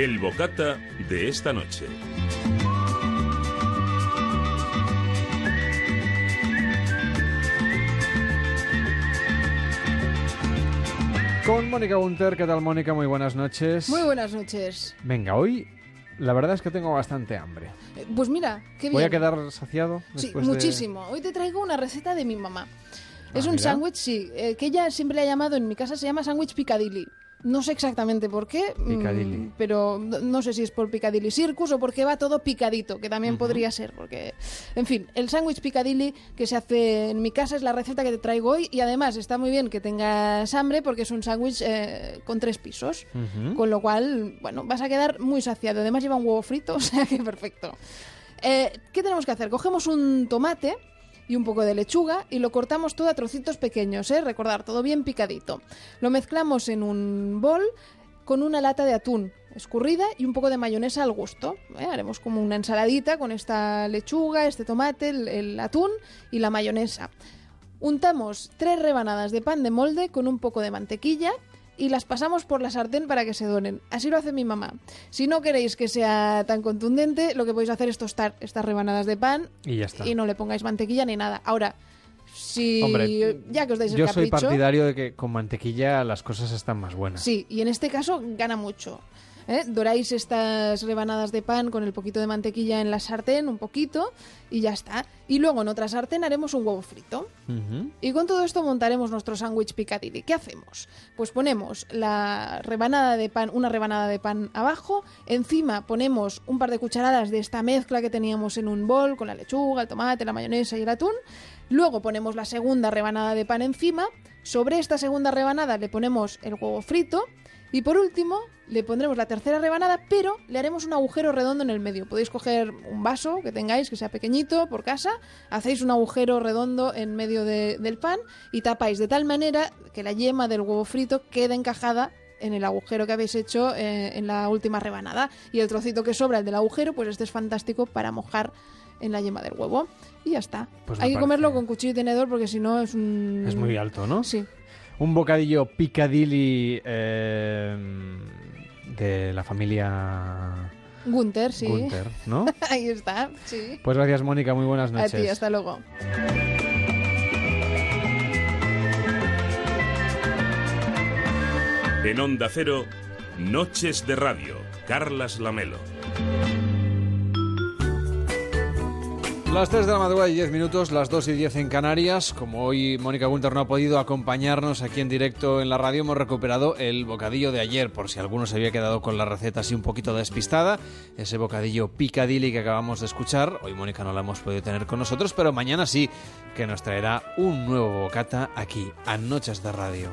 El bocata de esta noche. Con Mónica Gunter, ¿qué tal Mónica? Muy buenas noches. Muy buenas noches. Venga, hoy la verdad es que tengo bastante hambre. Eh, Pues mira, qué bien. ¿Voy a quedar saciado? Sí, después de- muchísimo. Hoy te traigo una receta de mi mamá. Es Ah, un mira. sándwich, sí, eh, que ella siempre le ha llamado, en mi casa se llama sándwich Piccadilly. No sé exactamente por qué, mm, Piccadilly. pero no, sé si es por Piccadilly Circus o porque va todo picadito, que también podría ser, porque... En fin, el sándwich Piccadilly que se hace en mi casa es la receta que te traigo hoy y además está muy bien que tengas hambre porque es un sándwich eh, con tres pisos. Con lo cual, bueno, vas a quedar muy saciado. Además lleva un huevo frito, o sea que perfecto. Eh, ¿Qué tenemos que hacer? Cogemos un tomate y un poco de lechuga y lo cortamos todo a trocitos pequeños, ¿eh? Recordar, todo bien picadito. Lo mezclamos en un bol con una lata de atún escurrida y un poco de mayonesa al gusto. ¿eh? Haremos como una ensaladita con esta lechuga, este tomate, el, el atún y la mayonesa. Untamos tres rebanadas de pan de molde con un poco de mantequilla y las pasamos por la sartén para que se doren. Así lo hace mi mamá. Si no queréis que sea tan contundente, lo que podéis hacer es tostar estas rebanadas de pan Y ya está. y no le pongáis mantequilla ni nada. Ahora, si Hombre, ya que os dais el Yo soy partidario de que con mantequilla las cosas están más buenas. sí, y en este caso gana mucho. ¿Eh? Doráis estas rebanadas de pan con el poquito de mantequilla en la sartén, un poquito, y ya está. Y luego en otra sartén haremos un huevo frito. Y con todo esto montaremos nuestro sándwich Piccadilly. ¿Qué hacemos? Pues ponemos la rebanada de pan, una rebanada de pan abajo, encima ponemos un par de cucharadas de esta mezcla que teníamos en un bol con la lechuga, el tomate, la mayonesa y el atún. Luego ponemos la segunda rebanada de pan encima. Sobre esta segunda rebanada le ponemos el huevo frito. Y por último, le pondremos la tercera rebanada, pero le haremos un agujero redondo en el medio. Podéis coger un vaso que tengáis, que sea pequeñito, por casa, hacéis un agujero redondo en medio de- del pan y tapáis de tal manera que la yema del huevo frito quede encajada en el agujero que habéis hecho eh, en la última rebanada. Y el trocito que sobra, el del agujero, pues este es fantástico para mojar en la yema del huevo. Y ya está. Pues Hay que parece- comerlo con cuchillo y tenedor porque si no es un... Es muy alto, ¿no? Sí. Un bocadillo Piccadilly eh, de la familia Gunter, sí. Gunter, ¿no? Ahí está, sí. Pues gracias, Mónica. Muy buenas A noches. ti, hasta luego. En Onda Cero, Noches de Radio, Carlas Lamelo. Las 3 de la madrugada y 10 minutos, las 2 y 10 en Canarias. Como hoy Mónica Gunter no ha podido acompañarnos aquí en directo en la radio, hemos recuperado el bocadillo de ayer, por si alguno se había quedado con la receta así un poquito despistada. Ese bocadillo Piccadilly que acabamos de escuchar. Hoy Mónica no la hemos podido tener con nosotros, pero mañana sí que nos traerá un nuevo bocata aquí, a Noches de Radio.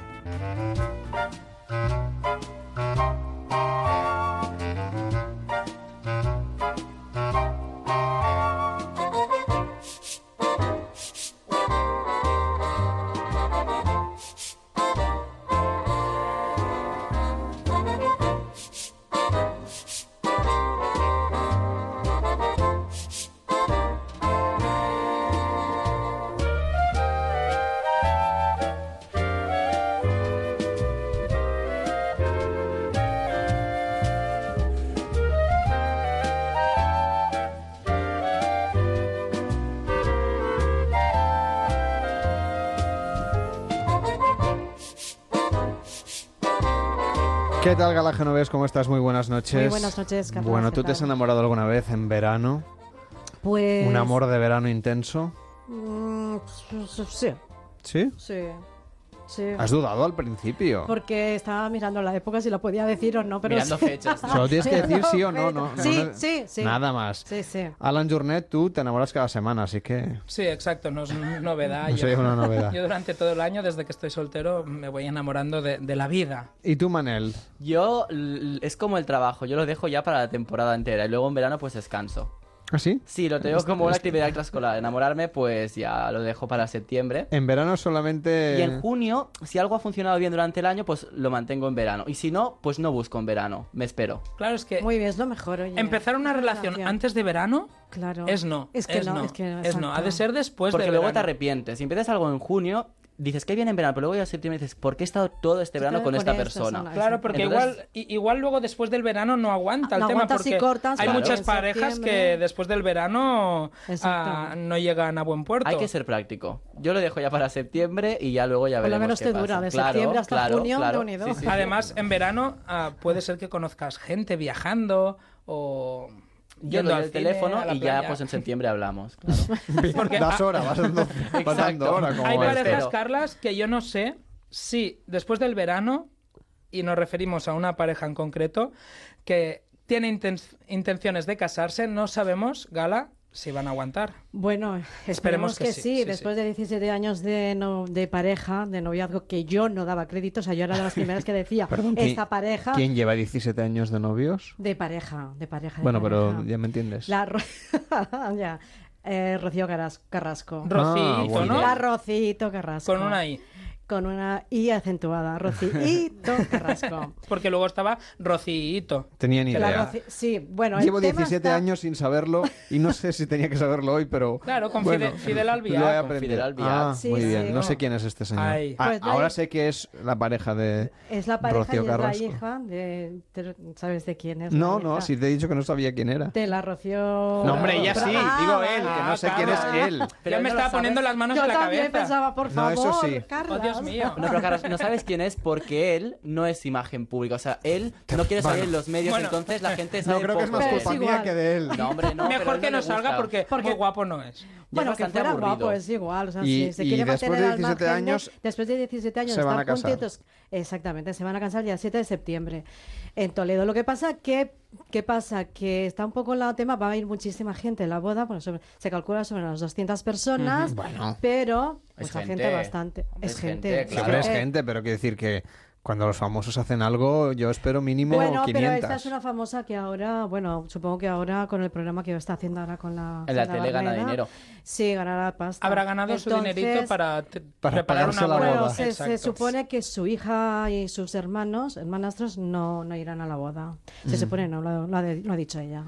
¿Qué tal, Gala Genovés? ¿Cómo estás? Muy buenas noches. Muy buenas noches, Carlos, Bueno, ¿qué ¿tú te has enamorado alguna vez en verano? Pues... ¿Un amor de verano intenso? Mm, sí. ¿Sí? Sí. Sí. ¿Has dudado al principio? Porque estaba mirando la época si la podía decir o no, pero Mirando sí. fechas, ¿no? Solo tienes que decir sí o no, no. Sí, no- sí, sí. Nada más. Sí, sí. Alan Journet, tú te enamoras cada semana, así que... Sí, exacto, no es novedad. No Yo- una novedad. Yo durante todo el año, desde que estoy soltero, me voy enamorando de, de la vida. ¿Y tú, Manel? Yo, es como el trabajo, yo lo dejo ya para la temporada entera y luego en verano pues descanso. ¿Ah, sí? Sí, lo tengo como una actividad extraescolar. Enamorarme pues ya lo dejo para septiembre. En verano solamente... Y en junio, si algo ha funcionado bien durante el año, pues lo mantengo en verano. Y si no, pues no busco en verano, me espero. Claro, es que Muy bien, es lo mejor, oye. empezar una relación antes de verano Claro. es no. Es que no, es que no, es no. Ha de ser después Porque de luego te arrepientes. Si empiezas algo en junio, dices que viene en verano, pero luego ya en septiembre dices, ¿por qué he estado todo este verano con, esta persona? Claro, porque Entonces, igual, igual luego después del verano no aguanta el No tema. y porque cortas, hay claro. muchas parejas que después del verano ah, no llegan a buen puerto. Hay que ser práctico. Yo lo dejo ya para septiembre y ya luego ya Por lo veremos menos qué te pasa. dura, de Claro, septiembre hasta claro, junio, claro. de unido. Sí, sí, sí. Además, en verano ah, puede ser que conozcas gente viajando o yendo al teléfono y ya pues en septiembre hablamos. claro. Porque Das ha- hora, vas dando, vas dando hora. Como Hay es. parejas, Carlas, que yo no sé si después del verano, y nos referimos a una pareja en concreto, que tiene inten- intenciones de casarse, no sabemos, Gala, si van a aguantar. Bueno, esperemos que que, sí, sí. sí, Después de 17 años de, no- de pareja, de noviazgo, que yo no daba crédito, o sea, yo era de las primeras que decía, Perdón, ¿quién- esta pareja... ¿Quién lleva 17 años de novios? De pareja, de pareja. de Bueno, pero ya me entiendes. La Ro- ya. Eh, Rocío Carras- Carrasco. Rocito, bueno. ¿no? La Rocito Carrasco. Con una I. Con una I acentuada. Rocito Carrasco. Porque luego estaba Rocito. Tenía ni La idea. Roci- Sí, bueno, Llevo tema 17 está- años sin saberlo y no sé si tenía que saberlo hoy, pero... Claro, con bueno, Fide- Fidel Albiac. lo he aprendido. Fidel Albiac. Ah, Sí, muy sí, bien. No oh. sé quién es este señor. Ay. Ah, Pues no ahora hay- sé que es la pareja de Es la pareja Rocío y es la Carrasco. hija de... ¿Sabes de quién es? No, no, si te he dicho que no sabía quién era. De la Rocío... No, hombre, ella sí, Ah, digo él, que no sé quién es él. Pero ya me no estaba poniendo las manos Yo en la también cabeza. pensaba, por No, favor, eso sí. Carlas. Dios mío. No, pero Carlos, no sabes quién es porque él no es imagen pública. O sea, él no quiere salir en los medios, Bueno. entonces la gente sabe No creo que es más culpa mía que de él. No, hombre, no. pero Mejor él que no salga porque, Porque- muy guapo no es. Ya Bueno, es que fuera aburrido. guapo, es igual. O sea, Y- si se y quiere después mantener de al 17 margen años, después de 17 años se van a casar. contentos. Exactamente, se van a casar el día 7 de septiembre en Toledo. Lo que pasa que ¿Qué pasa? Que está un poco el tema, va a ir muchísima gente en la boda, bueno, sobre- se calcula sobre unas 200 personas, Ujú, bueno. pero Es mucha gente. gente, bastante. Hombre, Es gente. gente, claro. es gente, pero quiero decir que cuando los famosos hacen algo, yo espero mínimo Bueno, 500. pero esta es una famosa que ahora, bueno, supongo que ahora con el programa que está haciendo ahora con la... En la tele gana Barrera, dinero. Sí, ganará pasta. Habrá ganado su dinerito para, te- Para preparar una la boda. Bueno, se, supone que su hija y sus hermanos, hermanastros, no, no irán a la boda. Se Mm. supone, no, lo, lo ha, de- lo ha dicho ella.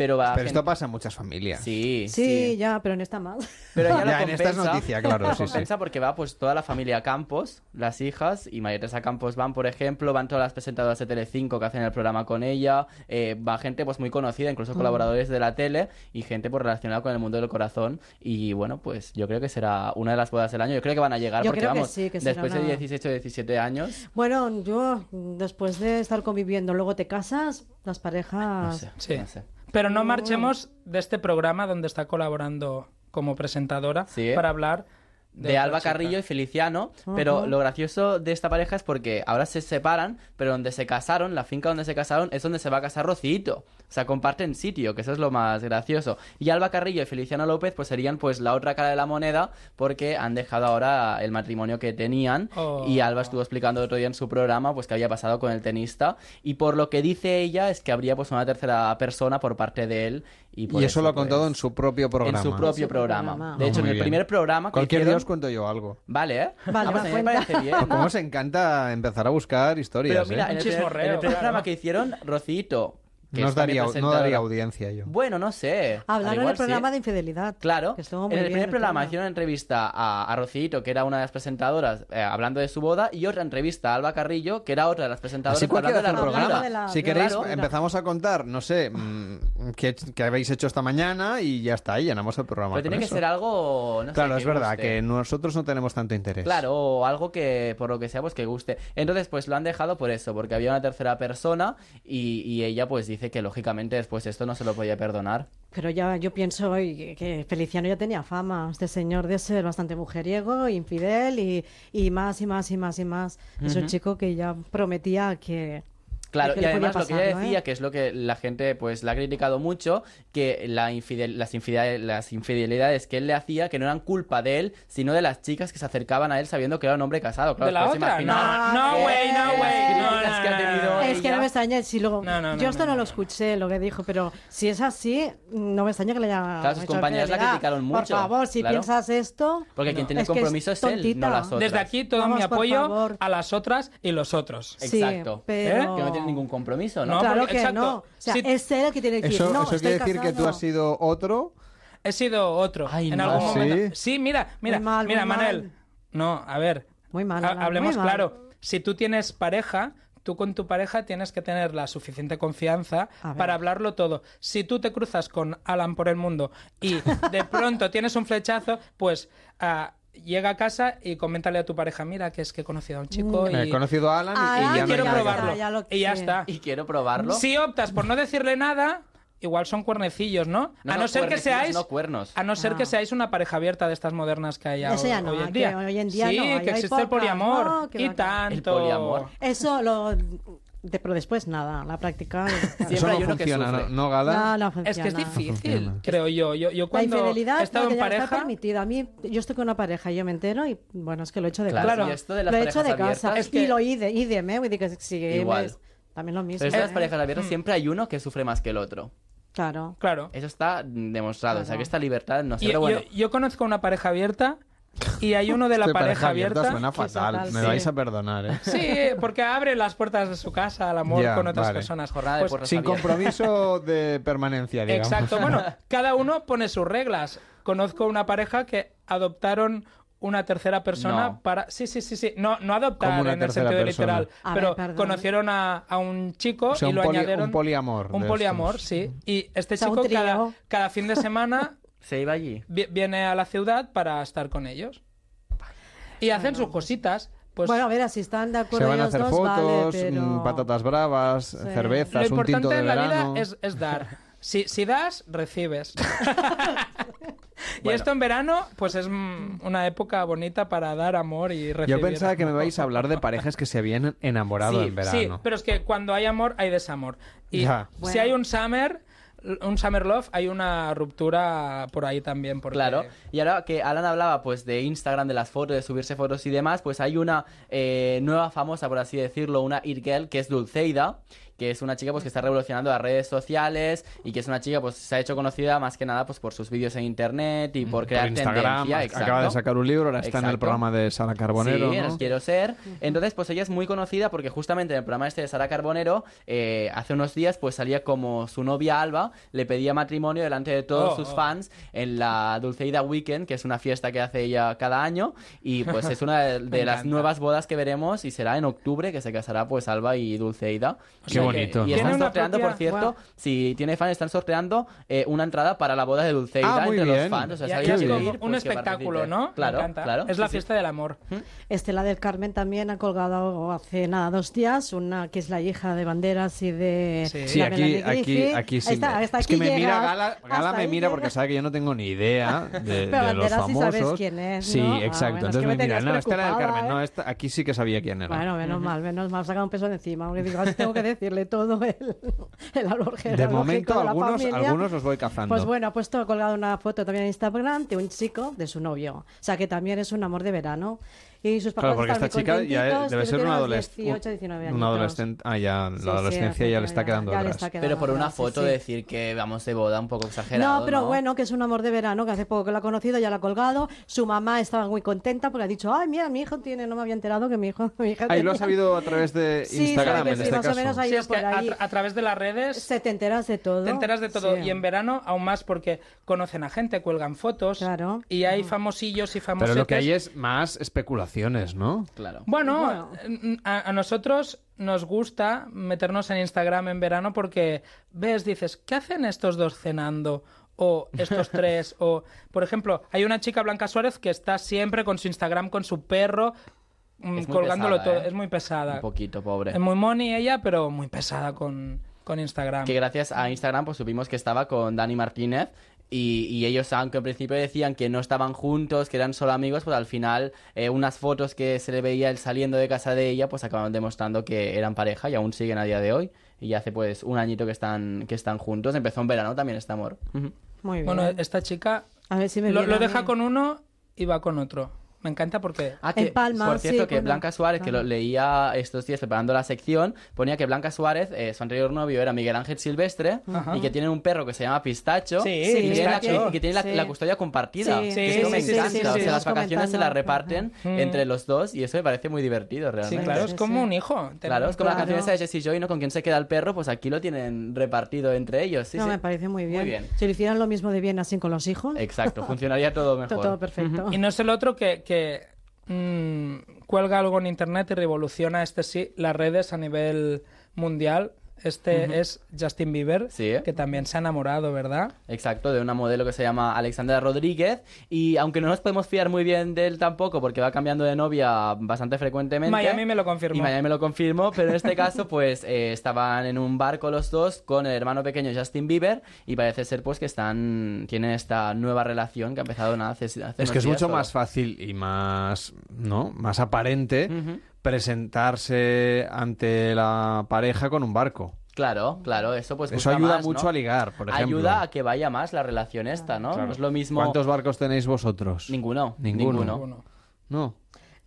Pero va Pero gente- esto pasa en muchas familias. Sí, Sí, ya, pero en esta más. Pero ya, lo Ya, en esta es compensa. noticia, claro, Lo sí, sí. compensa porque va pues toda la familia Campos, las hijas, y María Teresa Campos van, por ejemplo, van todas las presentadoras de Telecinco que hacen el programa con ella, eh, va gente pues muy conocida, incluso Mm. colaboradores de la tele y gente pues relacionada con el mundo del corazón y bueno, pues yo creo que será una de las bodas del año, yo creo que van a llegar Yo porque creo que vamos, sí, que será después de una- 18 o 17 años, Bueno, yo, después de estar conviviendo, luego te casas, las parejas... no sé, Sí. no sé. Pero no marchemos de este programa donde está colaborando como presentadora Sí. para hablar de, Alba. Carrillo y Feliciano, pero lo gracioso de esta pareja es porque ahora se separan, pero donde se casaron, la finca donde se casaron, es donde se va a casar Rocito. O sea, comparten sitio, que eso es lo más gracioso. Y Alba Carrillo y Feliciano López pues serían pues la otra cara de la moneda porque han dejado ahora el matrimonio que tenían Oh. y Alba estuvo explicando otro día en su programa pues que había pasado con el tenista y por lo que dice ella es que habría pues una tercera persona por parte de él y, eso lo ha pues, contado en su propio programa. en su propio su programa. programa. De hecho, en el bien. primer programa que Cualquier día hicieron- os cuento yo algo. Vale, ¿eh? Vale, pues va, a mí me parece bien. ¿Cómo os encanta empezar a buscar historias? Pero mira, eh? en el, en el programa que hicieron, Rocito, que no, daría, no daría audiencia yo. Bueno, no sé. Hablaron igual del programa sí. de infidelidad. Claro, que en el primer el programa hicieron una entrevista a, a Rocito, que era una de las presentadoras, eh, hablando de su boda, y otra entrevista a Alba Carrillo, que era otra de las presentadoras hablando el de la programa. de la- Si queréis, Claro. empezamos a contar, no sé, mm, ¿qué, qué habéis hecho esta mañana? Y ya está, y llenamos el programa. Pero tiene que eso. ser algo. No sé, Claro, que es verdad guste. que nosotros no tenemos tanto interés. Claro, o algo que por lo que sea pues que guste. Entonces pues lo han dejado por eso, porque había una tercera persona y, y ella pues dice que lógicamente después esto no se lo podía perdonar. Pero ya yo pienso que Feliciano ya tenía fama, este señor de ser bastante mujeriego, infidel y, y más y más y más y más. Es un chico que ya prometía que... Claro, y además lo que pasar, ella ¿no, decía, eh? que es lo que la gente pues la ha criticado mucho, que la infidel- las, infidel- las infidelidades que él le hacía, que no eran culpa de él, sino de las chicas que se acercaban a él sabiendo que era un hombre casado. Claro, ¿De la pues otra? No, no, güey, no, güey. Es que ella- no me extraña si luego... No, no, no, yo esto no, no, lo escuché, lo que dijo, pero si es así, no me extraña que le haya Claro, sus compañeras la criticaron Por mucho, favor, si claro. piensas esto... Porque quien tiene es compromiso es él, no las otras. Desde aquí todo mi por apoyo favor. a las otras y los otros. Exacto. pero- no tiene ningún compromiso, ¿no? No, claro porque- que exacto. no. O sea, Sí. es él el que tiene que Eso, decir, no, eso quiere decir que tú has sido otro. He sido otro. Ay, en no. algún ¿Ah, momento. sí? Sí, mira, mira, Muy mal, mira, muy Manel. mal. No, a ver. Muy mal, ha- hablemos muy mal. claro. Si tú tienes pareja, tú con tu pareja tienes que tener la suficiente confianza para hablarlo todo. Si tú te cruzas con Alan por el mundo y de pronto tienes un flechazo, pues ah, llega a casa y coméntale a tu pareja, mira, que es que he conocido a un chico y... He conocido a Alan y- y, Alan, ya no quiero que probarlo. ya y ya está. Y quiero probarlo. Si optas por no decirle nada, igual son cuernecillos, ¿no? No, a no, no ser que seáis no cuernos. a no ser que Ah. seáis una pareja abierta de estas modernas que hay Eso hoy, no, en que día. hoy en día sí, no, que existe el poliamor ¿no? Y tanto. El poliamor. Eso lo... de- pero después nada, la práctica... Siempre Eso no hay uno que funciona, ¿no, sufre. ¿no, Gala? No, no Es que es difícil, funciona. creo yo. Yo, yo La cuando infidelidad he estado no, en que ya está pareja... permitida. A mí, yo estoy con una pareja y yo me entero y, bueno, es que lo he hecho de Claro, casa. y esto de las lo he hecho de casa. Es que- Y lo ide, idem, eh? Que si Igual. és también lo mismo. Pero estas eh? parejas abiertas Mm. siempre hay uno que sufre más que el otro. Claro. Claro. Eso está demostrado. O sea, que esta libertad no sé. Yo, Pero bueno, yo- yo conozco una pareja abierta y hay uno de la Esto de pareja abierta... suena fatal. fatal, Me sí. vais a perdonar, ¿eh? Sí, porque abre las puertas de su casa al amor con otras vale. personas. Jornada de Pues, puertas Sin abiertas. compromiso de permanencia, digamos. Exacto. Bueno, cada uno pone sus reglas. Conozco una pareja que adoptaron una tercera persona No. para... Sí, sí, sí, sí. No, no adoptar en el tercera sentido persona. literal. A pero ver, conocieron a, a un chico O sea, y un lo poli- añadieron... un poliamor Un de poliamor, estos. sí. Y este O sea, un chico cada, cada fin de semana se iba allí. vi- viene a la ciudad para estar con ellos. Y hacen sus cositas. Pues Bueno, a ver, si están de Se acuerdo van a ellos hacer dos, fotos, vale, pero... mm, patatas bravas, lo cervezas, un tinto importante de en la verano. vida es, es dar. Si, si das, recibes. y Bueno. esto en verano, pues es mm, una época bonita para dar amor y recibir. Yo pensaba que me vais a hablar de parejas que se habían enamorado sí, en verano. Sí, pero es que cuando hay amor, hay desamor. Y Ya. si Bueno. hay un summer, un summer love, hay una ruptura por ahí también. Porque... Claro, y ahora que Alan hablaba pues de Instagram, de las fotos, de subirse fotos y demás, pues hay una eh, nueva famosa, por así decirlo, una It Girl, que es Dulceida, que es una chica pues que está revolucionando las redes sociales y que es una chica pues se ha hecho conocida más que nada pues por sus vídeos en internet y por crear Por Instagram, tendencia. exacto. acaba de sacar un libro, ahora está en el programa de Sara Carbonero, Sí, ¿no? Quiero Ser. Entonces, pues ella es muy conocida porque justamente en el programa este de Sara Carbonero, eh, hace unos días, pues salía como su novia Alba, le pedía matrimonio delante de todos Oh, sus oh. fans en la Dulceida Weekend, que es una fiesta que hace ella cada año, y pues es una de, las nuevas bodas que veremos y será en octubre que se casará pues Alba y Dulceida. Qué O sea bonito, Y ¿no? están sorteando, propia- por cierto, Guau. si tiene fans, están sorteando eh, una entrada para la boda de Dulceida Ah, muy entre bien. los fans. O sea, es quiere como ir, un pues que espectáculo. ¿no? Me Claro, encanta. claro. Es la Sí, sí. fiesta del amor. Estela del Carmen también ha colgado hace nada dos días una que es la hija de Banderas y de Sí. Sí, aquí, aquí, aquí sí. Me- hasta es que aquí me mira Gala, Gala me mira porque sabe que yo no tengo ni idea de, de los Banderas sí famosos. sabes quién es, Sí, ¿no? Ah, exacto. bueno, es Entonces que me me mira, no, Estela del Carmen, ¿eh? no, esta- aquí sí que sabía quién era. Bueno, menos mal, menos mal, saca un peso de encima, porque digo, tengo que decirle todo el, el árbol de momento, de la algunos, familia. algunos los voy cazando. Pues bueno, ha puesto colgado una foto también en Instagram de un chico de su novio. O sea, que también es un amor de verano. Y sus papás Claro, porque están esta chica ya debe ser una adolescente. 18, 19 Una añitos. adolescente. Ah, ya, Sí, la sí, adolescencia ya le está quedando ya le atrás. está quedando Pero por una foto sí. decir que vamos de boda un poco exagerado. No, pero ¿no? bueno, que es un amor de verano, que hace poco que lo ha conocido, ya lo ha colgado. Su mamá estaba muy contenta porque ha dicho, ay, mira, mi hijo tiene, no me había enterado que mi hijo... Mi hija Ahí lo tenía". has sabido a través de Instagram, sí, en sí, este más o caso. menos ahí es que a, ahí. tra- a través de las redes Se te enteras de todo. te enteras de todo. Sí. Y en verano aún más porque conocen a gente, cuelgan fotos. Claro. Y hay famosillos y famosos. Pero lo que hay es más especulación. ¿No? Claro. Bueno, a, a nosotros nos gusta meternos en Instagram en verano porque ves, dices, ¿qué hacen estos dos cenando? O estos tres, o por ejemplo, hay una chica Blanca Suárez que está siempre con su Instagram, con su perro, mm, colgándolo pesada, todo. ¿eh? Es muy pesada. Un poquito, pobre. Es muy money ella, pero muy pesada con, con Instagram. Que gracias a Instagram pues supimos que estaba con Dani Martínez y, y ellos, aunque al principio decían que no estaban juntos, que eran solo amigos, pues al final eh, unas fotos que se le veía él saliendo de casa de ella, pues acaban demostrando que eran pareja y aún siguen a día de hoy. Y ya hace pues un añito que están, que están juntos. Empezó en verano también este amor. Muy bien. Bueno, esta chica A ver si me lo, deja con uno y va con otro. Me encanta porque... Ah, que, por cierto, que Blanca Suárez, que lo leía estos días preparando la sección, ponía que Blanca Suárez, eh, su anterior novio era Miguel Ángel Silvestre, Ajá. y que tienen un perro que se llama Pistacho, Sí, y, que tiene la, Pistacho. y que tiene la, Sí. la custodia compartida. Sí, que sí, esto sí, me sí, encanta. sí, sí, o sí, sea, las vacaciones se las reparten Mm. entre los dos, y eso me parece muy divertido, Sí, realmente. claro, es como un hijo. Claro, es como la Claro. canción esa de Jessie Joy, ¿no? Con quien se queda el perro, pues aquí lo tienen repartido entre ellos. Sí, no, sí. me parece muy bien. Muy bien. Si lo hicieran lo mismo de bien así con los hijos. Exacto, funcionaría todo mejor. Todo perfecto. Y no es el otro que, que, mm, cuelga algo en internet y revoluciona este sí las redes a nivel mundial. Este es Justin Bieber, Sí. que también se ha enamorado, ¿verdad? Exacto, de una modelo que se llama Alexandra Rodríguez. Y aunque no nos podemos fiar muy bien de él tampoco, porque va cambiando de novia bastante frecuentemente. Miami me lo confirmó. Y Miami me lo confirmó, pero en este caso, pues eh, estaban en un barco los dos con el hermano pequeño Justin Bieber. Y parece ser, pues, que están. Tienen esta nueva relación que ha empezado nada, hace, hace Es unos que es días mucho más fácil y más, ¿no? Más aparente. Presentarse ante la pareja con un barco. Claro, claro, eso pues Eso ayuda más, mucho ¿no? a ligar, por ejemplo. Ayuda a que vaya más la relación esta, ¿no? Claro. No es lo mismo... ¿Cuántos barcos tenéis vosotros? Ninguno. Ninguno. Ninguno. No.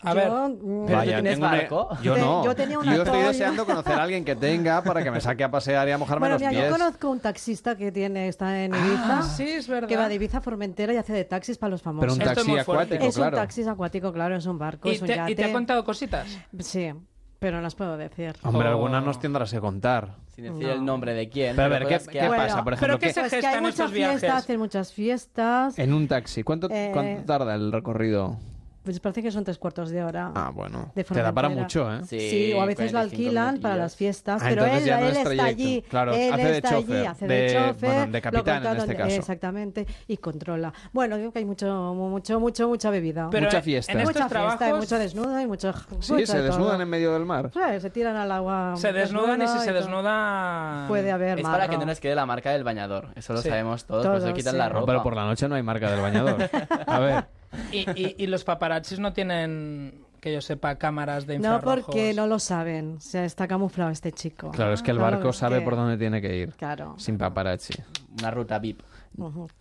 A ver, mm, Pero tú tienes tengo una- barco. Yo no. yo tenía un estoy atollo. deseando conocer a alguien que tenga para que me saque a pasear y a mojarme Bueno, los mira, pies. yo conozco un taxista que tiene está en Ibiza. sí, es verdad. Que va de Ibiza a Formentera y hace de taxis para los famosos. Pero un Esto es taxi fuerte. acuático, es claro. un taxi acuático, claro, es un barco, ¿Y es un te, yate. y te ha contado cositas? Sí, pero no las puedo decir. Hombre, Oh. algunas nos tendrás que contar. Sin decir No. el nombre de quién. Pero a ver, ¿qué, pasa? Por ¿Pero ejemplo, qué que se Pues que gesta hay en muchas estos viajes? fiestas, hacen muchas fiestas. en un taxi, ¿cuánto, Eh, cuánto tarda el recorrido? Pues parece que son tres cuartos de hora. Ah, bueno. de Te da para mucho, ¿eh? Sí, Sí, o a veces lo 45 alquilan para las fiestas, Ah, pero él, ya no él es está allí, Claro, él hace de está chofer, allí, hace de- de, chofer, bueno, de capitán en este caso. Exactamente, y controla. Bueno, digo que hay mucho, mucho, mucho, mucha bebida. Pero Mucha fiesta. En estos mucha fiesta, hay mucho desnudo y mucho... Sí, mucho se de desnudan todo. en medio del mar. Sí, se tiran al agua. se desnudan y si se todo. desnuda... Puede haber Es para que no les quede la marca del bañador. Eso lo sabemos todos, por eso quitan la ropa. pero por la noche no hay marca del bañador. A ver. Y, y- y los paparazzis no tienen, que yo sepa, cámaras de No, infrarrojos. porque no lo saben. Se está camuflado este chico. Claro, es que el Claro, barco sabe que- por dónde tiene que ir. Claro. Sin paparazzi. Una ruta VIP.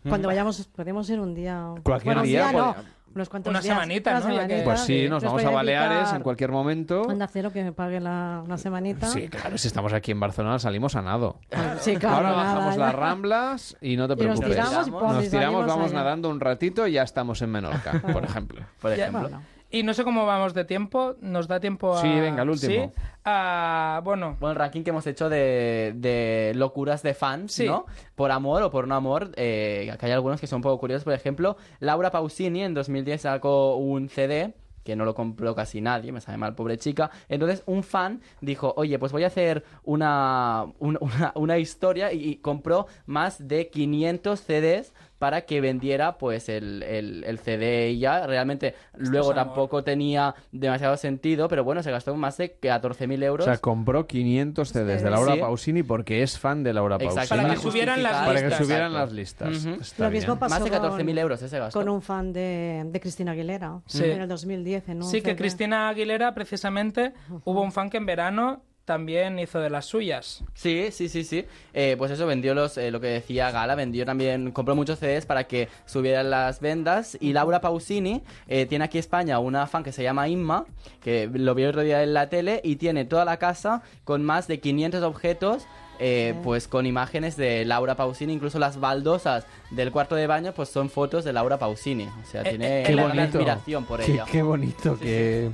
Cuando vayamos, podemos ir un día. Cualquier Bueno, día, no, pues- unos cuantos Una días. semanita, Una ¿no? Semanita. Pues sí, nos Les vamos a Baleares en cualquier momento. Anda cero que me pague la, una semanita. Sí, claro, si estamos aquí en Barcelona salimos a nado. Sí, claro, Ahora nada, bajamos las ramblas y no te Y nos preocupes. tiramos y Nos tiramos, vamos allá. nadando un ratito y ya estamos en Menorca, por ejemplo. Por Ya- ejemplo. Bueno. Y no sé cómo vamos de tiempo. ¿Nos da tiempo a...? Sí, venga, el último. ¿Sí? Ah, bueno, Bueno, el ranking que hemos hecho de, de locuras de fans, Sí. ¿no? Por amor o por no amor. Eh, acá hay algunos que son un poco curiosos. Por ejemplo, Laura Pausini en 2010 sacó un CD que no lo compró casi nadie, me sabe mal, pobre chica. Entonces un fan dijo, oye, pues voy a hacer una, un- una, una historia y, y compró más de 500 CDs para que vendiera pues el, el, el CD y ya realmente luego tampoco tenía demasiado sentido, pero bueno, se gastó más de 14.000 O euros. sea, compró 500 CDs de Laura Sí. Pausini porque es fan de Laura Exacto. Pausini. Para que subieran las Para que listas. subieran Exacto. las listas. Lo mismo bien. pasó Más de 14.000 con- euros ese gasto. Con un fan de, de Cristina Aguilera. Sí. En el 2010. En un sí que. Cristina Aguilera, precisamente, hubo un fan que en verano también hizo de las suyas. Sí, sí, sí, sí. Eh, pues eso, vendió los, eh, lo que decía Gala, vendió también, compró muchos CDs para que subieran las vendas. Y Laura Pausini eh, tiene aquí en España una fan que se llama Inma, que lo vi el otro día en la tele, y tiene toda la casa con más de 500 objetos. eh, pues con imágenes de Laura Pausini, incluso las baldosas del cuarto de baño, pues son fotos de Laura Pausini. O sea, Eh, tiene eh, Qué admiración por Qué- ella. Qué, bonito, qué,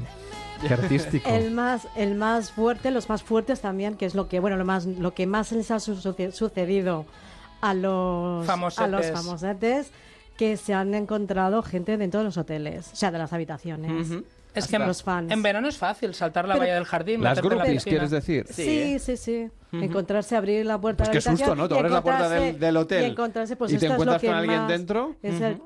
qué artístico. El más, el más fuerte, los más fuertes también, que es lo que, bueno, lo más, lo que más les ha su- suce- sucedido a los, Famosetes. a los famosetes, que se han encontrado gente dentro de los hoteles, o sea, de las habitaciones. Es que en, los fans. en verano es fácil saltar la Pero- valla del jardín. Las la groupies. ¿quieres decir? Sí, sí, sí. Encontrarse, abrir la puerta Pues de qué la habitación susto, ¿no? Tú y abres la puerta del, del hotel y encontrarse, pues y te esto es lo encuentras que con alguien más dentro. Es el-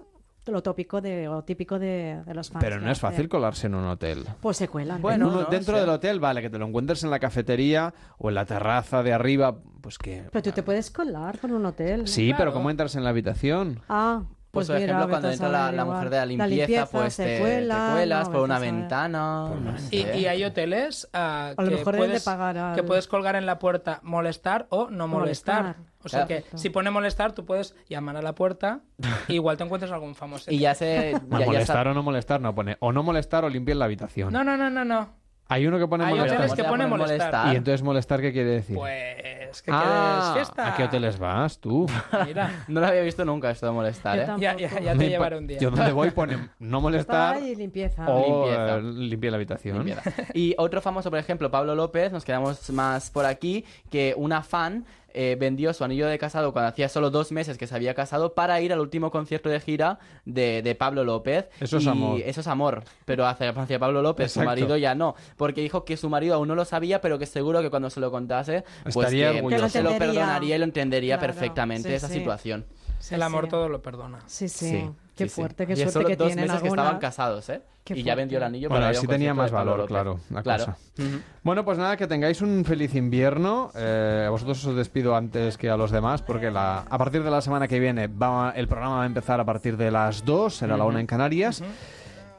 lo tópico de, o típico de, de los fans. Pero no es fácil colarse en un hotel. Pues se cuelan. En uno- dentro del hotel, vale, que te lo encuentres en la cafetería o en la terraza de arriba, pues que... Pero tú te puedes colar por un hotel. Sí, pero ¿cómo entras en la habitación? Ah, Pues, pues, por ejemplo, cuando entra la, la mujer de la limpieza, limpieza pues te, cuela, te cuelas no, por una ventana. Y, hay hoteles A lo que, mejor puedes, pagar al- que puedes colgar en la puerta molestar o no molestar. Molestar. O sea Claro. que si pone molestar, tú puedes llamar a la puerta y igual te encuentras algún famoso. Y ya se... A ya- ya molestar o no molestar, no pone. O no molestar o limpiar la habitación. No, no, no, no, no. Hay uno que pone Hay molestar. hoteles que pone molestar. ¿Y entonces molestar qué quiere decir? Pues que Ah, quieres fiesta. ¿A qué hoteles vas tú? Mira. No lo había visto nunca esto de molestar, Yo ¿eh? Ya, ya, ya te llevaré un día. Yo donde voy pone no molestar Ay, limpieza. o Limpieza. eh, limpia la habitación. Limpieza. Y otro famoso, por ejemplo, Pablo López, nos quedamos más por aquí, que una fan eh, vendió su anillo de casado cuando hacía solo dos meses que se había casado para ir al último concierto de gira de, de Pablo López. Eso es Y amor. Eso es amor, pero hacia, hacia Pablo López, su marido ya no, porque dijo que su marido aún no lo sabía, pero que seguro que cuando se lo contase, pues Estaría que se lo perdonaría y lo entendería Claro, perfectamente sí, esa sí. situación. Sí, El amor sí. todo lo perdona. Sí, sí. Sí, Qué sí, sí. fuerte, qué Y suerte que dos tienen meses que alguna. estaban casados, ¿eh? Qué y ya vendió el anillo Bueno, para un tenía más valor, claro, la Claro. cosa. Ujú. Bueno, pues nada, que tengáis un feliz invierno. Eh, a vosotros os despido antes que a los demás, porque la, a partir de la semana que viene va, el programa va a empezar a partir de las 2, será la Ujú. 1 en Canarias.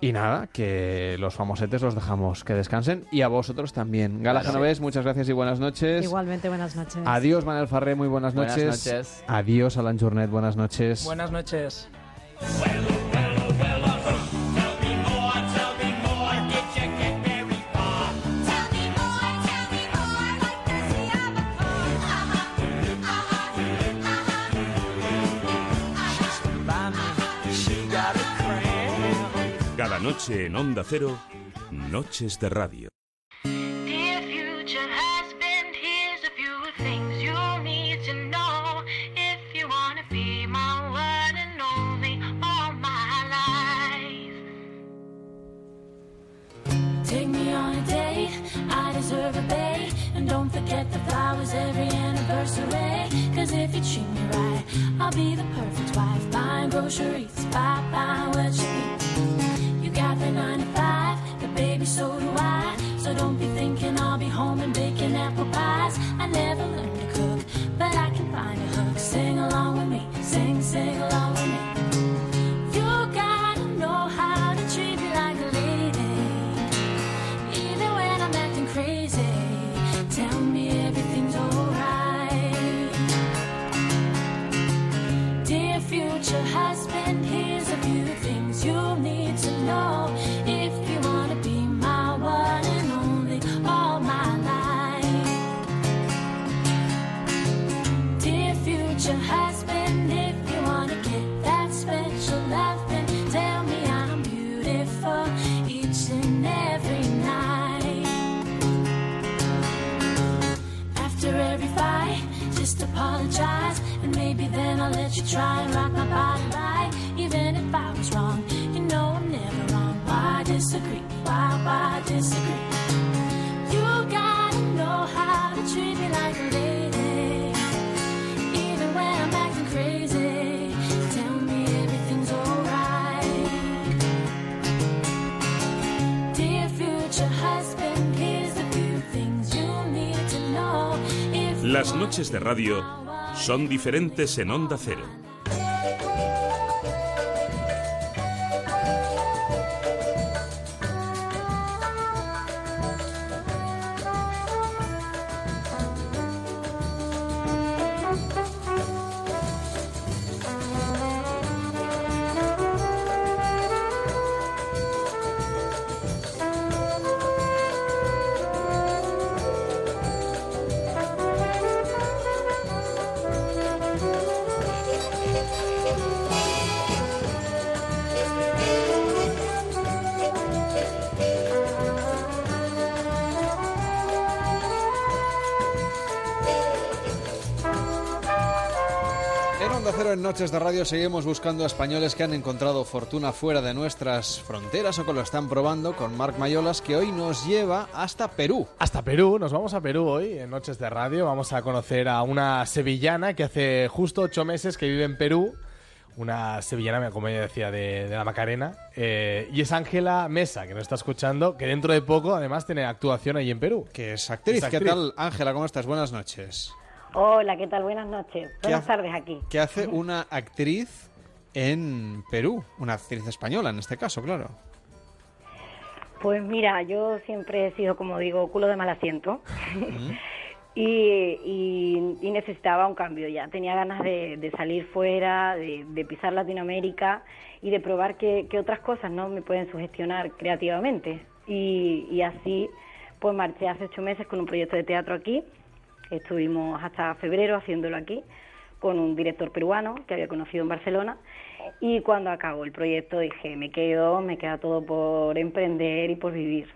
Y nada, que los famosetes los dejamos que descansen y a vosotros también. Gala Claro. Genovés, muchas gracias y buenas noches. Igualmente, buenas noches. Adiós, Manel Farré, muy buenas Buenas noches. noches. Adiós, Alan Journet, buenas noches. Buenas noches. Cada noche en Onda Cero, Noches de Radio. Take me on a date, I deserve a bay. And don't forget the flowers every anniversary. Cause if you treat me right, I'll be the perfect wife. Buying groceries, buy, buy what you eat. You got the 9 to 5, but baby, so do I. So don't be thinking I'll be home and baking apple pies. I never learned to cook, but I can find a hook. Sing along with me, sing, sing along with me. Future husband, here's a few things you need to know if you wanna be my one and only all my life. Dear future husband, if you wanna get that special loving, tell me I'm beautiful each and every night. After every fight, just apologize, maybe then I'll let you try and rock my body right. Even if I was wrong, you know I'm never wrong. Why disagree? Why, why disagree? You gotta know how to treat me like a lady. Even when I'm acting crazy, tell me everything's alright. Dear future husband, here's a few things you need to know. Las noches de radio son diferentes en Onda Cero. Noches de Radio seguimos buscando a españoles que han encontrado fortuna fuera de nuestras fronteras o que lo están probando con Marc Mayolas, que hoy nos lleva hasta Perú. Hasta Perú, nos vamos a Perú hoy en Noches de Radio. Vamos a conocer a una sevillana que hace justo ocho meses que vive en Perú. Una sevillana, como ella decía, de, de la Macarena. Eh, y es Ángela Mesa, que nos está escuchando, que dentro de poco además tiene actuación ahí en Perú. Que es actriz. Es ¿Qué tal, Ángela? ¿Cómo estás? Buenas noches. Hola, ¿qué tal? Buenas noches. Buenas tardes aquí. ¿Qué hace una actriz en Perú? Una actriz española, en este caso, claro. Pues mira, yo siempre he sido, como digo, culo de mal asiento. y, y- y necesitaba un cambio ya. Tenía ganas de, de salir fuera, de, de pisar Latinoamérica y de probar qué, qué otras cosas no me pueden sugestionar creativamente. Y, y así, pues marché hace ocho meses con un proyecto de teatro aquí. Estuvimos hasta febrero haciéndolo aquí con un director peruano que había conocido en Barcelona. Y cuando acabó el proyecto dije, me quedo, me queda todo por emprender y por vivir.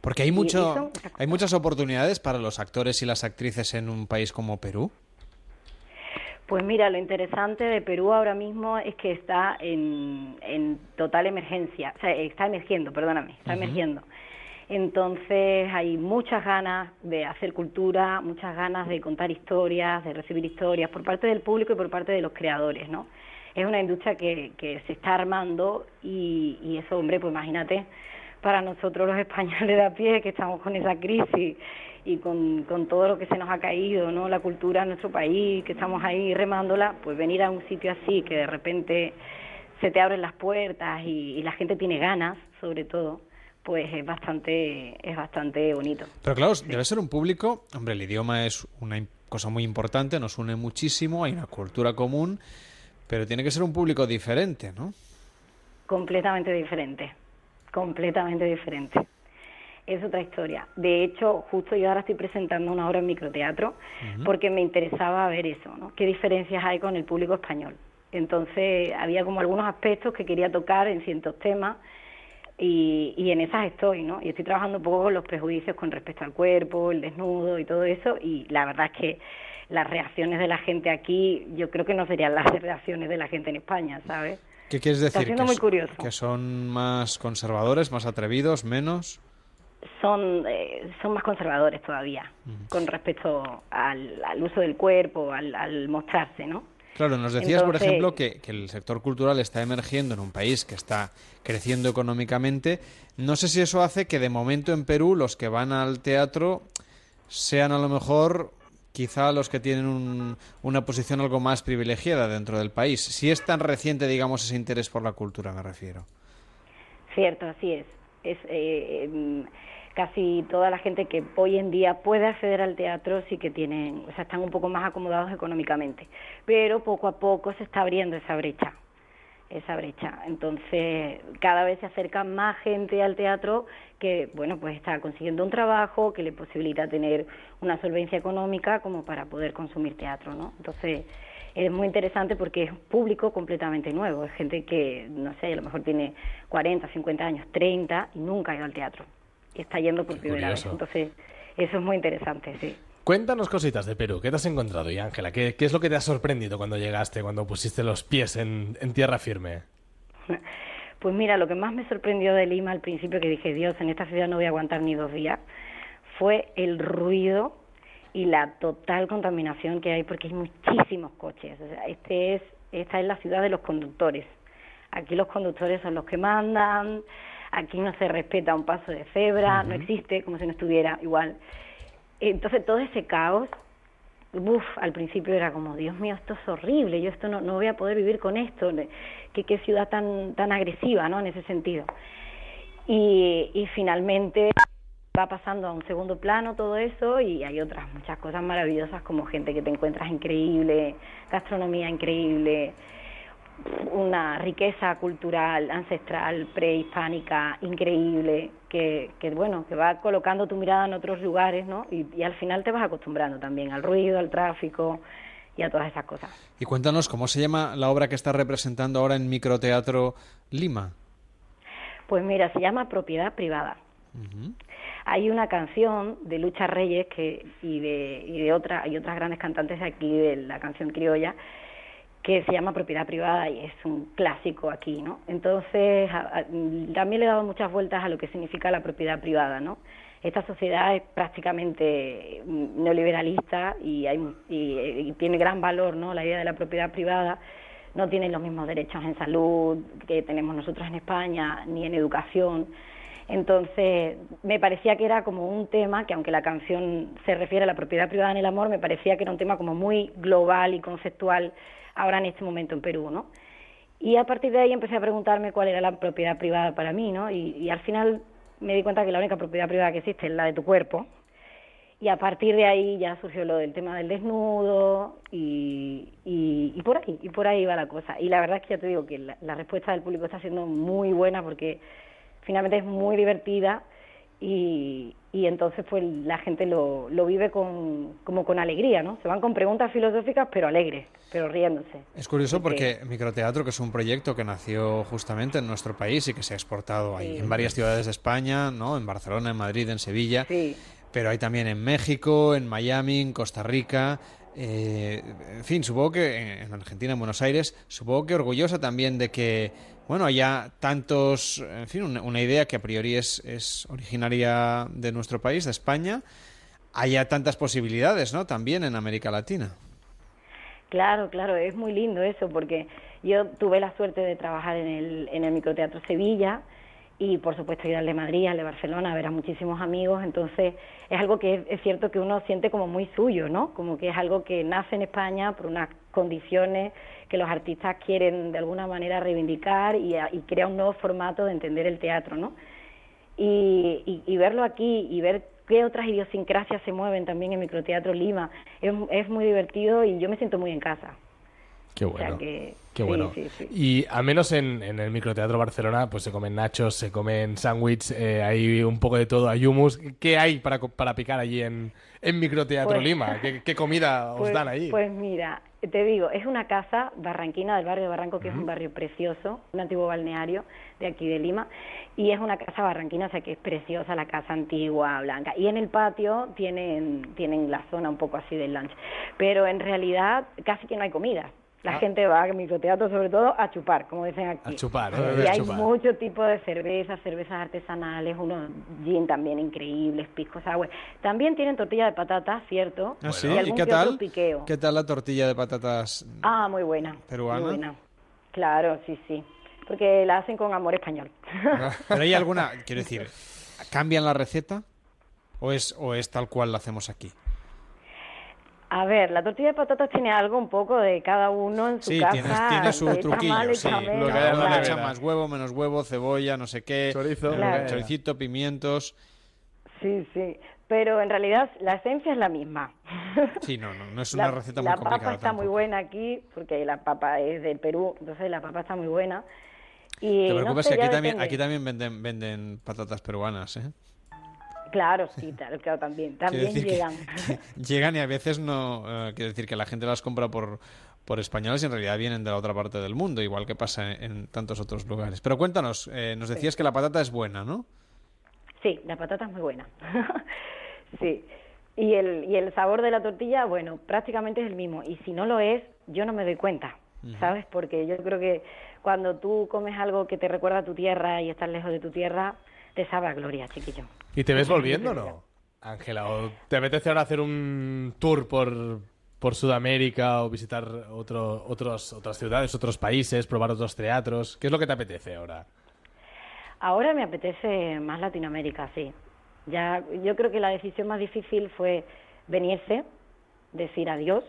Porque hay, mucho, hay muchas oportunidades para los actores y las actrices en un país como Perú. Pues mira, lo interesante de Perú ahora mismo es que está en, en total emergencia, o sea, está emergiendo, perdóname, está emergiendo. Entonces hay muchas ganas de hacer cultura, muchas ganas de contar historias, de recibir historias por parte del público y por parte de los creadores, ¿no? Es una industria que, que se está armando y, y eso, hombre, pues imagínate, para nosotros los españoles de a pie que estamos con esa crisis y con, todo lo que se nos ha caído, ¿no? La cultura en nuestro país, que estamos ahí remándola, pues venir a un sitio así que de repente se te abren las puertas y, y la gente tiene ganas, sobre todo, pues es bastante es bastante bonito. Pero claro, debe ser un público, hombre, el idioma es una cosa muy importante, nos une muchísimo, hay una cultura común, pero tiene que ser un público diferente, ¿no? completamente diferente, completamente diferente. Es otra historia. De hecho, justo yo ahora estoy presentando una obra en microteatro porque me interesaba ver eso, ¿no? ¿Qué diferencias hay con el público español? Entonces, había como algunos aspectos que quería tocar en ciertos temas y, y en esas estoy, ¿no? Y estoy trabajando un poco con los prejuicios con respecto al cuerpo, el desnudo y todo eso y la verdad es que las reacciones de la gente aquí yo creo que no serían las reacciones de la gente en España, ¿sabes? ¿Qué quieres Está decir? siendo ¿Que muy curioso. ¿Que son más conservadores, más atrevidos, menos? son, eh, son más conservadores todavía con respecto al, al uso del cuerpo, al, al mostrarse, ¿no? Claro, nos decías, por ejemplo, que, que el sector cultural está emergiendo en un país que está creciendo económicamente. No sé si eso hace que de momento en Perú los que van al teatro sean a lo mejor quizá los que tienen un- una posición algo más privilegiada dentro del país. Si es tan reciente, digamos, ese interés por la cultura, me refiero. Cierto, así es. Es eh, em, casi toda la gente que hoy en día puede acceder al teatro sí que tienen, o sea, están un poco más acomodados económicamente, pero poco a poco se está abriendo esa brecha, esa brecha. Entonces, cada vez se acerca más gente al teatro que, bueno, pues está consiguiendo un trabajo que le posibilita tener una solvencia económica como para poder consumir teatro, ¿no? Entonces, es muy interesante porque es público completamente nuevo, es gente que, no sé, a lo mejor tiene 40, 50 años, 30 y nunca ha ido al teatro y está yendo por primera vez. Entonces, eso es muy interesante, sí. Cuéntanos cositas de Perú. ¿Qué te has encontrado, y Ángela? ¿Qué, qué es lo que te ha sorprendido cuando llegaste, cuando pusiste los pies en, en tierra firme? Pues mira, lo que más me sorprendió de Lima al principio, que dije, Dios, en esta ciudad no voy a aguantar ni dos días, fue el ruido y la total contaminación que hay, porque hay muchísimos coches. O sea, este es, esta es la ciudad de los conductores. Aquí los conductores son los que mandan, aquí no se respeta un paso de cebra, no existe, como si no estuviera igual. Entonces todo ese caos, uf, al principio era como, Dios mío, esto es horrible, yo esto no, no voy a poder vivir con esto, qué, qué ciudad tan, tan agresiva, ¿no? En ese sentido. Y, y finalmente va pasando a un segundo plano todo eso y hay otras muchas cosas maravillosas como gente que te encuentras increíble, gastronomía increíble, una riqueza cultural, ancestral, prehispánica increíble, que, que bueno, que va colocando tu mirada en otros lugares, ¿no? Y, y al final te vas acostumbrando también al ruido, al tráfico y a todas esas cosas. Y cuéntanos, ¿cómo se llama la obra que estás representando ahora en Microteatro Lima? Pues mira, se llama Propiedad Privada. Hay una canción de Lucha Reyes que, y, de, y de otra, hay otras grandes cantantes de aquí, de la canción criolla, que se llama propiedad privada y es un clásico aquí, ¿no? Entonces, también le he dado muchas vueltas a lo que significa la propiedad privada, ¿no? Esta sociedad es prácticamente mm, neoliberalista y, hay, y, y tiene gran valor, ¿no? La idea de la propiedad privada no tiene los mismos derechos en salud que tenemos nosotros en España, ni en educación. Entonces, me parecía que era como un tema que, aunque la canción se refiere a la propiedad privada en el amor, me parecía que era un tema como muy global y conceptual ahora en este momento en Perú, ¿no? Y a partir de ahí empecé a preguntarme cuál era la propiedad privada para mí, ¿no? Y, al final me di cuenta que la única propiedad privada que existe es la de tu cuerpo. Y a partir de ahí ya surgió lo del tema del desnudo y, por ahí, y por ahí va la cosa. Y la verdad es que ya te digo que la respuesta del público está siendo muy buena porque finalmente es muy divertida y, y entonces pues la gente lo, lo vive con, como con alegría, ¿no? Se van con preguntas filosóficas pero alegres, pero riéndose. Es curioso Porque- porque Microteatro, que es un proyecto que nació justamente en nuestro país y que se ha exportado ahí en varias ciudades de España, ¿no? En Barcelona, en Madrid, en Sevilla. Pero hay también en México, en Miami, en Costa Rica. eh, en fin, supongo que en Argentina, en Buenos Aires, supongo que orgullosa también de que, bueno, haya tantos, en fin, una, una idea que a priori es, es originaria de nuestro país, de España, haya tantas posibilidades, ¿no? También en América Latina. Claro, claro, es muy lindo eso porque yo tuve la suerte de trabajar en el, en el Microteatro Sevilla y por supuesto ir al de Madrid, al de Barcelona, a ver a muchísimos amigos, entonces es algo que es, cierto que uno siente como muy suyo, ¿no? Como que es algo que nace en España por unas condiciones que los artistas quieren de alguna manera reivindicar y, y crea un nuevo formato de entender el teatro, ¿no? y, y, y verlo aquí y ver qué otras idiosincrasias se mueven también en Microteatro Lima es, es muy divertido y yo me siento muy en casa. Qué O sea bueno. que- Qué sí, bueno. sí, sí. Y al menos en, en el Microteatro Barcelona, pues se comen nachos, se comen sándwich, eh, hay un poco de todo, hay hummus. ¿Qué hay para, para picar allí en, en Microteatro Pues- Lima? ¿Qué, qué comida os Pues- dan allí? Pues mira, te digo, es una casa barranquina del barrio de Barranco, que es un barrio precioso, un antiguo balneario de aquí de Lima, y es una casa barranquina, o sea que es preciosa la casa antigua, blanca. Y en el patio tienen, tienen la zona un poco así del lunch, pero en realidad casi que no hay comida. La Ah. gente va al microteatro sobre todo a chupar, como dicen aquí. A chupar, hay chupar. mucho tipo de cervezas, cervezas artesanales, unos gin también increíbles, pisco sour. También tienen tortilla de patata, ¿cierto? ¿Ah, sí? Y ¿Y algún qué tal? piqueo. ¿Qué tal la tortilla de patatas Ah, muy buena. peruana? Muy buena. Claro, sí, sí. Porque la hacen con amor español. Pero hay alguna, quiero decir, ¿cambian la receta? ¿O es, o es tal cual la hacemos aquí? A ver, la tortilla de patatas tiene algo un poco de cada uno en su Sí, casa. tiene, tiene su truquillo, más, le sí. menos, Lo que la claro. le echa más huevo, menos huevo, cebolla, no sé qué. Chorizo. Claro. Choricito, pimientos. Sí, sí. Pero en realidad la esencia es la misma. Sí, no, no, no es una la, receta muy la complicada. papa está muy tampoco. buena aquí, porque la papa es del Perú, entonces la papa está muy buena. Y Te no preocupes sé, que aquí también, depende. aquí también venden, venden patatas peruanas, ¿eh? Claro, sí, claro, claro, también. También que- llegan. Llegan y a veces no... eh, quiero decir que la gente las compra por, por españoles y en realidad vienen de la otra parte del mundo, igual que pasa en, en tantos otros lugares. Pero cuéntanos, eh, nos decías que la patata es buena, ¿no? Sí, la patata es muy buena. sí. Y el, y el sabor de la tortilla, bueno, prácticamente es el mismo. Y si no lo es, yo no me doy cuenta, ¿sabes? Porque yo creo que cuando tú comes algo que te recuerda a tu tierra y estás lejos de tu tierra, te sabe a gloria, chiquillo. ¿Y te ves volviendo o no, Ángela? ¿O te apetece ahora hacer un tour por, por Sudamérica o visitar otro, otros, otras ciudades, otros países, probar otros teatros? ¿Qué es lo que te apetece ahora? Ahora me apetece más Latinoamérica, sí. Ya, yo creo que la decisión más difícil fue venirse, decir adiós.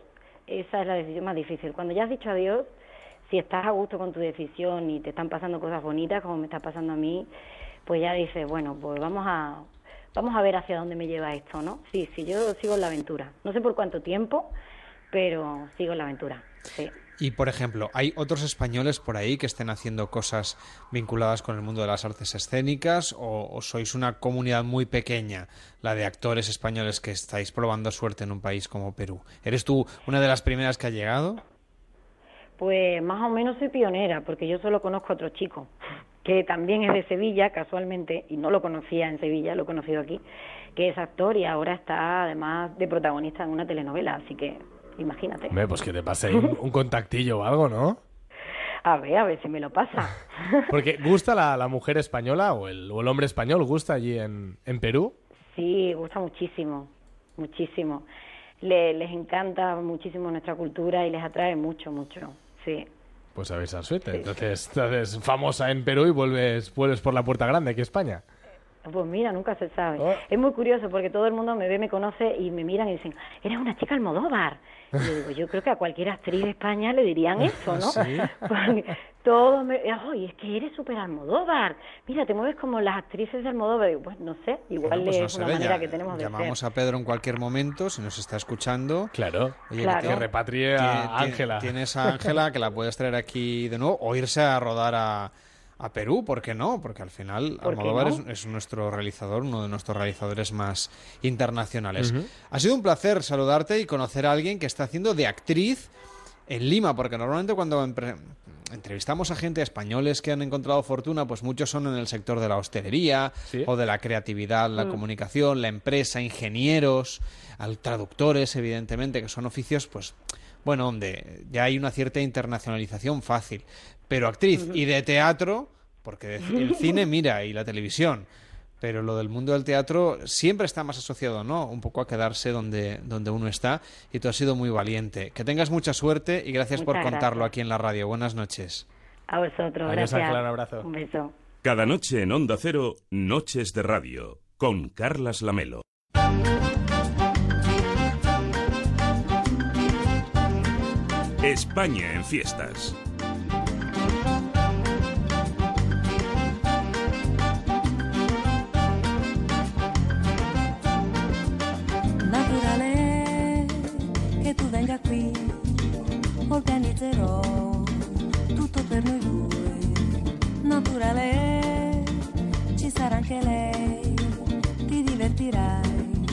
Esa es la decisión más difícil. Cuando ya has dicho adiós, si estás a gusto con tu decisión y te están pasando cosas bonitas, como me está pasando a mí, pues ya dices, bueno, pues vamos a, vamos a ver hacia dónde me lleva esto, ¿no? Sí, sí, yo sigo en la aventura. No sé por cuánto tiempo, pero sigo en la aventura, sí. Y, por ejemplo, ¿hay otros españoles por ahí que estén haciendo cosas vinculadas con el mundo de las artes escénicas o, o sois una comunidad muy pequeña, la de actores españoles que estáis probando suerte en un país como Perú? ¿Eres tú una de las primeras que ha llegado? Pues más o menos soy pionera, porque yo solo conozco a otro chico, que también es de Sevilla, casualmente, y no lo conocía en Sevilla, lo he conocido aquí, que es actor y ahora está además de protagonista en una telenovela, así que imagínate. Hombre, pues que te pase un, un contactillo o algo, ¿no? A ver, a ver si me lo pasa. Porque ¿gusta la, la mujer española o el, o el hombre español? ¿Gusta allí en, en Perú? Sí, gusta muchísimo, muchísimo. Le- les encanta muchísimo nuestra cultura y les atrae mucho, mucho. Sí. Pues a ver esa suerte. Entonces, entonces, famosa en Perú y vuelves, vuelves por la puerta grande aquí a España. Pues mira, nunca se sabe. Oh. Es muy curioso porque todo el mundo me ve, me conoce y me miran y dicen, eres una chica Almodóvar. Y yo digo, yo creo que a cualquier actriz de España le dirían eso, ¿no? ¿Sí? Todos me, ay, es que eres súper Almodóvar. Mira, te mueves como las actrices de Almodóvar. Digo, pues no sé, igual Pues no es una ve, manera ya- que tenemos de Llamamos ser. a Pedro en cualquier momento, si nos está escuchando. Claro. Claro. Que repatrie a Ángela. Tienes a Ángela que la puedes traer aquí de nuevo o irse a rodar a, a Perú, ¿por qué no? Porque al final ¿Por qué Almodóvar no? es, es nuestro realizador, uno de nuestros realizadores más internacionales. Ha sido un placer saludarte y conocer a alguien que está haciendo de actriz en Lima, porque normalmente cuando entrevistamos a gente españoles que han encontrado fortuna, pues muchos son en el sector de la hostelería o de la creatividad, la Mm. comunicación, la empresa, ingenieros, al traductores, evidentemente, que son oficios, pues, bueno, donde ya hay una cierta internacionalización fácil. Pero actriz y de teatro, porque el cine mira y la televisión, pero lo del mundo del teatro siempre está más asociado, ¿no? Un poco a quedarse donde, donde uno está y tú has sido muy valiente. Que tengas mucha suerte y gracias por contarlo gracias. aquí en la radio. Buenas noches. A vosotros, Adiós, gracias. Ángela, un abrazo. Un beso. Cada noche en Onda Cero, Noches de Radio, con Carlas Lamelo. España en fiestas. Venga qui, organizzerò tutto per noi due. Naturale ci sarà anche lei, ti divertirai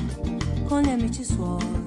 con gli amici suoi.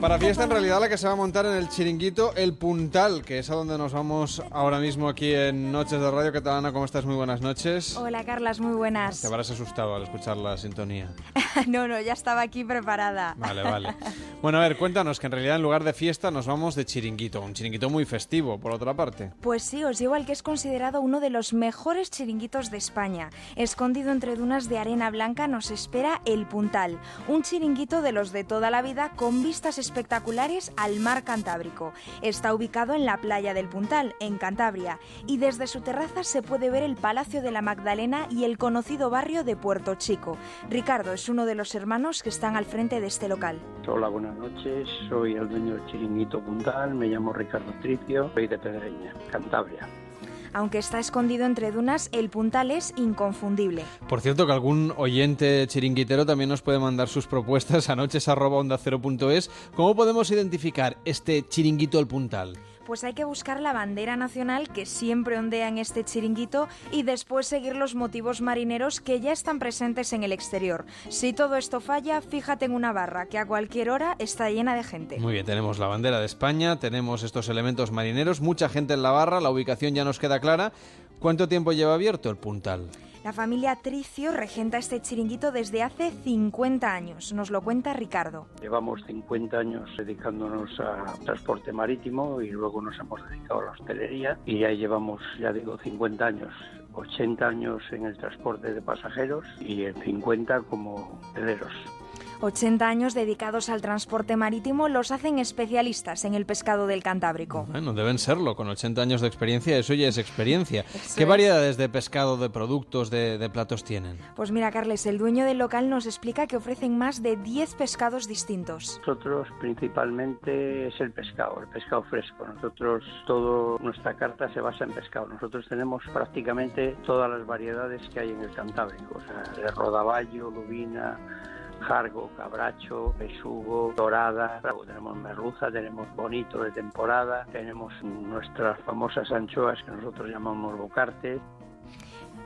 Para fiesta, en realidad, la que se va a montar en el chiringuito El Puntal, que es a donde nos vamos ahora mismo aquí en Noches de Radio Catalana. ¿Cómo estás? Muy buenas noches. Hola Carlas, muy buenas. Te habrás asustado al escuchar la sintonía. no, no, ya estaba aquí preparada. Vale, vale. Bueno, a ver, cuéntanos que en realidad en lugar de fiesta nos vamos de chiringuito. Un chiringuito muy festivo, por otra parte. Pues sí, os llevo al que es considerado uno de los mejores chiringuitos de España. Escondido entre dunas de arena blanca nos espera El Puntal, un chiringuito de los de toda la vida con vistas espectaculares al mar Cantábrico. Está ubicado en la playa del Puntal, en Cantabria, y desde su terraza se puede ver el Palacio de la Magdalena y el conocido barrio de Puerto Chico. Ricardo es uno de los hermanos que están al frente de este local. Hola, buenas noches. Soy el dueño del Chiringuito Puntal. Me llamo Ricardo Tricio. Soy de Pedreña, Cantabria. Aunque está escondido entre dunas, el Puntal es inconfundible. Por cierto, que algún oyente chiringuitero también nos puede mandar sus propuestas a noches.onda0.es. ¿Cómo podemos identificar este chiringuito El Puntal? Pues hay que buscar la bandera nacional que siempre ondea en este chiringuito y después seguir los motivos marineros que ya están presentes en el exterior. Si todo esto falla, fíjate en una barra que a cualquier hora está llena de gente. Muy bien, tenemos la bandera de España, tenemos estos elementos marineros, mucha gente en la barra, la ubicación ya nos queda clara. ¿Cuánto tiempo lleva abierto el Puntal? La familia Tricio regenta este chiringuito desde hace 50 años, nos lo cuenta Ricardo. Llevamos 50 años dedicándonos a transporte marítimo y luego nos hemos dedicado a la hostelería y ya llevamos, ya digo, 50 años. 80 años en el transporte de pasajeros y en 50 como hoteleros. 80 años dedicados al transporte marítimo los hacen especialistas en el pescado del Cantábrico. Bueno, deben serlo, con 80 años de experiencia, eso ya es experiencia. Eso ¿Qué es. variedades de pescado, de productos, de, de platos tienen? Pues mira, Carles, el dueño del local nos explica que ofrecen más de 10 pescados distintos. Nosotros principalmente es el pescado, el pescado fresco. Nosotros, toda nuestra carta se basa en pescado. Nosotros tenemos prácticamente todas las variedades que hay en el Cantábrico, o sea, de rodaballo, lubina, jargo, cabracho, besugo, dorada, tenemos merluza, tenemos bonito de temporada, tenemos nuestras famosas anchoas que nosotros llamamos bocartes.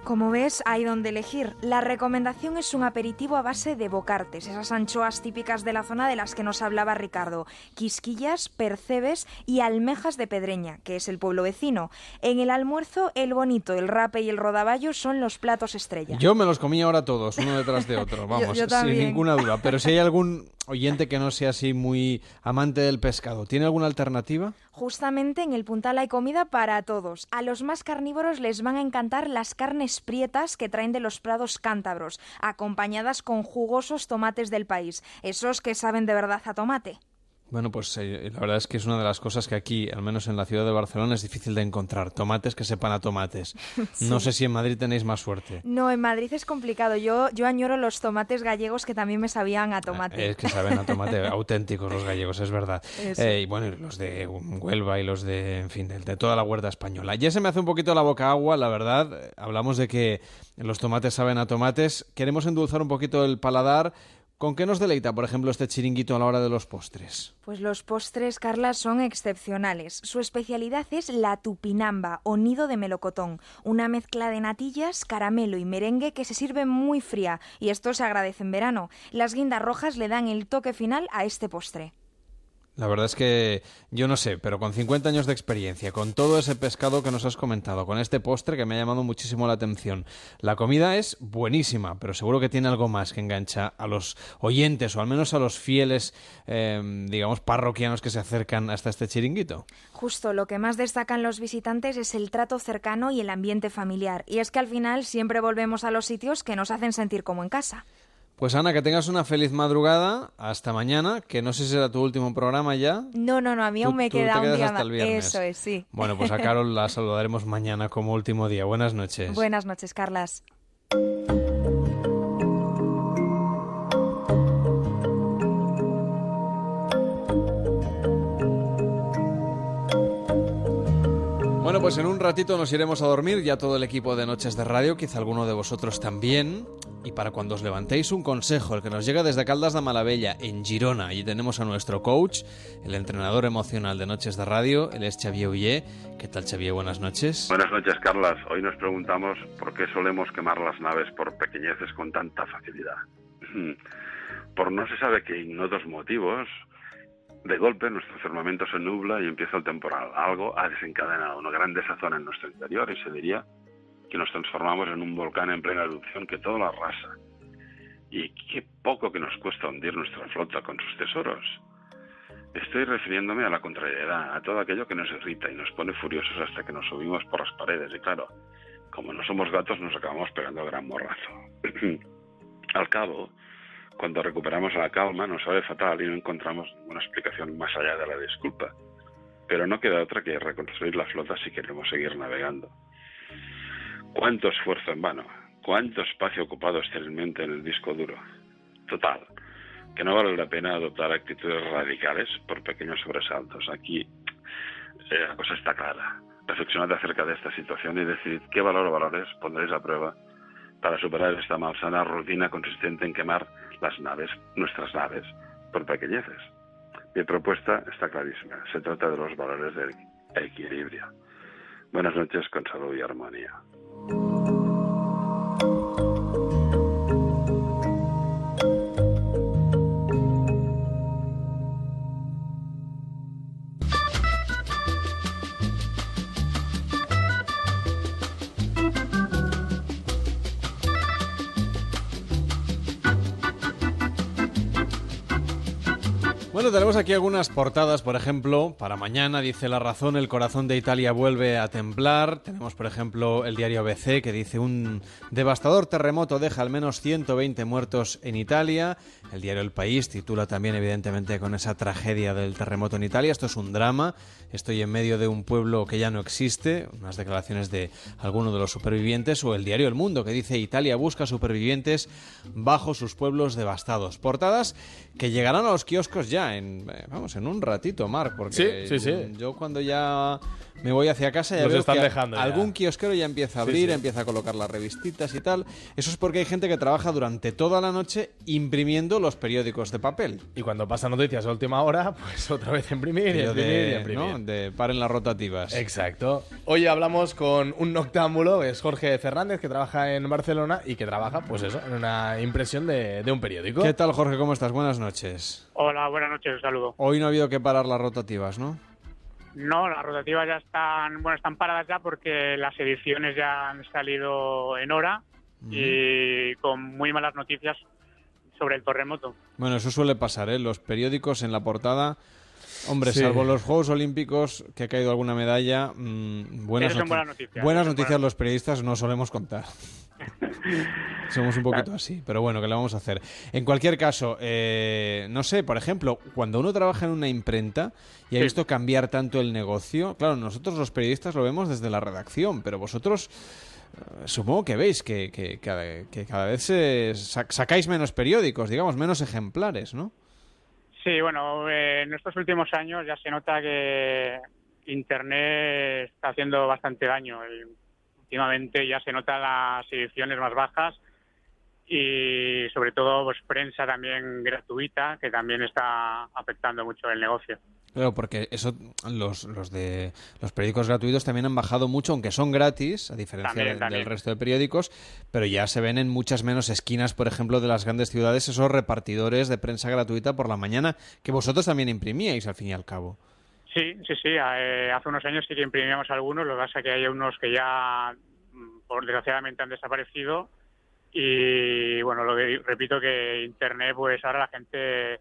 Como ves, hay donde elegir. La recomendación es un aperitivo a base de bocartes, esas anchoas típicas de la zona de las que nos hablaba Ricardo, quisquillas, percebes y almejas de Pedreña, que es el pueblo vecino. En el almuerzo, el bonito, el rape y el rodaballo son los platos estrella. Yo me los comí ahora todos, uno detrás de otro, vamos, yo sin ninguna duda. Pero si hay algún oyente que no sea así muy amante del pescado, ¿tiene alguna alternativa? Justamente en el Puntal hay comida para todos. A los más carnívoros les van a encantar las carnes prietas que traen de los prados cántabros, acompañadas con jugosos tomates del país, esos que saben de verdad a tomate. Bueno, pues eh, la verdad es que es una de las cosas que aquí, al menos en la ciudad de Barcelona, es difícil de encontrar. Tomates que sepan a tomates. No sé si en Madrid tenéis más suerte. No, en Madrid es complicado. Yo, yo añoro los tomates gallegos que también me sabían a tomate. Es que saben a tomate auténticos los gallegos, es verdad. Eh, y bueno, los de Huelva y los de, en fin, de, de toda la huerta española. Ya se me hace un poquito la boca agua, la verdad. Eh, Hablamos de que los tomates saben a tomates. Queremos endulzar un poquito el paladar. ¿Con qué nos deleita, por ejemplo, este chiringuito a la hora de los postres? Pues los postres, Carla, son excepcionales. Su especialidad es la tupinamba o nido de melocotón, una mezcla de natillas, caramelo y merengue que se sirve muy fría y esto se agradece en verano. Las guindas rojas le dan el toque final a este postre. La verdad es que yo no sé, pero con 50 años de experiencia, con todo ese pescado que nos has comentado, con este postre que me ha llamado muchísimo la atención, la comida es buenísima, pero seguro que tiene algo más que engancha a los oyentes o al menos a los fieles, eh, digamos, parroquianos que se acercan hasta este chiringuito. Justo lo que más destacan los visitantes es el trato cercano y el ambiente familiar. Y es que al final siempre volvemos a los sitios que nos hacen sentir como en casa. Pues Ana, que tengas una feliz madrugada, hasta mañana, que no sé si será tu último programa ya. No, no, no, a mí Tú- aún me queda un día hasta más. el viernes. Eso es, sí. Bueno, pues a Carol la saludaremos mañana como último día. Buenas noches. Buenas noches, Carlas. Bueno, pues en un ratito nos iremos a dormir, ya todo el equipo de Noches de Radio, quizá alguno de vosotros también. Y para cuando os levantéis, un consejo, el que nos llega desde Caldas de Malavella, en Girona. Allí tenemos a nuestro coach, el entrenador emocional de Noches de Radio, él es Xavier Ullé. ¿Qué tal, Xavier? Buenas noches. Buenas noches, Carlas. Hoy nos preguntamos por qué solemos quemar las naves por pequeñeces con tanta facilidad. Por no se sabe qué ignotos motivos, de golpe nuestro firmamento se nubla y empieza el temporal. Algo ha desencadenado una gran desazón en nuestro interior y se diría que nos transformamos en un volcán en plena erupción que todo lo arrasa. Y qué poco que nos cuesta hundir nuestra flota con sus tesoros. Estoy refiriéndome a la contrariedad, a todo aquello que nos irrita y nos pone furiosos hasta que nos subimos por las paredes. Y claro, como no somos gatos, nos acabamos pegando gran morrazo. Al cabo, cuando recuperamos la calma, nos sabe fatal y no encontramos ninguna explicación más allá de la disculpa. Pero no queda otra que reconstruir la flota si queremos seguir navegando. ¿Cuánto esfuerzo en vano? ¿Cuánto espacio ocupado exteriormente en el disco duro? Total, que no vale la pena adoptar actitudes radicales por pequeños sobresaltos. Aquí eh, la cosa está clara. Reflexionad acerca de esta situación y decidid qué valor o valores pondréis a prueba para superar esta malsana rutina consistente en quemar las naves, nuestras naves, por pequeñeces. Mi propuesta está clarísima. Se trata de los valores del equilibrio. Buenas noches con salud y armonía. Tenemos aquí algunas portadas, por ejemplo, para mañana dice La Razón, el corazón de Italia vuelve a temblar. Tenemos, por ejemplo, el diario ABC que dice un devastador terremoto deja al menos 120 muertos en Italia. El diario El País titula también, evidentemente, con esa tragedia del terremoto en Italia. Esto es un drama. Estoy en medio de un pueblo que ya no existe. Unas declaraciones de alguno de los supervivientes. O el diario El Mundo que dice Italia busca supervivientes bajo sus pueblos devastados. Portadas que llegarán a los kioscos ya eh, vamos, en un ratito, Marc, porque Sí, sí, sí. yo cuando ya me voy hacia casa ya Nos veo están que dejando ya. algún kiosquero ya empieza a abrir, sí. empieza a colocar las revistitas y tal. Eso es porque hay gente que trabaja durante toda la noche imprimiendo los periódicos de papel. Y cuando pasa noticias a última hora, pues otra vez imprimir y y de paren las rotativas. Exacto. Hoy hablamos con un noctámbulo, es Jorge Fernández, que trabaja en Barcelona y que trabaja, pues eso, en una impresión de, de un periódico. ¿Qué tal, Jorge? ¿Cómo estás? Buenas noches. Hola, buenas noches, un saludo. Hoy no ha habido que parar las rotativas, ¿no? No, las rotativas ya están, bueno, están paradas ya porque las ediciones ya han salido en hora y con muy malas noticias sobre el terremoto. Bueno, eso suele pasar, ¿eh? Los periódicos en la portada. Hombre, Sí. salvo los Juegos Olímpicos, que ha caído alguna medalla, mm, buenas, Esas son noti- buenas noticias, buenas son noticias los periodistas no solemos contar. Somos un poquito así, pero bueno, ¿qué le vamos a hacer? En cualquier caso, eh, no sé, por ejemplo, cuando uno trabaja en una imprenta y ha Sí. visto cambiar tanto el negocio, claro, nosotros los periodistas lo vemos desde la redacción, pero vosotros eh, supongo que veis que, que cada, que cada vez se sac- sacáis menos periódicos, digamos, menos ejemplares, ¿no? Sí, bueno, eh, en estos últimos años ya se nota que Internet está haciendo bastante daño. Últimamente ya se notan las ediciones más bajas y sobre todo pues prensa también gratuita que también está afectando mucho el negocio. Claro, porque eso los, los de los periódicos gratuitos también han bajado mucho, aunque son gratis, a diferencia También, de- también. del resto de periódicos, pero ya se ven en muchas menos esquinas, por ejemplo, de las grandes ciudades esos repartidores de prensa gratuita por la mañana que vosotros también imprimíais al fin y al cabo. Sí, sí, sí. eh, hace unos años sí que imprimíamos algunos, lo que pasa es que hay unos que ya, mm, por desgraciadamente, han desaparecido. Y bueno, lo que repito que Internet, pues ahora la gente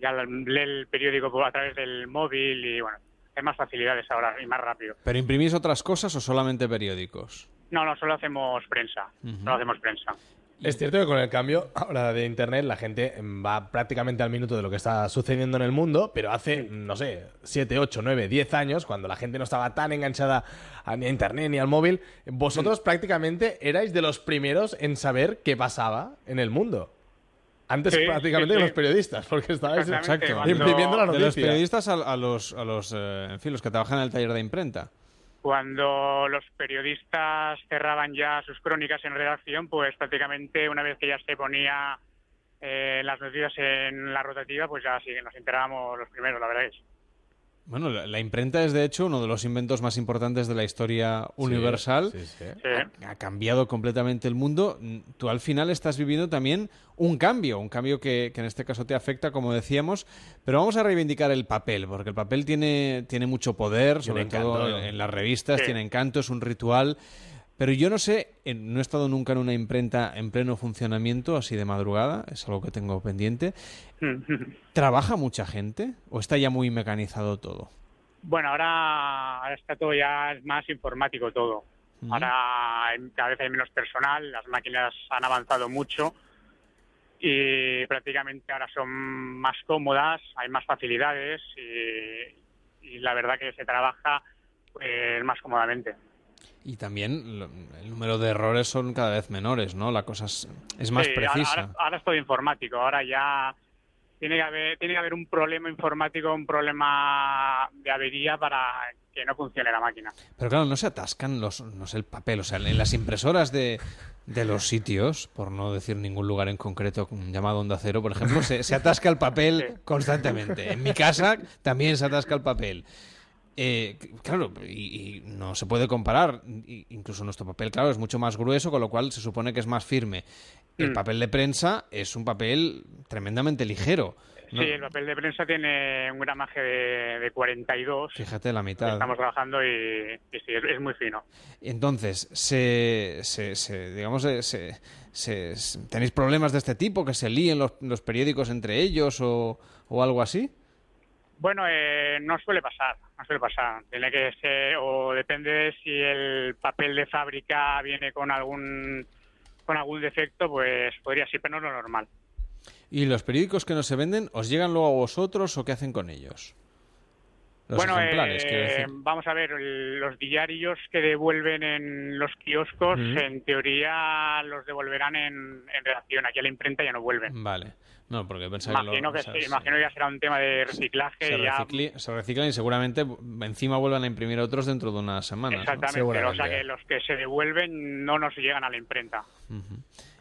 ya lee el periódico a través del móvil y bueno, hay más facilidades ahora y más rápido. ¿Pero imprimís otras cosas o solamente periódicos? No, no, solo hacemos prensa. Ujú. Solo hacemos prensa. Es cierto que con el cambio ahora de Internet la gente va prácticamente al minuto de lo que está sucediendo en el mundo, pero hace, no sé, 7, 8, 9, 10 años, cuando la gente no estaba tan enganchada a- ni a Internet ni al móvil, vosotros prácticamente erais de los primeros en saber qué pasaba en el mundo. Antes Sí, prácticamente sí, sí. los periodistas, porque estabais exacto, imprimiendo la De los periodistas a, a los, a los eh, en fin, los que trabajan en el taller de imprenta. Cuando los periodistas cerraban ya sus crónicas en redacción, pues prácticamente una vez que ya se ponía eh, las noticias en la rotativa, pues ya sí nos enterábamos los primeros, la verdad es. Bueno, la, la imprenta es de hecho uno de los inventos más importantes de la historia universal. sí, sí. Ha, ha cambiado completamente el mundo. Tú al final estás viviendo también un cambio, un cambio que, que en este caso te afecta, como decíamos. Pero vamos a reivindicar el papel, porque el papel tiene, tiene mucho poder, sobre encanto, todo en, en las revistas, Sí. tiene encanto, es un ritual. Pero yo no sé, no he estado nunca en una imprenta en pleno funcionamiento, así de madrugada, es algo que tengo pendiente. ¿Trabaja mucha gente o está ya muy mecanizado todo? Bueno, ahora, ahora está todo ya más informático todo. Ahora cada vez hay menos personal, las máquinas han avanzado mucho y prácticamente ahora son más cómodas, hay más facilidades y, y la verdad que se trabaja pues, más cómodamente. Y también lo- el número de errores son cada vez menores, ¿no? La cosa es, es más Sí, precisa. Ahora, ahora es todo informático, ahora ya tiene que haber tiene que haber un problema informático, un problema de avería para que no funcione la máquina. Pero claro, no se atascan los, no sé, el papel. O sea, en las impresoras de, de los sitios, por no decir ningún lugar en concreto llamado Onda Cero, por ejemplo, se, se atasca el papel constantemente. En mi casa también se atasca el papel. Eh, claro, y, y no se puede comparar. Incluso nuestro papel, claro, es mucho más grueso, con lo cual se supone que es más firme. El Mm. papel de prensa es un papel tremendamente ligero. ¿no? Sí, el papel de prensa tiene un gramaje de, de 42. Fíjate, la mitad. Estamos trabajando y, y sí, es, es muy fino. Entonces, se, se, se- digamos, se, se- se- se- ¿tenéis problemas de este tipo? ¿Que se líen los, los periódicos entre ellos o, o algo así? Bueno, eh, no suele pasar, no suele pasar. Tiene que ser, o depende de si el papel de fábrica viene con algún con algún defecto, pues podría ser, pero no es lo normal. ¿Y los periódicos que no se venden, os llegan luego a vosotros o qué hacen con ellos? Los bueno, ejemplares, eh, decir. vamos a ver, los diarios que devuelven en los kioscos, en teoría los devolverán en, en redacción. Aquí a la imprenta ya no vuelven. Vale. No, porque pensaba Imagino que, que, lo- o sea, sí, imagino que ya será un tema de reciclaje. se, ya, recicli- se reciclan y seguramente encima vuelvan a imprimir otros dentro de unas semanas. ¿no? Exactamente, pero, o sea que los que se devuelven no nos llegan a la imprenta.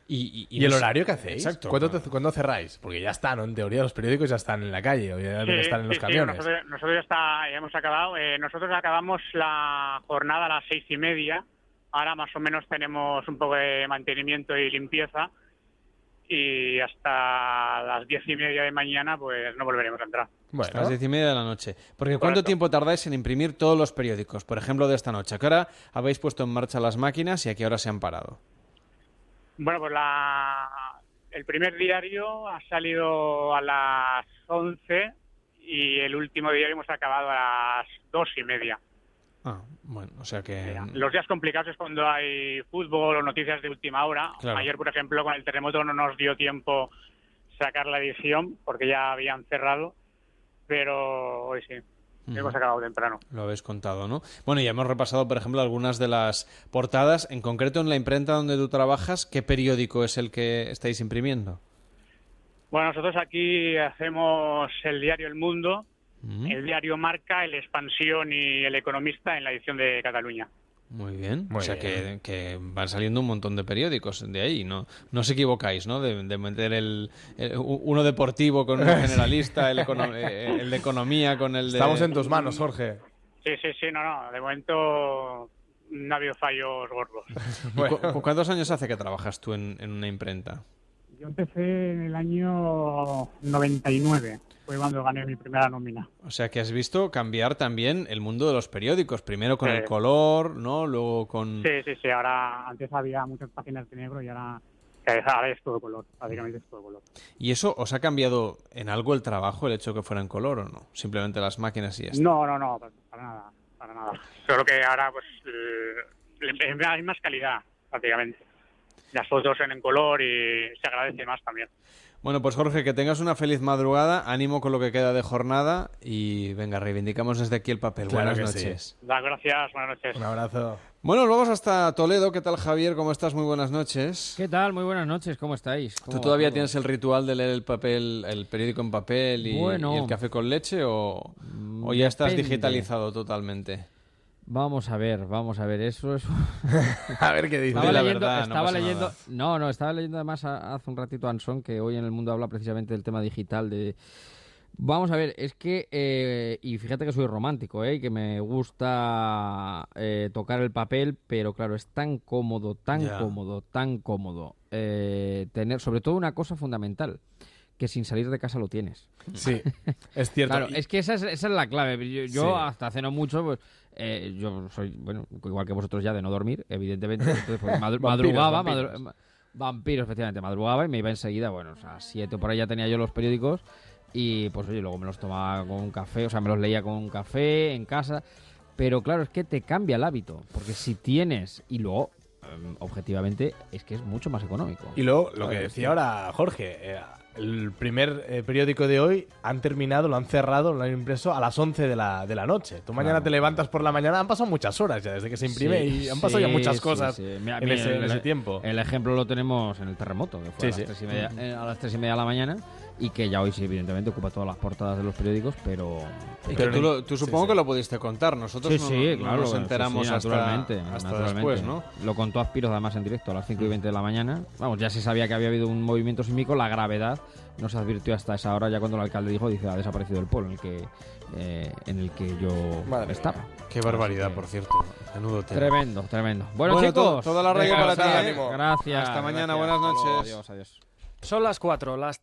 ¿Y, ¿Y, el horario que hacéis? Exacto. ¿Cuándo, te- cuándo cerráis? Porque ya están, ¿no? En teoría los periódicos ya están en la calle, o ya Sí, estar en los sí, sí, camiones. nosotros, nosotros ya, está, ya hemos acabado. Eh, nosotros acabamos la jornada a las seis y media. Ahora más o menos tenemos un poco de mantenimiento y limpieza. Y hasta las diez y media de mañana pues no volveremos a entrar. Hasta las diez y media de la noche. Porque ¿cuánto Correcto. tiempo tardáis en imprimir todos los periódicos? Por ejemplo, de esta noche. ¿A qué hora habéis puesto en marcha las máquinas y a qué hora se han parado? Bueno, pues la, el primer diario ha salido a las 11 y el último diario hemos acabado a las dos y media. Ah, bueno, o sea que... Los días complicados es cuando hay fútbol o noticias de última hora. Claro. Ayer, por ejemplo, con el terremoto no nos dio tiempo sacar la edición porque ya habían cerrado, pero hoy sí, hemos acabado temprano. Lo habéis contado, ¿no? Bueno, ya hemos repasado, por ejemplo, algunas de las portadas. En concreto, en la imprenta donde tú trabajas, ¿qué periódico es el que estáis imprimiendo? Bueno, nosotros aquí hacemos el diario El Mundo, el diario Marca, el Expansión y el Economista en la edición de Cataluña. Muy bien. Muy o sea bien. que, que van saliendo un montón de periódicos de ahí, ¿no? No os equivocáis, ¿no? De, de meter el, uno deportivo con uno generalista, el, econo- eh, el de economía con el de... Estamos en tus manos, Jorge. Sí, sí, sí, no, no, de momento no ha habido fallos gordos. ¿Y cu- cu- ¿Cuántos años hace que trabajas tú en, en una imprenta? Yo empecé en el año 99, fue cuando gané mi primera nómina. O sea que has visto cambiar también el mundo de los periódicos. Primero con Sí. el color, ¿no? Luego con... Sí, sí, sí, ahora antes había muchas páginas de negro y ahora, ahora es todo color, básicamente es todo color. ¿Y eso os ha cambiado en algo el trabajo, el hecho de que fuera en color o no? Simplemente las máquinas y ya está. No, no, no, para nada, para nada. Solo que ahora pues eh, hay más calidad, prácticamente. Las fotos en, en color y se agradece más también. Bueno, pues Jorge, que tengas una feliz madrugada, ánimo con lo que queda de jornada y venga, reivindicamos desde aquí el papel. Claro Buenas sí. noches. Da, gracias, buenas noches. Un abrazo. Bueno, nos vamos hasta Toledo. ¿Qué tal, Javier? ¿Cómo estás? Muy buenas noches. ¿Qué tal? Muy buenas noches, ¿cómo estáis? ¿Cómo ¿Tú todavía todo? tienes el ritual de leer el papel, el periódico en papel y, Bueno. y el café con leche o, o ya estás digitalizado totalmente? Vamos a ver, vamos a ver, eso es... A ver qué dice. Estaba la leyendo, verdad, no estaba pasa leyendo, nada. no, no, estaba leyendo además a- hace un ratito a Anson que hoy en el mundo habla precisamente del tema digital de Vamos a ver, es que, eh, y fíjate que soy romántico, ¿eh? y que me gusta eh, tocar el papel, pero claro, es tan cómodo, tan cómodo, tan cómodo eh, tener, sobre todo una cosa fundamental, que sin salir de casa lo tienes. Sí, es cierto. Claro, es que esa es, esa es la clave. Yo, yo Sí. hasta hace no mucho, pues, eh, yo soy, bueno, igual que vosotros ya de no dormir, evidentemente. Entonces, pues, madru- Vampiros, madrugaba, vampiros. madru- ma- vampiros, efectivamente, madrugaba y me iba enseguida, bueno, o sea, siete por ahí ya tenía yo los periódicos y pues oye, luego me los tomaba con un café, o sea, me los leía con un café en casa. Pero claro, es que te cambia el hábito, porque si tienes, y luego, em, objetivamente, es que es mucho más económico. Y luego, lo que decía ahora Jorge, eh, el primer eh, periódico de hoy han terminado, lo han cerrado, lo han impreso a las 11 de la, de la noche. Tú mañana Claro. te levantas por la mañana, han pasado muchas horas ya desde que se imprime Sí, y han pasado ya muchas cosas sí. Mira, en, ese, en ese tiempo. El ejemplo lo tenemos en el terremoto, que fue a, las sí. tres y media, eh, a las tres y media de la mañana y que ya hoy sí, evidentemente, ocupa todas las portadas de los periódicos, pero... Pero- que tú, lo- tú Sí, supongo sí. que lo pudiste contar. Nosotros Sí, no, sí, no claro. nos sí, enteramos sí, hasta, naturalmente, hasta naturalmente. después, ¿no? Lo contó Aspiros además en directo a las 5 y 20 de la mañana. Vamos, ya se sabía que había habido un movimiento sísmico, la gravedad no se advirtió hasta esa hora, ya cuando el alcalde dijo, dice, ha desaparecido el pueblo en el que, eh, en el que yo Madre estaba. Qué barbaridad, por cierto. Menudo tema. Tremendo, tremendo. Bueno, Bueno, chicos, to- toda la radio para ti. ¿eh? Gracias. Hasta mañana, gracias. buenas noches. adiós, adiós. Son las 4, las